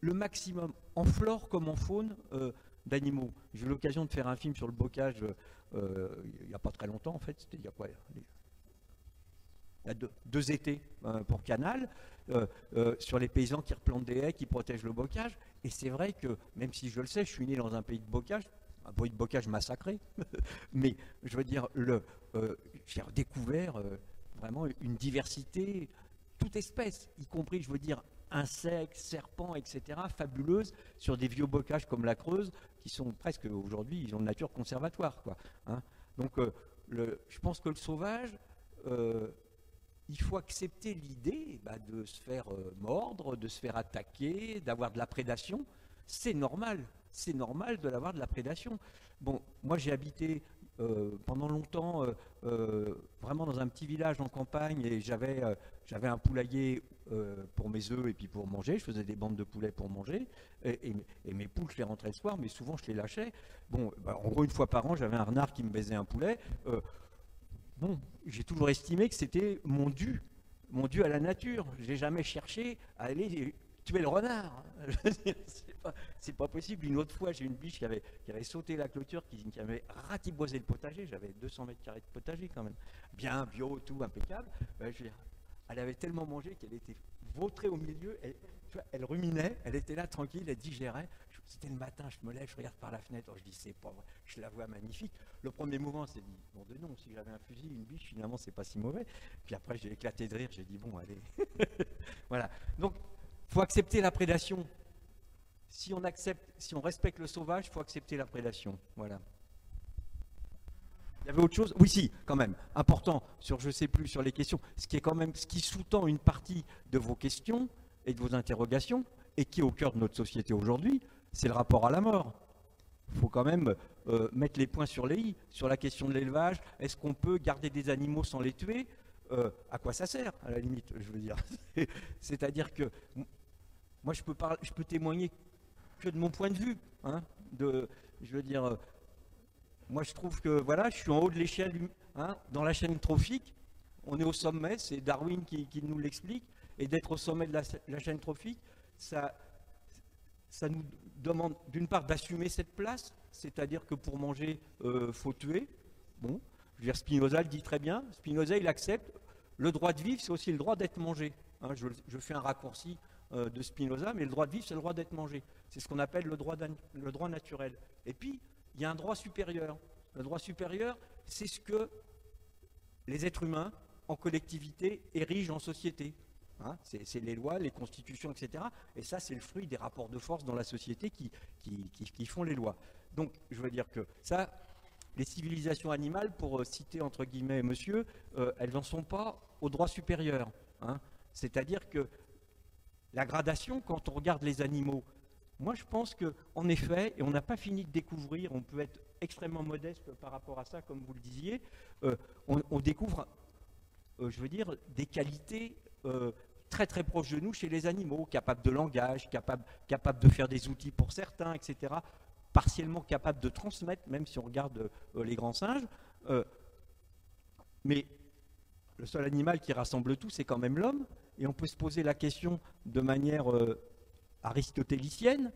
le maximum, en flore comme en faune, euh, d'animaux. J'ai eu l'occasion de faire un film sur le bocage euh, il n'y a pas très longtemps, en fait. C'était il y a quoi Il y a deux, étés euh, pour Canal, sur les paysans qui replantent des haies, qui protègent le bocage. Et c'est vrai que, même si je le sais, je suis né dans un pays de bocage, un bruit de bocage massacré, [LAUGHS] mais je veux dire, euh, j'ai découvert euh, vraiment une diversité, toute espèce, y compris, je veux dire, insectes, serpents, etc., fabuleuses, sur des vieux bocages comme la Creuse, qui sont presque aujourd'hui, ils ont une nature conservatoire. Quoi, hein. Donc, euh, le, je pense que le sauvage, il faut accepter l'idée bah, de se faire mordre, de se faire attaquer, d'avoir de la prédation. C'est normal c'est normal de l'avoir de la prédation. Bon, moi j'ai habité euh, pendant longtemps euh, euh, vraiment dans un petit village en campagne et j'avais un poulailler pour mes œufs et puis pour manger. Je faisais des bandes de poulets pour manger et, mes poules, je les rentrais le soir, mais souvent je les lâchais. Bon, bah, en gros, une fois par an, j'avais un renard qui me baisait un poulet. bon, j'ai toujours estimé que c'était mon dû, mon dû à la nature. J'ai jamais cherché à aller tuer le renard. [LAUGHS] c'est pas, possible. Une autre fois, j'ai une biche qui avait, qui avait sauté la clôture, qui, avait ratiboisé le potager. J'avais 200 mètres carrés de potager quand même. Bien bio, tout impeccable. elle avait tellement mangé qu'elle était vautrée au milieu. Elle, ruminait, elle était là tranquille, elle digérait. C'était le matin, je me lève, je regarde par la fenêtre, je dis c'est pas vrai, je la vois magnifique. Le premier mouvement, c'est dit, bon de non, si j'avais un fusil, une biche, finalement c'est pas si mauvais. Puis après j'ai éclaté de rire, j'ai dit bon allez. [LAUGHS] voilà. Donc il faut accepter la prédation. Si on accepte, si on respecte le sauvage, il faut accepter la prédation. Voilà. Il y avait autre chose? Oui, si, quand même. Important sur, je sais plus, sur les questions. Ce qui est quand même, ce qui sous-tend une partie de vos questions et de vos interrogations, et qui est au cœur de notre société aujourd'hui, c'est le rapport à la mort. Il faut quand même euh, mettre les points sur les i. Sur la question de l'élevage, est-ce qu'on peut garder des animaux sans les tuer? Euh, À quoi ça sert, à la limite, je veux dire? [LAUGHS] C'est-à-dire que moi, je peux, je peux témoigner que de mon point de vue. Hein, de, je veux dire, euh, moi, je trouve que voilà, je suis en haut de l'échelle hein, dans la chaîne trophique. On est au sommet, c'est Darwin qui, nous l'explique. Et d'être au sommet de la, chaîne trophique, ça, ça nous demande d'une part d'assumer cette place, c'est-à-dire que pour manger, il euh, faut tuer. Bon, je veux dire, Spinoza le dit très bien. Spinoza, il accepte le droit de vivre, c'est aussi le droit d'être mangé. Hein, je, fais un raccourci euh, de Spinoza, mais le droit de vivre, c'est le droit d'être mangé. C'est ce qu'on appelle le droit, naturel. Et puis, il y a un droit supérieur. Le droit supérieur, c'est ce que les êtres humains, en collectivité, érigent en société. Hein, c'est les lois, les constitutions, etc. Et ça, c'est le fruit des rapports de force dans la société qui, qui, font les lois. Donc, je veux dire que ça, les civilisations animales, pour citer entre guillemets monsieur, euh, elles n'en sont pas au droit supérieur. Hein. C'est-à-dire que la gradation quand on regarde les animaux. Moi, je pense qu'en effet, et on n'a pas fini de découvrir, on peut être extrêmement modeste par rapport à ça, comme vous le disiez, euh, on, découvre, euh, je veux dire, des qualités euh, très très proches de nous chez les animaux, capables de langage, capables, capables de faire des outils pour certains, etc., partiellement capables de transmettre, même si on regarde les grands singes. mais le seul animal qui rassemble tout, c'est quand même l'homme. Et on peut se poser la question de manière euh, aristotélicienne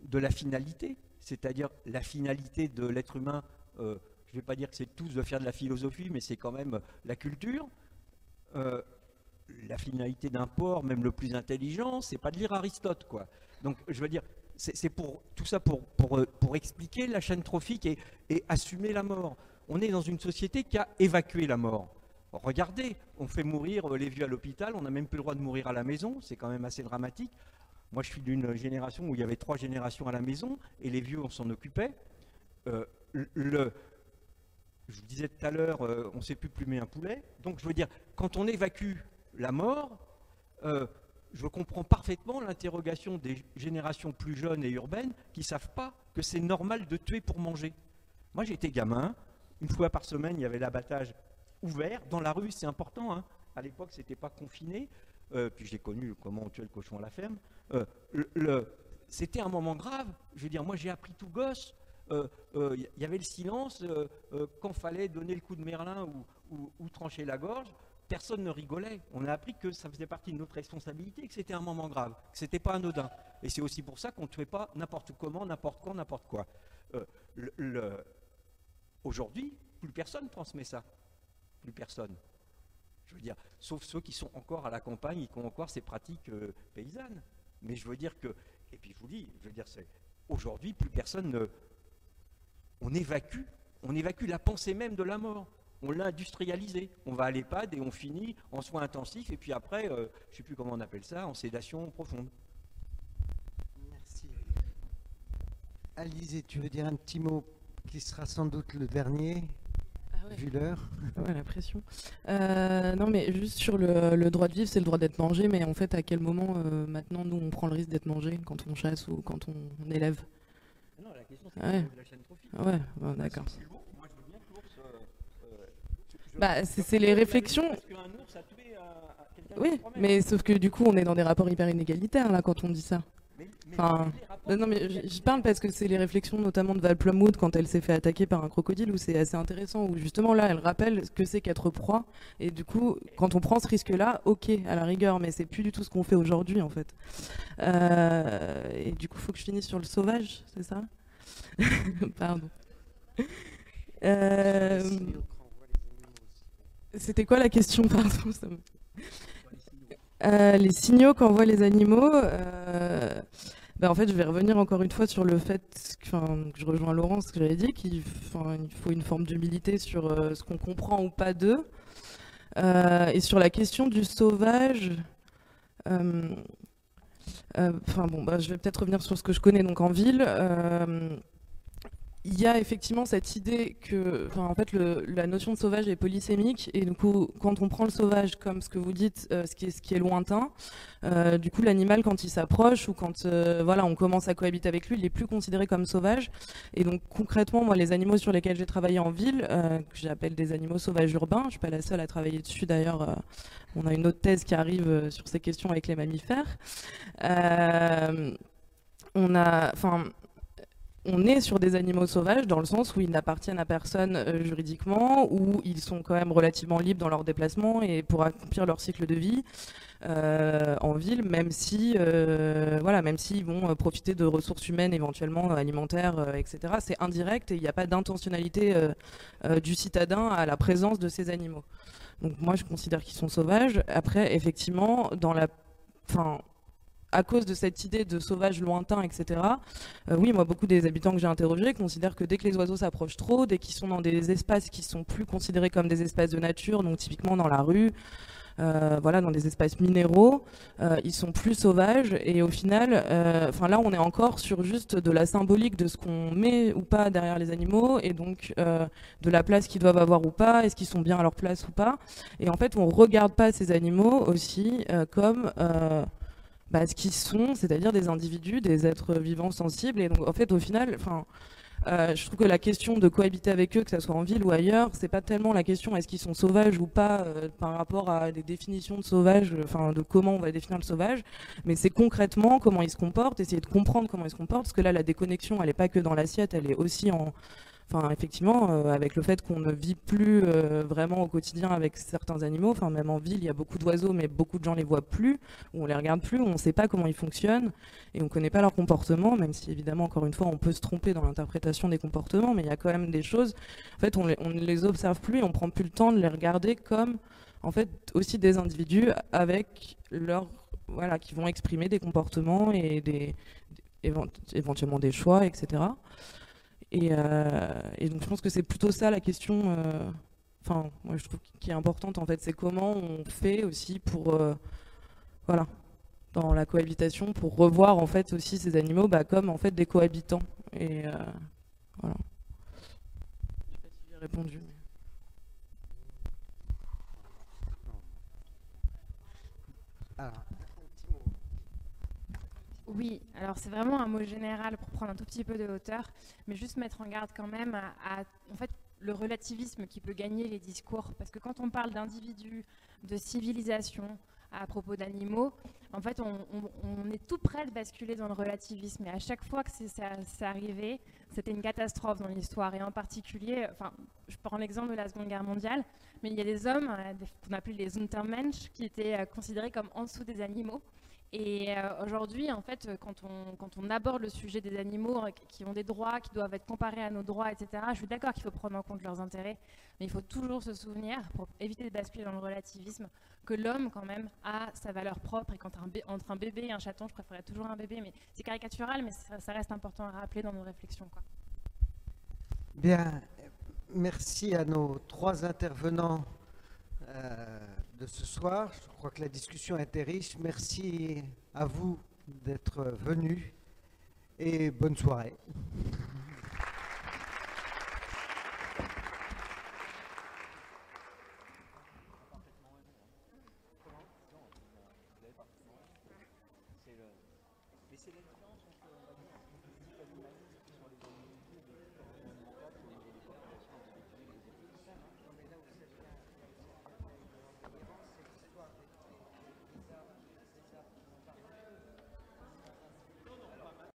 de la finalité, c'est-à-dire la finalité de l'être humain, euh, je ne vais pas dire que c'est tous de faire de la philosophie, mais c'est quand même la culture. Euh, la finalité d'un port, même le plus intelligent, c'est pas de lire Aristote, quoi. Donc, je veux dire, c'est pour tout ça pour, expliquer la chaîne trophique et, assumer la mort. On est dans une société qui a évacué la mort. Regardez, on fait mourir les vieux à l'hôpital, on n'a même plus le droit de mourir à la maison, c'est quand même assez dramatique. Moi, je suis d'une génération où il y avait trois générations à la maison et les vieux, on s'en occupait. Euh, le, je vous disais tout à l'heure, euh, on ne sait plus plumer un poulet. Donc, je veux dire, quand on évacue la mort, euh, je comprends parfaitement l'interrogation des générations plus jeunes et urbaines qui ne savent pas que c'est normal de tuer pour manger. Moi, j'étais gamin. Une fois par semaine, il y avait l'abattage ouvert. Dans la rue, c'est important. Hein. À l'époque, ce n'était pas confiné. Euh, puis j'ai connu comment on tuait le cochon à la ferme. Euh, c'était un moment grave. Je veux dire, moi j'ai appris tout gosse. Il euh, y avait le silence quand fallait donner le coup de merlin ou, trancher la gorge. Personne ne rigolait. On a appris que ça faisait partie de notre responsabilité, que c'était un moment grave, que c'était pas anodin. Et c'est aussi pour ça qu'on ne tuait pas n'importe comment, n'importe quand, n'importe quoi. Aujourd'hui, plus personne transmet ça. Plus personne. Je veux dire, sauf ceux qui sont encore à la campagne et qui ont encore ces pratiques euh, paysannes. Mais je veux dire que, et puis je vous dis, je veux dire, c'est aujourd'hui plus personne ne, on évacue, on évacue la pensée même de la mort. On l'a industrialisé. On va à l'EHPAD et on finit en soins intensifs et puis après, euh, je ne sais plus comment on appelle ça, en sédation profonde. Merci. Alizé, tu veux dire un petit mot qui sera sans doute le dernier? Vu l'heure. Ouais, la pression. Euh, non, mais juste sur le, droit de vivre, c'est le droit d'être mangé, mais en fait, à quel moment euh, maintenant nous on prend le risque d'être mangé quand on chasse ou quand on, élève? Non, la question c'est ouais. de la chaîne trophique. Ouais, bon, d'accord. Moi, je veux bien que l'ours. Euh, bah, c'est les réflexions. Parce qu'un ours a tué oui, mais sauf que du coup, on est dans des rapports hyper inégalitaires là quand on dit ça. Enfin, non mais je, parle parce que c'est les réflexions notamment de Val Plumwood quand elle s'est fait attaquer par un crocodile où c'est assez intéressant où justement là elle rappelle ce que c'est qu'être proie. Et du coup quand on prend ce risque là ok à la rigueur mais c'est plus du tout ce qu'on fait aujourd'hui en fait. Euh, et du coup faut que je finisse sur le sauvage c'est ça? [LAUGHS] Pardon. Euh, c'était quoi la question? Pardon euh, les signaux qu'envoient les animaux, euh, ben, en fait, je vais revenir encore une fois sur le fait que, je rejoins Laurence, ce que j'avais dit, qu'il faut une forme d'humilité sur euh, ce qu'on comprend ou pas d'eux. et sur la question du sauvage, enfin bon, bah, je vais peut-être revenir sur ce que je connais donc en ville il y a effectivement cette idée que, en fait, la notion de sauvage est polysémique, et du coup, quand on prend le sauvage comme ce que vous dites, euh, ce, qui est, lointain, euh, du coup, l'animal, quand il s'approche ou quand euh, voilà, on commence à cohabiter avec lui, il est plus considéré comme sauvage. Et donc, concrètement, moi, les animaux sur lesquels j'ai travaillé en ville, que j'appelle des animaux sauvages urbains, je suis pas la seule à travailler dessus d'ailleurs. on a une autre thèse qui arrive sur ces questions avec les mammifères. on a, enfin, on est sur des animaux sauvages dans le sens où ils n'appartiennent à personne euh, juridiquement, où ils sont quand même relativement libres dans leurs déplacements et pour accomplir leur cycle de vie euh, en ville, même si euh, voilà, même s'ils vont profiter de ressources humaines éventuellement alimentaires, etc. C'est indirect et il n'y a pas d'intentionnalité du citadin à la présence de ces animaux. Donc moi je considère qu'ils sont sauvages. Après effectivement dans la, enfin à cause de cette idée de sauvage lointain, etc. Euh, oui, moi, beaucoup des habitants que j'ai interrogés considèrent que dès que les oiseaux s'approchent trop, dès qu'ils sont dans des espaces qui sont plus considérés comme des espaces de nature, donc typiquement dans la rue, euh, voilà, dans des espaces minéraux, euh, ils sont plus sauvages et au final, enfin là, on est encore sur juste de la symbolique de ce qu'on met ou pas derrière les animaux et donc de la place qu'ils doivent avoir ou pas, est-ce qu'ils sont bien à leur place ou pas. Et en fait, on regarde pas ces animaux aussi comme bah, ce qu'ils sont, c'est-à-dire des individus, des êtres vivants sensibles. Et donc, en fait, au final, enfin. Euh, je trouve que la question de cohabiter avec eux, que ce soit en ville ou ailleurs, c'est pas tellement la question est-ce qu'ils sont sauvages ou pas euh, par rapport à des définitions de sauvage, enfin de comment on va définir le sauvage, mais c'est concrètement comment ils se comportent, essayer de comprendre comment ils se comportent, parce que là la déconnexion elle est pas que dans l'assiette, elle est aussi en, Enfin, effectivement, euh, avec le fait qu'on ne vit plus euh, vraiment au quotidien avec certains animaux, enfin même en ville, il y a beaucoup d'oiseaux, mais beaucoup de gens les voient plus, ou on les regarde plus, ou on ne sait pas comment ils fonctionnent, et on ne connaît pas leur comportement, même si évidemment, encore une fois, on peut se tromper dans l'interprétation des comportements, mais il y a quand même des choses. En fait, on, ne les observe plus, et on prend plus le temps de les regarder comme, en fait, aussi des individus avec leur, voilà, qui vont exprimer des comportements et des, éventuellement des choix, etc. Euh, et, donc je pense que c'est plutôt ça la question, euh, enfin, moi je trouve qui est importante en fait, c'est comment on fait aussi pour, euh, voilà, dans la cohabitation, pour revoir en fait aussi ces animaux bah, comme en fait des cohabitants. Sais pas si j'ai répondu. Oui, alors c'est vraiment un mot général pour prendre un tout petit peu de hauteur, mais juste mettre en garde quand même en fait, le relativisme qui peut gagner les discours. Parce que quand on parle d'individus, de civilisation, à propos d'animaux, en fait, on, est tout près de basculer dans le relativisme. Et à chaque fois que c'est arrivé, c'était une catastrophe dans l'histoire. Et en particulier, enfin, je prends l'exemple de la Seconde Guerre mondiale, mais il y a des hommes euh, qu'on appelait les Untermensch qui étaient euh, considérés comme en dessous des animaux. Et euh, aujourd'hui, en fait, quand on, aborde le sujet des animaux euh, qui ont des droits, qui doivent être comparés à nos droits, etc., je suis d'accord qu'il faut prendre en compte leurs intérêts, mais il faut toujours se souvenir, pour éviter basculer dans le relativisme, que l'homme, quand même, a sa valeur propre et un, entre un bébé et un chaton, je préférerais toujours un bébé, mais c'est caricatural, mais ça, reste important à rappeler dans nos réflexions. Bien, merci à nos trois intervenants. Euh, de ce soir. Je crois que la discussion a été riche. Merci à vous d'être venus et bonne soirée.